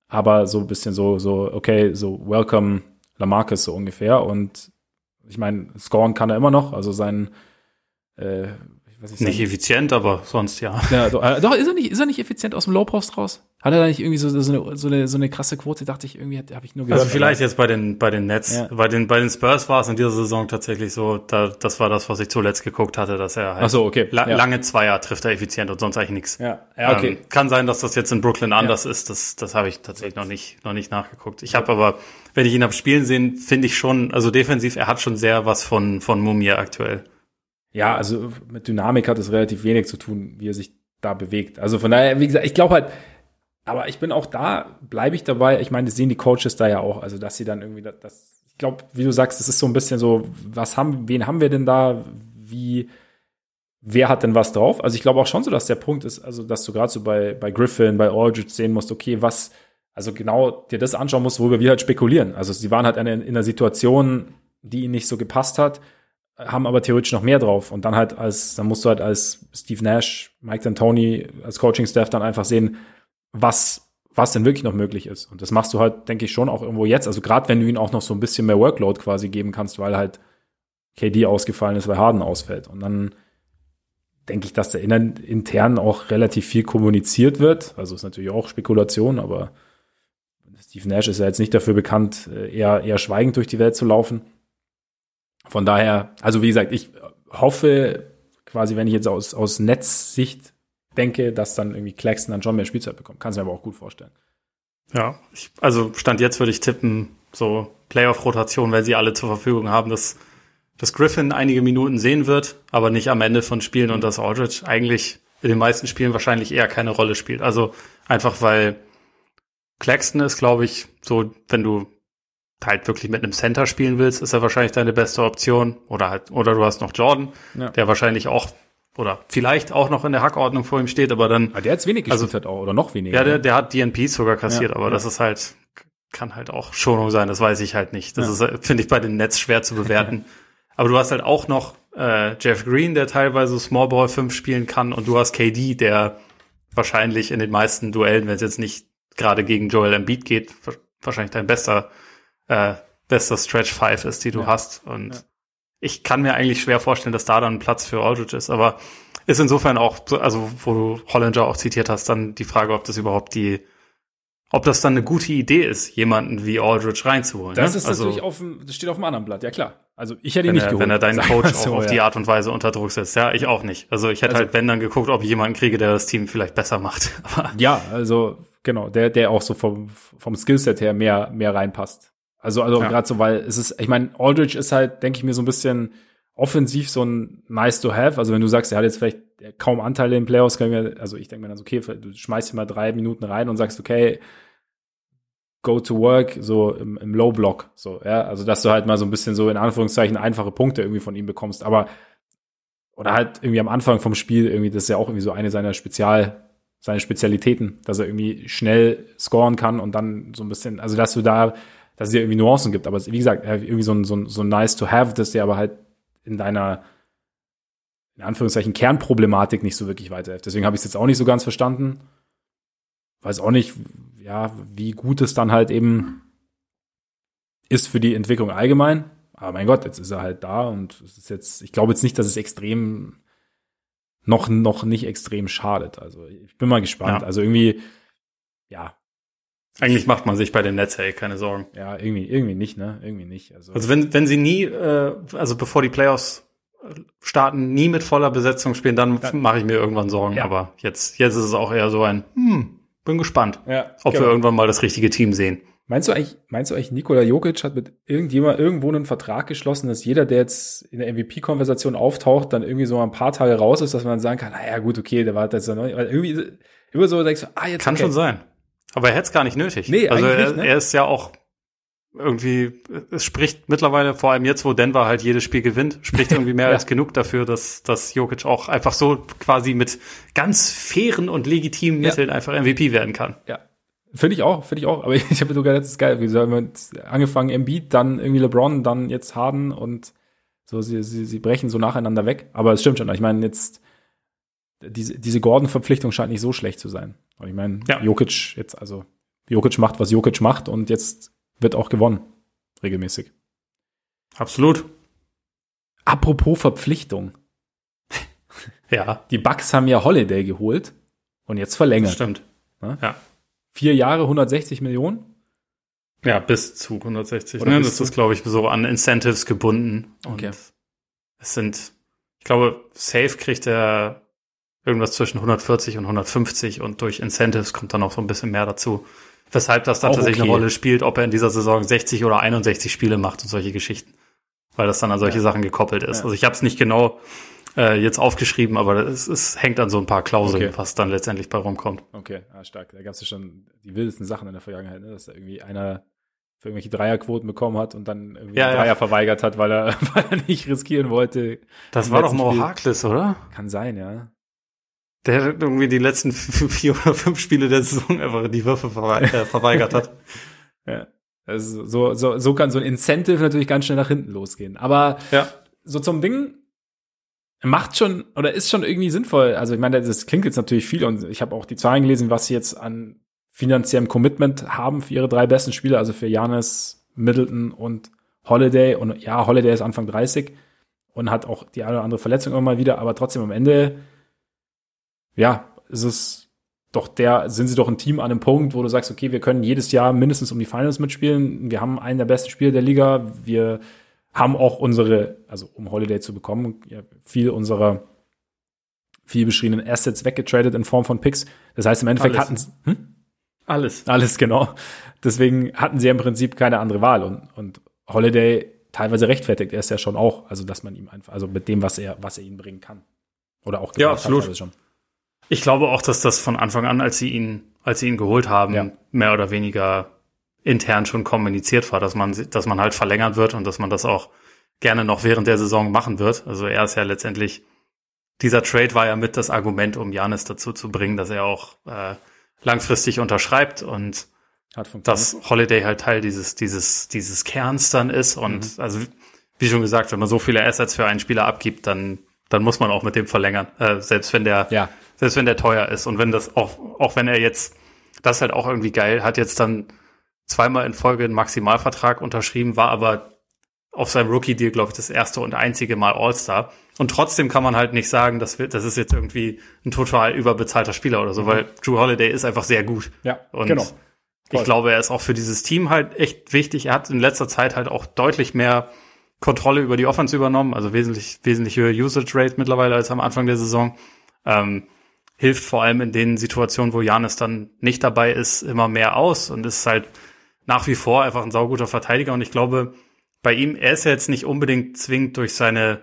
Aber so ein bisschen so, so, okay, so welcome Lamarcus so ungefähr. Und ich meine, scoren kann er immer noch, also sein äh, nicht effizient, aber sonst ja. ja doch, äh, doch, ist er nicht, ist er nicht effizient aus dem Low Post raus? Hat er da nicht irgendwie so, so, eine, so, eine, so eine krasse Quote? Dachte ich irgendwie, habe ich nur gehört. Also vielleicht jetzt bei den bei den Nets, ja. bei den bei den Spurs war es in dieser Saison tatsächlich so, da, das war das, was ich zuletzt geguckt hatte, dass er halt Ach so, okay. La ja. lange Zweier trifft er effizient und sonst eigentlich nichts. Ja, ja okay. Ähm, kann sein, dass das jetzt in Brooklyn anders ist. Das das habe ich tatsächlich noch nicht noch nicht nachgeguckt. Ich habe aber, wenn ich ihn hab spielen sehen, finde ich schon, also defensiv, er hat schon sehr was von von Mumie aktuell. Ja, also mit Dynamik hat es relativ wenig zu tun, wie er sich da bewegt. Also von daher, wie gesagt, ich glaube halt, aber ich bin auch da, bleibe ich dabei. Ich meine, das sehen die Coaches da ja auch, also dass sie dann irgendwie das, ich glaube, wie du sagst, das ist so ein bisschen so, was haben, wen haben wir denn da, wie, wer hat denn was drauf? Also ich glaube auch schon so, dass der Punkt ist, also dass du gerade so bei, bei Griffin, bei Aldridge sehen musst, okay, was, also genau dir das anschauen musst, worüber wir halt spekulieren. Also sie waren halt in einer Situation, die ihnen nicht so gepasst hat haben aber theoretisch noch mehr drauf. Und dann halt als, dann musst du halt als Steve Nash, Mike D'Antoni, als Coaching-Staff dann einfach sehen, was, was denn wirklich noch möglich ist. Und das machst du halt, denke ich, schon auch irgendwo jetzt. Also gerade wenn du ihnen auch noch so ein bisschen mehr Workload quasi geben kannst, weil halt KD ausgefallen ist, weil Harden ausfällt. Und dann denke ich, dass da intern auch relativ viel kommuniziert wird. Also ist natürlich auch Spekulation, aber Steve Nash ist ja jetzt nicht dafür bekannt, äh, eher, eher schweigend durch die Welt zu laufen. Von daher, also wie gesagt, ich hoffe quasi, wenn ich jetzt aus, aus Netzsicht denke, dass dann irgendwie Claxton dann schon mehr Spielzeit bekommt. Kannst du mir aber auch gut vorstellen. Ja, ich, also Stand jetzt würde ich tippen, so Playoff-Rotation, wenn sie alle zur Verfügung haben, dass, dass Griffin einige Minuten sehen wird, aber nicht am Ende von Spielen und dass Aldridge eigentlich in den meisten Spielen wahrscheinlich eher keine Rolle spielt. Also einfach weil Claxton ist, glaube ich, so, wenn du halt wirklich mit einem Center spielen willst, ist er wahrscheinlich deine beste Option. Oder halt, oder du hast noch Jordan, ja. der wahrscheinlich auch oder vielleicht auch noch in der Hackordnung vor ihm steht, aber dann. Aber der hat wenig also, gespielt auch, oder noch weniger. Ja, der, ne? der hat DNPs sogar kassiert, ja, aber ja. das ist halt, kann halt auch Schonung sein, das weiß ich halt nicht. Das ist, finde ich, bei den Nets schwer zu bewerten. aber du hast halt auch noch äh, Jeff Green, der teilweise Small Ball 5 spielen kann, und du hast KD, der wahrscheinlich in den meisten Duellen, wenn es jetzt nicht gerade gegen Joel Embiid geht, wahrscheinlich dein bester, äh, bester Stretch Five ist, die du ja. hast. Und ja. ich kann mir eigentlich schwer vorstellen, dass da dann Platz für Aldridge ist, aber ist insofern auch, also wo du Hollinger auch zitiert hast, dann die Frage, ob das überhaupt die, ob das dann eine gute Idee ist, jemanden wie Aldridge reinzuholen. Das ne? ist also, natürlich auf dem, das steht auf dem anderen Blatt, ja klar. Also ich hätte ihn nicht er, geholt. Wenn er deinen Coach so, auch auf ja. die Art und Weise unter Druck setzt. Ja, ich auch nicht. Also ich hätte also, halt, wenn dann geguckt, ob ich jemanden kriege, der das Team vielleicht besser macht. Ja, also genau, der, der auch so vom, vom Skillset her mehr, mehr reinpasst. Also, also ja. gerade so, weil es ist, ich meine, Aldridge ist halt, denke ich mir, so ein bisschen offensiv so ein nice to have. Also wenn du sagst, er hat jetzt vielleicht kaum Anteile in Playoffs, kann ich mir, also ich denke mir dann so, okay, du schmeißt hier mal drei Minuten rein und sagst, okay, go to work, so im, im Low Block, so, ja, also dass du halt mal so ein bisschen so in Anführungszeichen einfache Punkte irgendwie von ihm bekommst, aber oder halt irgendwie am Anfang vom Spiel irgendwie, das ist ja auch irgendwie so eine seiner Spezial, seine Spezialitäten, dass er irgendwie schnell scoren kann und dann so ein bisschen, also dass du da, dass es dir irgendwie Nuancen gibt, aber wie gesagt, irgendwie so ein, so ein, so ein nice to have, dass der aber halt in deiner in Anführungszeichen Kernproblematik nicht so wirklich weiterhilft. Deswegen habe ich es jetzt auch nicht so ganz verstanden. Weiß auch nicht, ja, wie gut es dann halt eben ist für die Entwicklung allgemein. Aber mein Gott, jetzt ist er halt da und es ist jetzt, ich glaube jetzt nicht, dass es extrem noch, noch nicht extrem schadet. Also ich bin mal gespannt. Ja. Also irgendwie, ja. Eigentlich macht man sich bei den Nets hey, keine Sorgen. Ja, irgendwie, irgendwie nicht, ne? Irgendwie nicht. Also, also wenn, wenn sie nie, äh, also bevor die Playoffs starten, nie mit voller Besetzung spielen, dann mache ich mir irgendwann Sorgen. Ja. Aber jetzt, jetzt ist es auch eher so ein, hm, bin gespannt, ja, ob genau. wir irgendwann mal das richtige Team sehen. Meinst du eigentlich, meinst du eigentlich, Nikola Jokic hat mit irgendjemand irgendwo einen Vertrag geschlossen, dass jeder, der jetzt in der MVP-Konversation auftaucht, dann irgendwie so ein paar Tage raus ist, dass man sagen kann, naja, gut, okay, der war jetzt noch nicht, weil irgendwie, immer so denkst du, ah, jetzt. Kann okay. schon sein. Aber er hätte es gar nicht nötig. Nee, also er, nicht, ne? er ist ja auch irgendwie, es spricht mittlerweile, vor allem jetzt, wo Denver halt jedes Spiel gewinnt, spricht irgendwie mehr ja. als genug dafür, dass, dass Jokic auch einfach so quasi mit ganz fairen und legitimen ja. Mitteln einfach MVP werden kann. Ja. Finde ich auch, finde ich auch. Aber ich habe sogar, ist geil, wie sagen angefangen Embiid, dann irgendwie LeBron, dann jetzt Harden und so, sie, sie, sie brechen so nacheinander weg. Aber es stimmt schon. Ich meine, jetzt, diese, diese Gordon-Verpflichtung scheint nicht so schlecht zu sein. Und ich meine, ja. Jokic jetzt, also, Jokic macht, was Jokic macht und jetzt wird auch gewonnen. Regelmäßig. Absolut. Apropos Verpflichtung. ja. Die Bucks haben ja Holiday geholt und jetzt verlängert. Das stimmt. Ja. ja. Vier Jahre, 160 Millionen. Ja, bis zu 160. Oder ne? Das ist, glaube ich, so an Incentives gebunden. Und okay. es sind, ich glaube, Safe kriegt er irgendwas zwischen 140 und 150 und durch Incentives kommt dann auch so ein bisschen mehr dazu. Weshalb das da tatsächlich okay. eine Rolle spielt, ob er in dieser Saison 60 oder 61 Spiele macht und solche Geschichten. Weil das dann an solche ja. Sachen gekoppelt ist. Ja. Also ich habe es nicht genau äh, jetzt aufgeschrieben, aber es, es hängt an so ein paar Klauseln, okay. was dann letztendlich bei rumkommt. Okay, ah, stark. Da gab es ja schon die wildesten Sachen in der Vergangenheit, ne? dass da irgendwie einer für irgendwelche Dreierquoten bekommen hat und dann irgendwie ja, Dreier ja. verweigert hat, weil er, weil er nicht riskieren wollte. Das war doch Mo Harkless, oder? Kann sein, ja. Der irgendwie die letzten vier oder fünf Spiele der Saison einfach die Würfe äh, verweigert hat. ja. Also so, so, so kann so ein Incentive natürlich ganz schnell nach hinten losgehen. Aber ja. so zum Ding macht schon oder ist schon irgendwie sinnvoll. Also ich meine, das klingt jetzt natürlich viel und ich habe auch die Zahlen gelesen, was sie jetzt an finanziellem Commitment haben für ihre drei besten Spieler, also für Janis, Middleton und Holiday. Und ja, Holiday ist Anfang 30 und hat auch die eine oder andere Verletzung immer mal wieder, aber trotzdem am Ende ja, ist es doch der, sind sie doch ein Team an einem Punkt, wo du sagst, okay, wir können jedes Jahr mindestens um die Finals mitspielen. Wir haben einen der besten Spieler der Liga. Wir haben auch unsere, also um Holiday zu bekommen, ja, viel unserer viel beschriebenen Assets weggetradet in Form von Picks. Das heißt, im Endeffekt hatten sie, hm? Alles. Alles, genau. Deswegen hatten sie im Prinzip keine andere Wahl und, und Holiday teilweise rechtfertigt er es ja schon auch, also dass man ihm einfach, also mit dem, was er, was er ihnen bringen kann. Oder auch ja, absolut. Hat, schon. Ich glaube auch, dass das von Anfang an, als sie ihn, als sie ihn geholt haben, ja. mehr oder weniger intern schon kommuniziert war, dass man, dass man halt verlängert wird und dass man das auch gerne noch während der Saison machen wird. Also er ist ja letztendlich, dieser Trade war ja mit das Argument, um Janis dazu zu bringen, dass er auch äh, langfristig unterschreibt und dass Holiday halt Teil dieses, dieses, dieses Kerns dann ist. Und mhm. also, wie schon gesagt, wenn man so viele Assets für einen Spieler abgibt, dann, dann muss man auch mit dem verlängern. Äh, selbst wenn der, ja. Selbst wenn der teuer ist. Und wenn das auch, auch wenn er jetzt, das ist halt auch irgendwie geil, hat jetzt dann zweimal in Folge einen Maximalvertrag unterschrieben, war aber auf seinem Rookie-Deal, glaube ich, das erste und einzige Mal All-Star. Und trotzdem kann man halt nicht sagen, dass wir, das ist jetzt irgendwie ein total überbezahlter Spieler oder so, mhm. weil Drew Holiday ist einfach sehr gut. Ja, und genau. Ich glaube, er ist auch für dieses Team halt echt wichtig. Er hat in letzter Zeit halt auch deutlich mehr Kontrolle über die Offense übernommen, also wesentlich, wesentlich höhere Usage Rate mittlerweile als am Anfang der Saison. Ähm, hilft vor allem in den Situationen, wo Janis dann nicht dabei ist, immer mehr aus und ist halt nach wie vor einfach ein sauguter Verteidiger. Und ich glaube, bei ihm, er ist ja jetzt nicht unbedingt zwingend durch seine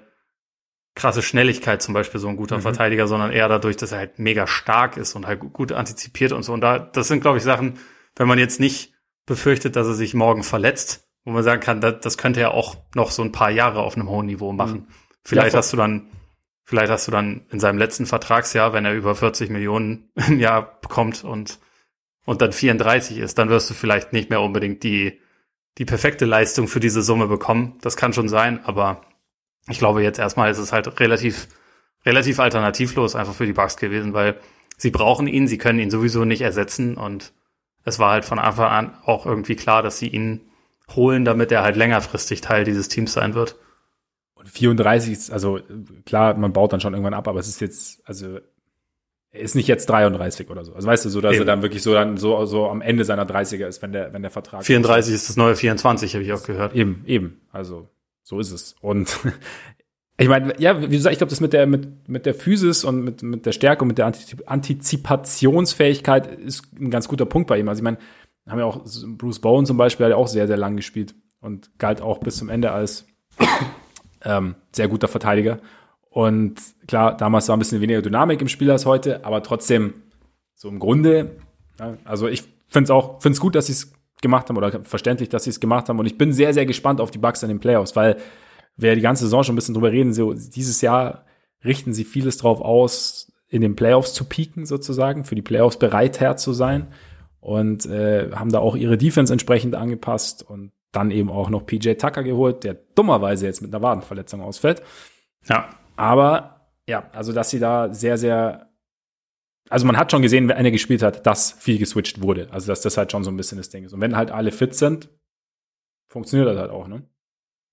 krasse Schnelligkeit zum Beispiel so ein guter mhm. Verteidiger, sondern eher dadurch, dass er halt mega stark ist und halt gut antizipiert und so. Und da, das sind, glaube ich, Sachen, wenn man jetzt nicht befürchtet, dass er sich morgen verletzt, wo man sagen kann, das, das könnte er auch noch so ein paar Jahre auf einem hohen Niveau machen. Mhm. Vielleicht ja, hast du dann, vielleicht hast du dann in seinem letzten Vertragsjahr, wenn er über 40 Millionen im Jahr bekommt und, und dann 34 ist, dann wirst du vielleicht nicht mehr unbedingt die, die perfekte Leistung für diese Summe bekommen. Das kann schon sein, aber ich glaube jetzt erstmal ist es halt relativ, relativ alternativlos einfach für die Bugs gewesen, weil sie brauchen ihn, sie können ihn sowieso nicht ersetzen und es war halt von Anfang an auch irgendwie klar, dass sie ihn holen, damit er halt längerfristig Teil dieses Teams sein wird. Und 34 ist, also klar, man baut dann schon irgendwann ab, aber es ist jetzt, also er ist nicht jetzt 33 oder so. Also weißt du, so dass Eben. er dann wirklich so dann so, so am Ende seiner 30er ist, wenn der, wenn der Vertrag. 34 ist, ist das neue 24, habe ich auch gehört. Eben, eben. Also so ist es. Und Ich meine, ja, wie gesagt, ich glaube, das mit der, mit, mit der Physis und mit, mit der Stärke und mit der Antizipationsfähigkeit ist ein ganz guter Punkt bei ihm. Also ich meine, haben ja auch Bruce Bowen zum Beispiel, hat ja auch sehr, sehr lang gespielt und galt auch bis zum Ende als ähm, sehr guter Verteidiger. Und klar, damals war ein bisschen weniger Dynamik im Spiel als heute, aber trotzdem so im Grunde, ja, also ich finde es auch, finde es gut, dass sie es gemacht haben oder verständlich, dass sie es gemacht haben. Und ich bin sehr, sehr gespannt auf die Bugs in den Playoffs, weil wir die ganze Saison schon ein bisschen drüber reden, so dieses Jahr richten sie vieles drauf aus, in den Playoffs zu pieken sozusagen, für die Playoffs bereit her zu sein und äh, haben da auch ihre Defense entsprechend angepasst und dann eben auch noch PJ Tucker geholt, der dummerweise jetzt mit einer Wadenverletzung ausfällt. Ja. Aber ja, also dass sie da sehr, sehr also man hat schon gesehen, wenn einer gespielt hat, dass viel geswitcht wurde. Also dass das halt schon so ein bisschen das Ding ist. Und wenn halt alle fit sind, funktioniert das halt auch, ne?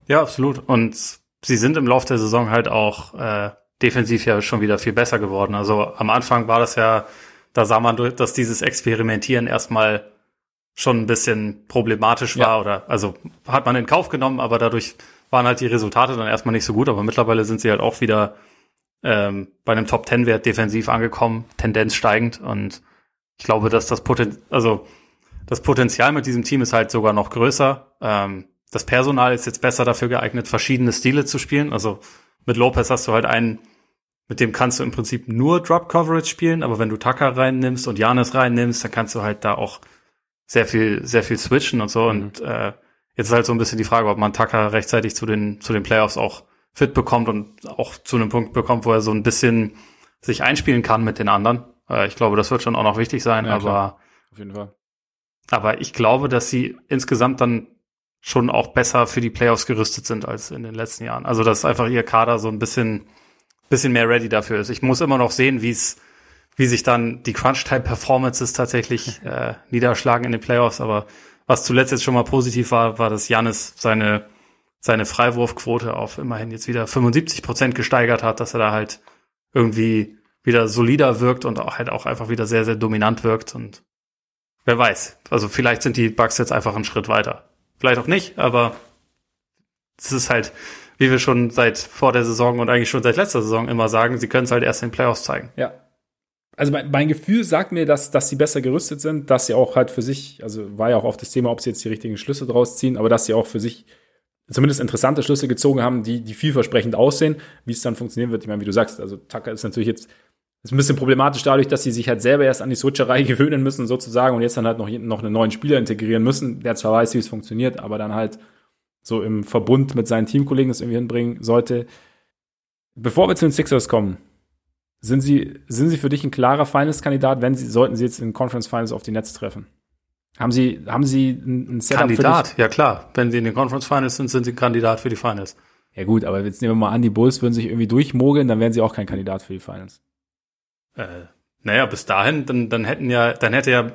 Ja, absolut. Und sie sind im Laufe der Saison halt auch äh, defensiv ja schon wieder viel besser geworden. Also am Anfang war das ja, da sah man, dass dieses Experimentieren erstmal schon ein bisschen problematisch war ja. oder also hat man in Kauf genommen, aber dadurch waren halt die Resultate dann erstmal nicht so gut. Aber mittlerweile sind sie halt auch wieder ähm, bei einem Top Ten Wert defensiv angekommen, Tendenz steigend und ich glaube, dass das Poten also das Potenzial mit diesem Team ist halt sogar noch größer. Ähm, das Personal ist jetzt besser dafür geeignet, verschiedene Stile zu spielen. Also mit Lopez hast du halt einen, mit dem kannst du im Prinzip nur Drop Coverage spielen, aber wenn du Tucker reinnimmst und Janis reinnimmst, dann kannst du halt da auch sehr viel, sehr viel switchen und so. Mhm. Und äh, jetzt ist halt so ein bisschen die Frage, ob man Tucker rechtzeitig zu den, zu den Playoffs auch fit bekommt und auch zu einem Punkt bekommt, wo er so ein bisschen sich einspielen kann mit den anderen. Äh, ich glaube, das wird schon auch noch wichtig sein, ja, aber klar. auf jeden Fall. Aber ich glaube, dass sie insgesamt dann schon auch besser für die Playoffs gerüstet sind als in den letzten Jahren. Also dass einfach ihr Kader so ein bisschen, bisschen mehr ready dafür ist. Ich muss immer noch sehen, wie es, wie sich dann die Crunch-Time-Performances tatsächlich äh, niederschlagen in den Playoffs. Aber was zuletzt jetzt schon mal positiv war, war, dass Janis seine, seine Freiwurfquote auf immerhin jetzt wieder 75 Prozent gesteigert hat, dass er da halt irgendwie wieder solider wirkt und auch halt auch einfach wieder sehr, sehr dominant wirkt. Und wer weiß. Also vielleicht sind die Bugs jetzt einfach einen Schritt weiter. Vielleicht auch nicht, aber es ist halt, wie wir schon seit vor der Saison und eigentlich schon seit letzter Saison immer sagen, sie können es halt erst in den Playoffs zeigen. Ja. Also mein, mein, Gefühl sagt mir, dass, dass sie besser gerüstet sind, dass sie auch halt für sich, also war ja auch oft das Thema, ob sie jetzt die richtigen Schlüsse draus ziehen, aber dass sie auch für sich zumindest interessante Schlüsse gezogen haben, die, die vielversprechend aussehen. Wie es dann funktionieren wird, ich meine, wie du sagst, also Tucker ist natürlich jetzt ist ein bisschen problematisch dadurch, dass sie sich halt selber erst an die Switcherei gewöhnen müssen, sozusagen, und jetzt dann halt noch, noch einen neuen Spieler integrieren müssen, der zwar weiß, wie es funktioniert, aber dann halt so im Verbund mit seinen Teamkollegen das irgendwie hinbringen sollte. Bevor wir zu den Sixers kommen, sind sie, sind sie für dich ein klarer Finals-Kandidat, wenn sie, sollten sie jetzt in Conference Finals auf die Netz treffen? Haben sie, haben sie ein Setup Kandidat, ja klar. Wenn sie in den Conference Finals sind, sind sie ein Kandidat für die Finals. Ja gut, aber jetzt nehmen wir mal an, die Bulls würden sich irgendwie durchmogeln, dann wären sie auch kein Kandidat für die Finals. Äh, naja, bis dahin, dann, dann hätten ja, dann hätte ja,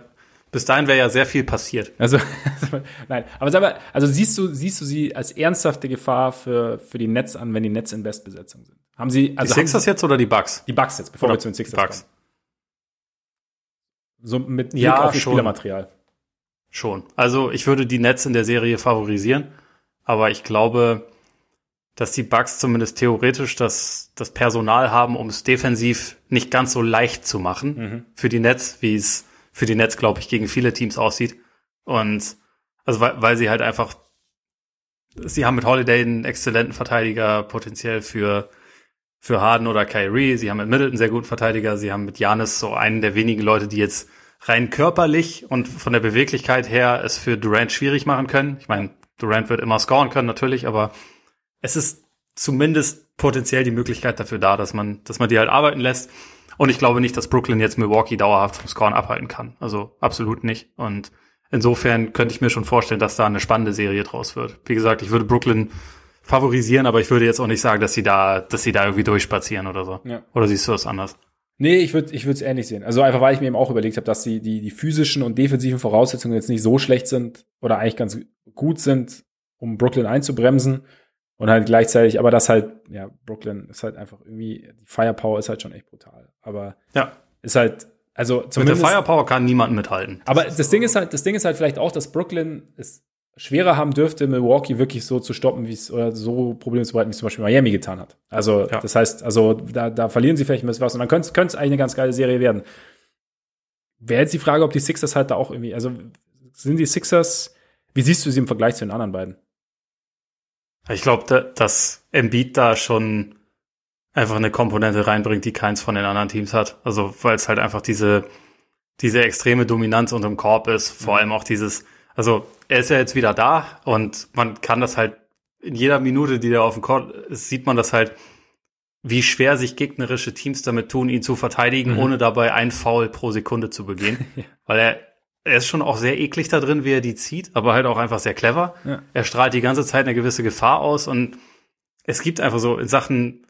bis dahin wäre ja sehr viel passiert. Also, nein, aber sag mal, also siehst du, siehst du sie als ernsthafte Gefahr für, für die Netz an, wenn die Netz in Bestbesetzung sind? Haben sie, also. Die Sixers jetzt oder die Bucks? Die Bucks jetzt, bevor oder wir zu den Sixers Bucks. kommen. So mit Blick ja, auf schon. Spielermaterial. Schon. Also, ich würde die Netz in der Serie favorisieren, aber ich glaube, dass die Bugs zumindest theoretisch das, das Personal haben, um es defensiv nicht ganz so leicht zu machen mhm. für die Netz, wie es für die Netz, glaube ich, gegen viele Teams aussieht. Und also weil, weil sie halt einfach, sie haben mit Holiday einen exzellenten Verteidiger potenziell für für Harden oder Kyrie. Sie haben mit Middleton sehr guten Verteidiger. Sie haben mit Janis so einen der wenigen Leute, die jetzt rein körperlich und von der Beweglichkeit her es für Durant schwierig machen können. Ich meine, Durant wird immer scoren können natürlich, aber es ist zumindest potenziell die Möglichkeit dafür da, dass man, dass man die halt arbeiten lässt. Und ich glaube nicht, dass Brooklyn jetzt Milwaukee dauerhaft vom Scoren abhalten kann. Also absolut nicht. Und insofern könnte ich mir schon vorstellen, dass da eine spannende Serie draus wird. Wie gesagt, ich würde Brooklyn favorisieren, aber ich würde jetzt auch nicht sagen, dass sie da, dass sie da irgendwie durchspazieren oder so. Ja. Oder siehst du das anders? Nee, ich würde ich würde es ähnlich sehen. Also einfach, weil ich mir eben auch überlegt habe, dass die, die, die physischen und defensiven Voraussetzungen jetzt nicht so schlecht sind oder eigentlich ganz gut sind, um Brooklyn einzubremsen. Und halt gleichzeitig, aber das halt, ja, Brooklyn ist halt einfach irgendwie, die Firepower ist halt schon echt brutal. Aber ja. ist halt, also zumindest. Mit der Firepower kann niemand mithalten. Aber das Ding ist halt, das Ding ist halt vielleicht auch, dass Brooklyn es schwerer haben dürfte, Milwaukee wirklich so zu stoppen, wie es, oder so Probleme zu bereiten, wie es zum Beispiel Miami getan hat. Also, ja. das heißt, also, da, da verlieren sie vielleicht ein bisschen was und dann könnte es eigentlich eine ganz geile Serie werden. Wäre jetzt die Frage, ob die Sixers halt da auch irgendwie, also, sind die Sixers, wie siehst du sie im Vergleich zu den anderen beiden? Ich glaube, dass Embiid da schon einfach eine Komponente reinbringt, die keins von den anderen Teams hat. Also weil es halt einfach diese diese extreme Dominanz unterm Korb ist, vor mhm. allem auch dieses, also er ist ja jetzt wieder da und man kann das halt in jeder Minute, die er auf dem Korb ist, sieht man das halt, wie schwer sich gegnerische Teams damit tun, ihn zu verteidigen, mhm. ohne dabei ein Foul pro Sekunde zu begehen. ja. Weil er er ist schon auch sehr eklig da drin, wie er die zieht, aber halt auch einfach sehr clever. Ja. Er strahlt die ganze Zeit eine gewisse Gefahr aus und es gibt einfach so in Sachen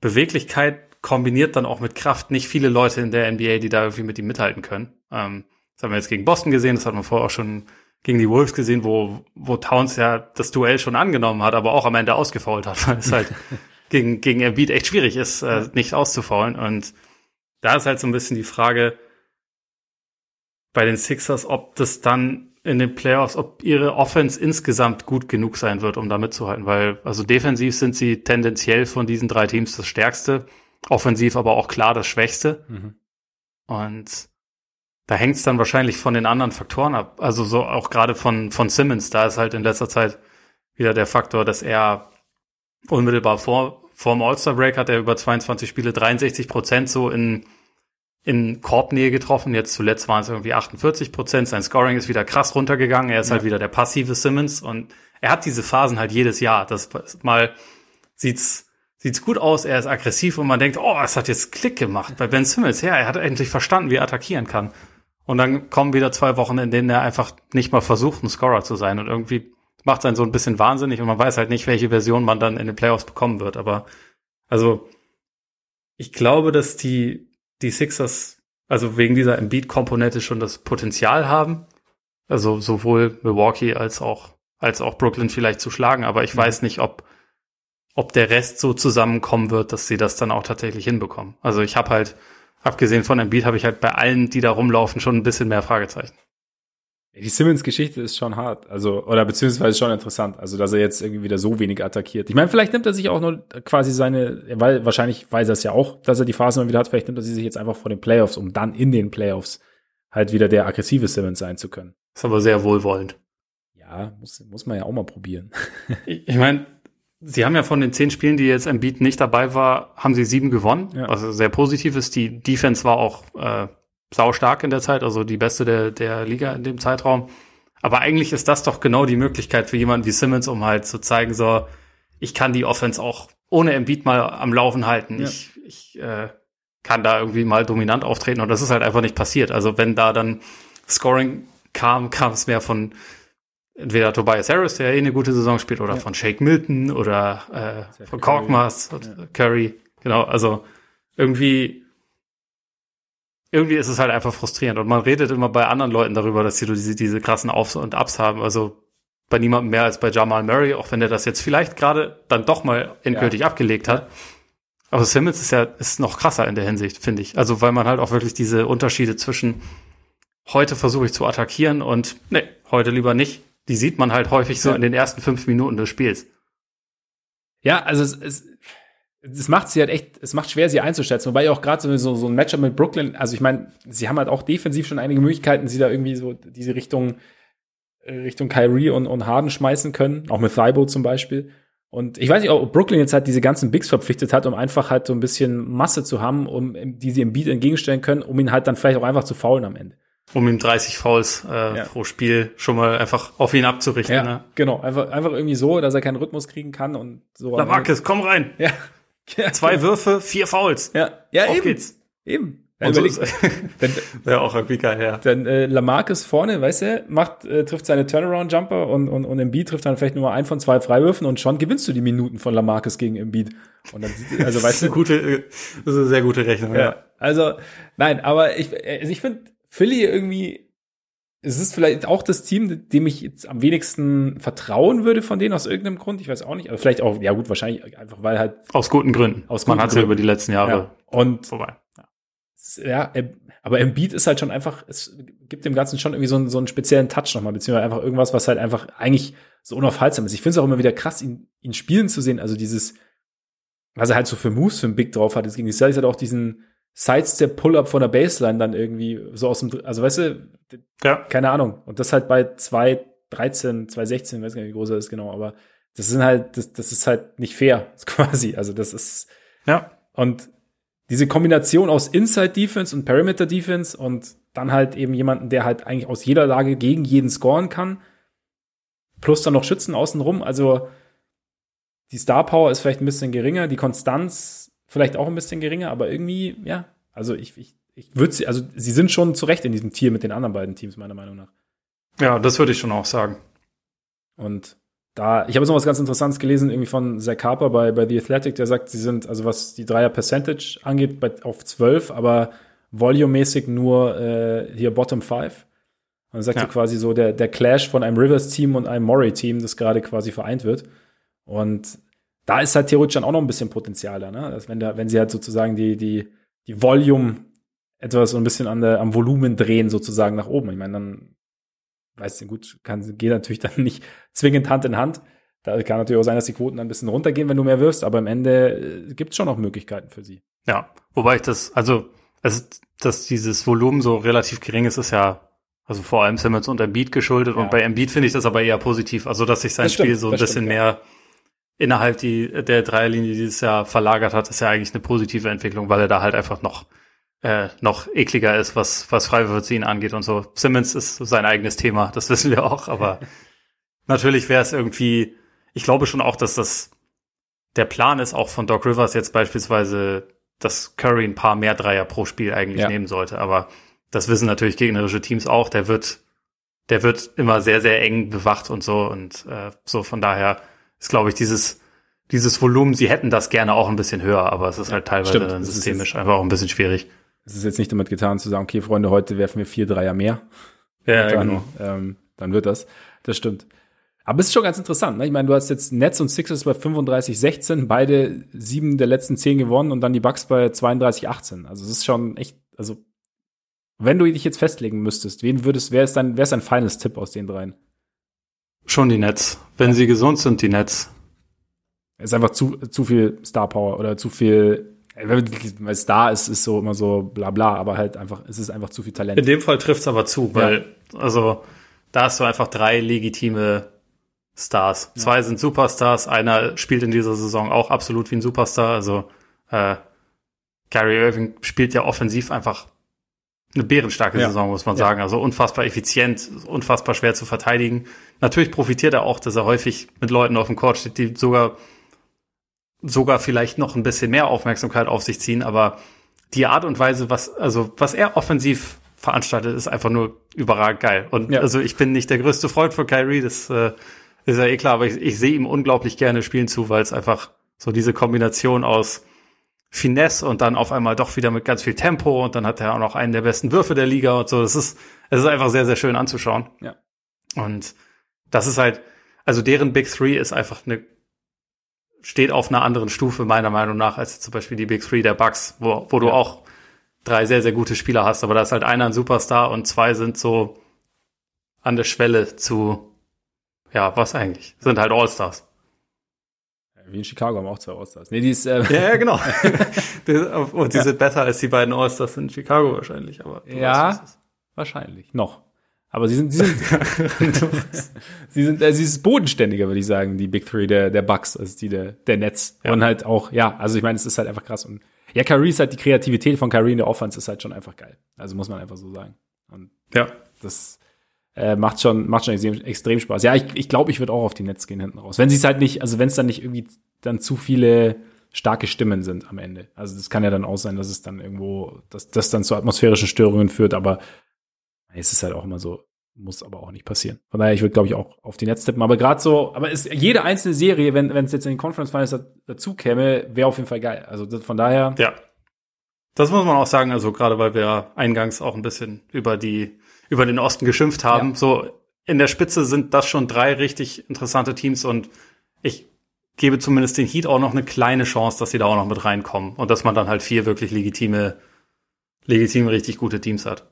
Beweglichkeit kombiniert dann auch mit Kraft nicht viele Leute in der NBA, die da irgendwie mit ihm mithalten können. Ähm, das haben wir jetzt gegen Boston gesehen, das hat man vorher auch schon gegen die Wolves gesehen, wo, wo Towns ja das Duell schon angenommen hat, aber auch am Ende ausgefault hat, weil es halt gegen, gegen Embiid echt schwierig ist, äh, nicht auszufaulen. Und da ist halt so ein bisschen die Frage, bei den Sixers, ob das dann in den Playoffs, ob ihre Offense insgesamt gut genug sein wird, um da mitzuhalten, weil also defensiv sind sie tendenziell von diesen drei Teams das stärkste, offensiv aber auch klar das schwächste. Mhm. Und da hängt es dann wahrscheinlich von den anderen Faktoren ab. Also so auch gerade von, von Simmons, da ist halt in letzter Zeit wieder der Faktor, dass er unmittelbar vor, vor dem All-Star-Break hat er über 22 Spiele 63 Prozent so in in Korbnähe getroffen. Jetzt zuletzt waren es irgendwie 48 Prozent. Sein Scoring ist wieder krass runtergegangen. Er ist halt ja. halt wieder der passive Simmons und er hat diese Phasen halt jedes Jahr. Das mal sieht's sieht's gut aus. Er ist aggressiv und man denkt, oh, es hat jetzt Klick gemacht bei Ben Simmons. Ja, er hat endlich verstanden, wie er attackieren kann. Und dann kommen wieder zwei Wochen, in denen er einfach nicht mal versucht, ein Scorer zu sein und irgendwie macht sein so ein bisschen wahnsinnig und man weiß halt nicht, welche Version man dann in den Playoffs bekommen wird. Aber also ich glaube, dass die die Sixers also wegen dieser Embiid-Komponente schon das Potenzial haben, also sowohl Milwaukee als auch als auch Brooklyn vielleicht zu schlagen, aber ich mhm. weiß nicht, ob ob der Rest so zusammenkommen wird, dass sie das dann auch tatsächlich hinbekommen. Also ich habe halt abgesehen von Embiid habe ich halt bei allen, die da rumlaufen, schon ein bisschen mehr Fragezeichen. Die Simmons-Geschichte ist schon hart, also oder beziehungsweise schon interessant, also dass er jetzt irgendwie wieder so wenig attackiert. Ich meine, vielleicht nimmt er sich auch nur quasi seine, weil wahrscheinlich weiß er es ja auch, dass er die Phase mal wieder hat. Vielleicht nimmt er sie sich jetzt einfach vor den Playoffs, um dann in den Playoffs halt wieder der aggressive Simmons sein zu können. Ist aber sehr wohlwollend. Ja, muss muss man ja auch mal probieren. ich, ich meine, Sie haben ja von den zehn Spielen, die jetzt im Beat nicht dabei war, haben sie sieben gewonnen. Ja. Also sehr positiv ist. Die Defense war auch äh, sau stark in der Zeit, also die beste der, der Liga in dem Zeitraum. Aber eigentlich ist das doch genau die Möglichkeit für jemanden wie Simmons, um halt zu zeigen, so, ich kann die Offense auch ohne Embiid mal am Laufen halten. Ja. Ich, ich äh, kann da irgendwie mal dominant auftreten und das ist halt einfach nicht passiert. Also wenn da dann Scoring kam, kam es mehr von entweder Tobias Harris, der eh eine gute Saison spielt, oder ja. von Shake Milton oder äh, von Korkmaz, ja. Curry. Genau, also irgendwie irgendwie ist es halt einfach frustrierend. Und man redet immer bei anderen Leuten darüber, dass sie diese, diese krassen Aufs und Ups haben. Also bei niemandem mehr als bei Jamal Murray, auch wenn er das jetzt vielleicht gerade dann doch mal endgültig ja. abgelegt hat. Aber Simmons ist ja ist noch krasser in der Hinsicht, finde ich. Also weil man halt auch wirklich diese Unterschiede zwischen heute versuche ich zu attackieren und nee, heute lieber nicht. Die sieht man halt häufig so in den ersten fünf Minuten des Spiels. Ja, also es, es es macht sie halt echt, es macht schwer, sie einzuschätzen. Wobei auch gerade so, so ein Matchup mit Brooklyn, also ich meine, sie haben halt auch defensiv schon einige Möglichkeiten, sie da irgendwie so diese Richtung, äh, Richtung Kyrie und, und Harden schmeißen können, auch mit Thibault zum Beispiel. Und ich weiß nicht, ob Brooklyn jetzt halt diese ganzen Bigs verpflichtet hat, um einfach halt so ein bisschen Masse zu haben, um die sie im Beat entgegenstellen können, um ihn halt dann vielleicht auch einfach zu faulen am Ende. Um ihm 30 Fouls äh, ja. pro Spiel schon mal einfach auf ihn abzurichten. Ja, ne? genau. Einfach, einfach irgendwie so, dass er keinen Rhythmus kriegen kann und so. Lamarcus, komm rein! Ja, ja, Zwei genau. Würfe, vier Fouls. Ja, ja Auf eben. geht's. Eben. Ja, so dann, ja, auch irgendwie geil, ja. Dann äh, Lamarcus vorne, weißt du, macht, äh, trifft seine Turnaround-Jumper und, und, und Embiid trifft dann vielleicht nur ein von zwei Freiwürfen und schon gewinnst du die Minuten von Lamarcus gegen Embiid. Und dann, also weißt du. Gute, äh, das ist eine sehr gute Rechnung, ja. ja. Also, nein, aber ich, also ich finde Philly irgendwie es ist vielleicht auch das Team, dem ich jetzt am wenigsten vertrauen würde von denen aus irgendeinem Grund. Ich weiß auch nicht. Aber vielleicht auch, ja gut, wahrscheinlich einfach, weil halt. Aus guten Gründen. Aus Man hat ja über die letzten Jahre ja. und vorbei. Ja. ja, aber Embiid ist halt schon einfach, es gibt dem Ganzen schon irgendwie so einen, so einen speziellen Touch nochmal, beziehungsweise einfach irgendwas, was halt einfach eigentlich so unaufhaltsam ist. Ich finde es auch immer wieder krass, ihn, ihn spielen zu sehen. Also dieses, was er halt so für Moves für einen Big drauf hat. Es gegen die Celtics hat auch diesen, Sidestep Pull-up von der Baseline dann irgendwie so aus dem, also weißt du, ja. keine Ahnung. Und das halt bei 2,13, 2,16, weiß gar nicht, wie groß er ist genau, aber das sind halt, das, das ist halt nicht fair, quasi. Also das ist, ja. Und diese Kombination aus Inside Defense und Perimeter Defense und dann halt eben jemanden, der halt eigentlich aus jeder Lage gegen jeden scoren kann, plus dann noch Schützen außenrum, also die Star Power ist vielleicht ein bisschen geringer, die Konstanz vielleicht auch ein bisschen geringer, aber irgendwie, ja, also ich, ich, ich würde sie, also sie sind schon zurecht in diesem Tier mit den anderen beiden Teams, meiner Meinung nach. Ja, das würde ich schon auch sagen. Und da, ich habe jetzt noch was ganz Interessantes gelesen, irgendwie von Zach Harper bei, bei The Athletic, der sagt, sie sind, also was die Dreier Percentage angeht, bei, auf 12, aber volumemäßig nur äh, hier Bottom 5. Und er sagt ja. quasi so, der, der Clash von einem Rivers-Team und einem Murray-Team, das gerade quasi vereint wird. Und da ist halt theoretisch dann auch noch ein bisschen Potenzial da, ne? Dass wenn da, wenn sie halt sozusagen die, die, die Volume etwas so ein bisschen an der, am Volumen drehen, sozusagen nach oben. Ich meine, dann, weißt du, gut, kann, geht natürlich dann nicht zwingend Hand in Hand. Da kann natürlich auch sein, dass die Quoten dann ein bisschen runtergehen, wenn du mehr wirst, aber am Ende äh, gibt es schon noch Möglichkeiten für sie. Ja, wobei ich das, also, also, dass dieses Volumen so relativ gering ist, ist ja also vor allem Simmons und Embiid geschuldet. Ja. Und bei Embiid finde ich das aber eher positiv. Also, dass sich sein Spiel so ein bisschen stimmt, mehr ja innerhalb die, der Dreierlinie dieses Jahr verlagert hat, ist ja eigentlich eine positive Entwicklung, weil er da halt einfach noch äh, noch ekliger ist, was, was Freiwürfe ziehen angeht und so. Simmons ist sein eigenes Thema, das wissen wir auch, aber natürlich wäre es irgendwie, ich glaube schon auch, dass das der Plan ist, auch von Doc Rivers jetzt beispielsweise, dass Curry ein paar mehr Dreier pro Spiel eigentlich ja. nehmen sollte, aber das wissen natürlich gegnerische Teams auch, der wird, der wird immer sehr, sehr eng bewacht und so und äh, so von daher ist, glaube ich, dieses, dieses Volumen, sie hätten das gerne auch ein bisschen höher, aber es ist halt teilweise Stimmt, dann systemisch einfach auch ein bisschen schwierig. Es ist jetzt nicht damit getan zu sagen, okay, Freunde, heute werfen wir vier Dreier mehr. Ja, dann, genau. Ähm, dann wird das. Das stimmt. Aber es ist schon ganz interessant. Ne? Ich meine, du hast jetzt Nets und Sixers bei 35-16, beide sieben der letzten zehn gewonnen und dann die Bucks bei 32-18. Also es ist schon echt, also Wenn du dich jetzt festlegen müsstest, wen würdest, wer ist dein, wer ist dein feines Tipp aus den dreien? Schon die Nets. Wenn sie gesund sind, die Nets. Es ist einfach zu, zu viel Star Power oder zu viel, weil Star ist, ist so immer so bla bla, aber halt einfach, es ist einfach zu viel Talent. In dem Fall trifft es aber zu, weil, ja. also, da hast du einfach drei legitime Stars. Ja. Zwei sind Superstars, einer spielt in dieser Saison auch absolut wie ein Superstar. Also äh, Gary Irving spielt ja offensiv einfach eine bärenstarke ja. Saison, muss man ja. sagen. Also unfassbar effizient, unfassbar schwer zu verteidigen. Natürlich profitiert er auch, dass er häufig mit Leuten auf dem Court steht, die sogar sogar vielleicht noch ein bisschen mehr Aufmerksamkeit auf sich ziehen, aber die Art und Weise, was also was er offensiv veranstaltet, ist einfach nur überragend geil. Und ja. also ich bin nicht der größte Freund von Kyrie, das äh, ist ja eh klar, aber ich, ich sehe ihm unglaublich gerne spielen zu, weil es einfach so diese Kombination aus Finesse und dann auf einmal doch wieder mit ganz viel Tempo und dann hat er auch noch einen der besten Würfe der Liga und so. Das ist, es ist einfach sehr, sehr schön anzuschauen. Ja. Und das ist halt, also deren Big Three ist einfach eine, steht auf einer anderen Stufe meiner Meinung nach als zum Beispiel die Big Three der Bucks, wo, wo du auch drei sehr, sehr gute Spieler hast, aber da ist halt einer ein Superstar und zwei sind so an der Schwelle zu ja, was eigentlich? Sind halt All-Stars. Wie in Chicago haben auch zwei All-Stars. Nee, die ist, äh ja, ja, genau. Und die ja. sind besser als die beiden All-Stars in Chicago wahrscheinlich, aber. Ja, weißt, wahrscheinlich. Noch. Aber sie sind, sie sind, sie sind, äh, sie ist bodenständiger, würde ich sagen, die Big Three der, der Bucks, als die der, der Nets. Ja. Und halt auch, ja, also ich meine, es ist halt einfach krass. Und ja, Kyrie ist halt, die Kreativität von Kyrie in der Offense ist halt schon einfach geil. Also muss man einfach so sagen. Und ja. Das, äh, macht schon, macht schon extrem, extrem Spaß. Ja, ich, ich glaube, ich würde auch auf die Netz gehen hinten raus. Wenn sie es halt nicht, also wenn es dann nicht irgendwie dann zu viele starke Stimmen sind am Ende. Also das kann ja dann auch sein, dass es dann irgendwo, dass das dann zu atmosphärischen Störungen führt, aber es ist halt auch immer so, muss aber auch nicht passieren. Von daher, ich würde, glaube ich, auch auf die Netz tippen. Aber gerade so, aber ist jede einzelne Serie, wenn wenn es jetzt in den Conference Finals dazu käme, wäre auf jeden Fall geil. Also das, von daher. Ja. Das muss man auch sagen, also gerade weil wir eingangs auch ein bisschen über die über den Osten geschimpft haben. Ja. So in der Spitze sind das schon drei richtig interessante Teams und ich gebe zumindest den Heat auch noch eine kleine Chance, dass sie da auch noch mit reinkommen und dass man dann halt vier wirklich legitime, legitime, richtig gute Teams hat.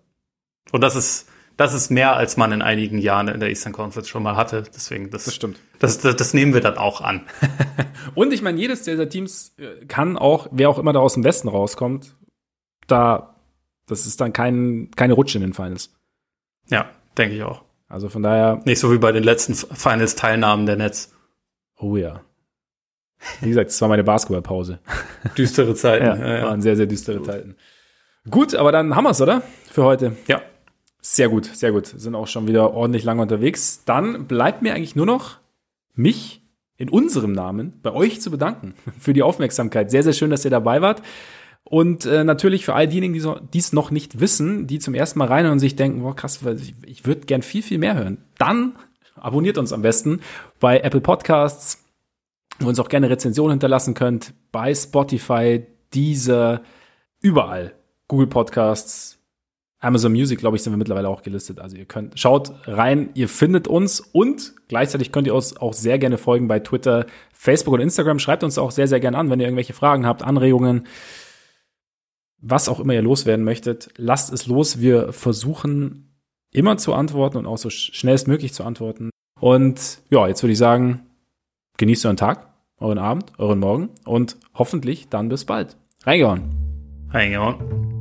Und das ist, das ist mehr, als man in einigen Jahren in der Eastern Conference schon mal hatte. Deswegen, das, das stimmt. Das, das, das nehmen wir dann auch an. und ich meine, jedes dieser Teams äh, kann auch, wer auch immer da aus dem Westen rauskommt, da, das ist dann kein, keine Rutsche in den Finals. Ja, denke ich auch. Also von daher. Nicht so wie bei den letzten Finals-Teilnahmen der Netz. Oh ja. Wie gesagt, es war meine Basketballpause. Düstere Zeiten. ja, ja, waren sehr, sehr düstere Zeiten. Gut, aber dann haben wir's, oder? Für heute. Ja. Sehr gut, sehr gut. Sind auch schon wieder ordentlich lange unterwegs. Dann bleibt mir eigentlich nur noch, mich in unserem Namen bei euch zu bedanken für die Aufmerksamkeit. Sehr, sehr schön, dass ihr dabei wart. Und äh, natürlich für all diejenigen, die so, dies noch nicht wissen, die zum ersten Mal rein und sich denken, boah, krass, ich, ich würde gern viel, viel mehr hören. Dann abonniert uns am besten bei Apple Podcasts, wo uns auch gerne Rezensionen hinterlassen könnt, bei Spotify, Deezer, überall. Google Podcasts, Amazon Music, glaube ich, sind wir mittlerweile auch gelistet. Also ihr könnt, schaut rein, ihr findet uns und gleichzeitig könnt ihr uns auch sehr gerne folgen bei Twitter, Facebook und Instagram. Schreibt uns auch sehr, sehr gerne an, wenn ihr irgendwelche Fragen habt, Anregungen was auch immer ihr loswerden möchtet, lasst es los. Wir versuchen immer zu antworten und auch so schnellstmöglich zu antworten. Und ja, jetzt würde ich sagen, genießt euren Tag, euren Abend, euren Morgen und hoffentlich dann bis bald. Reingehauen. Reingehauen.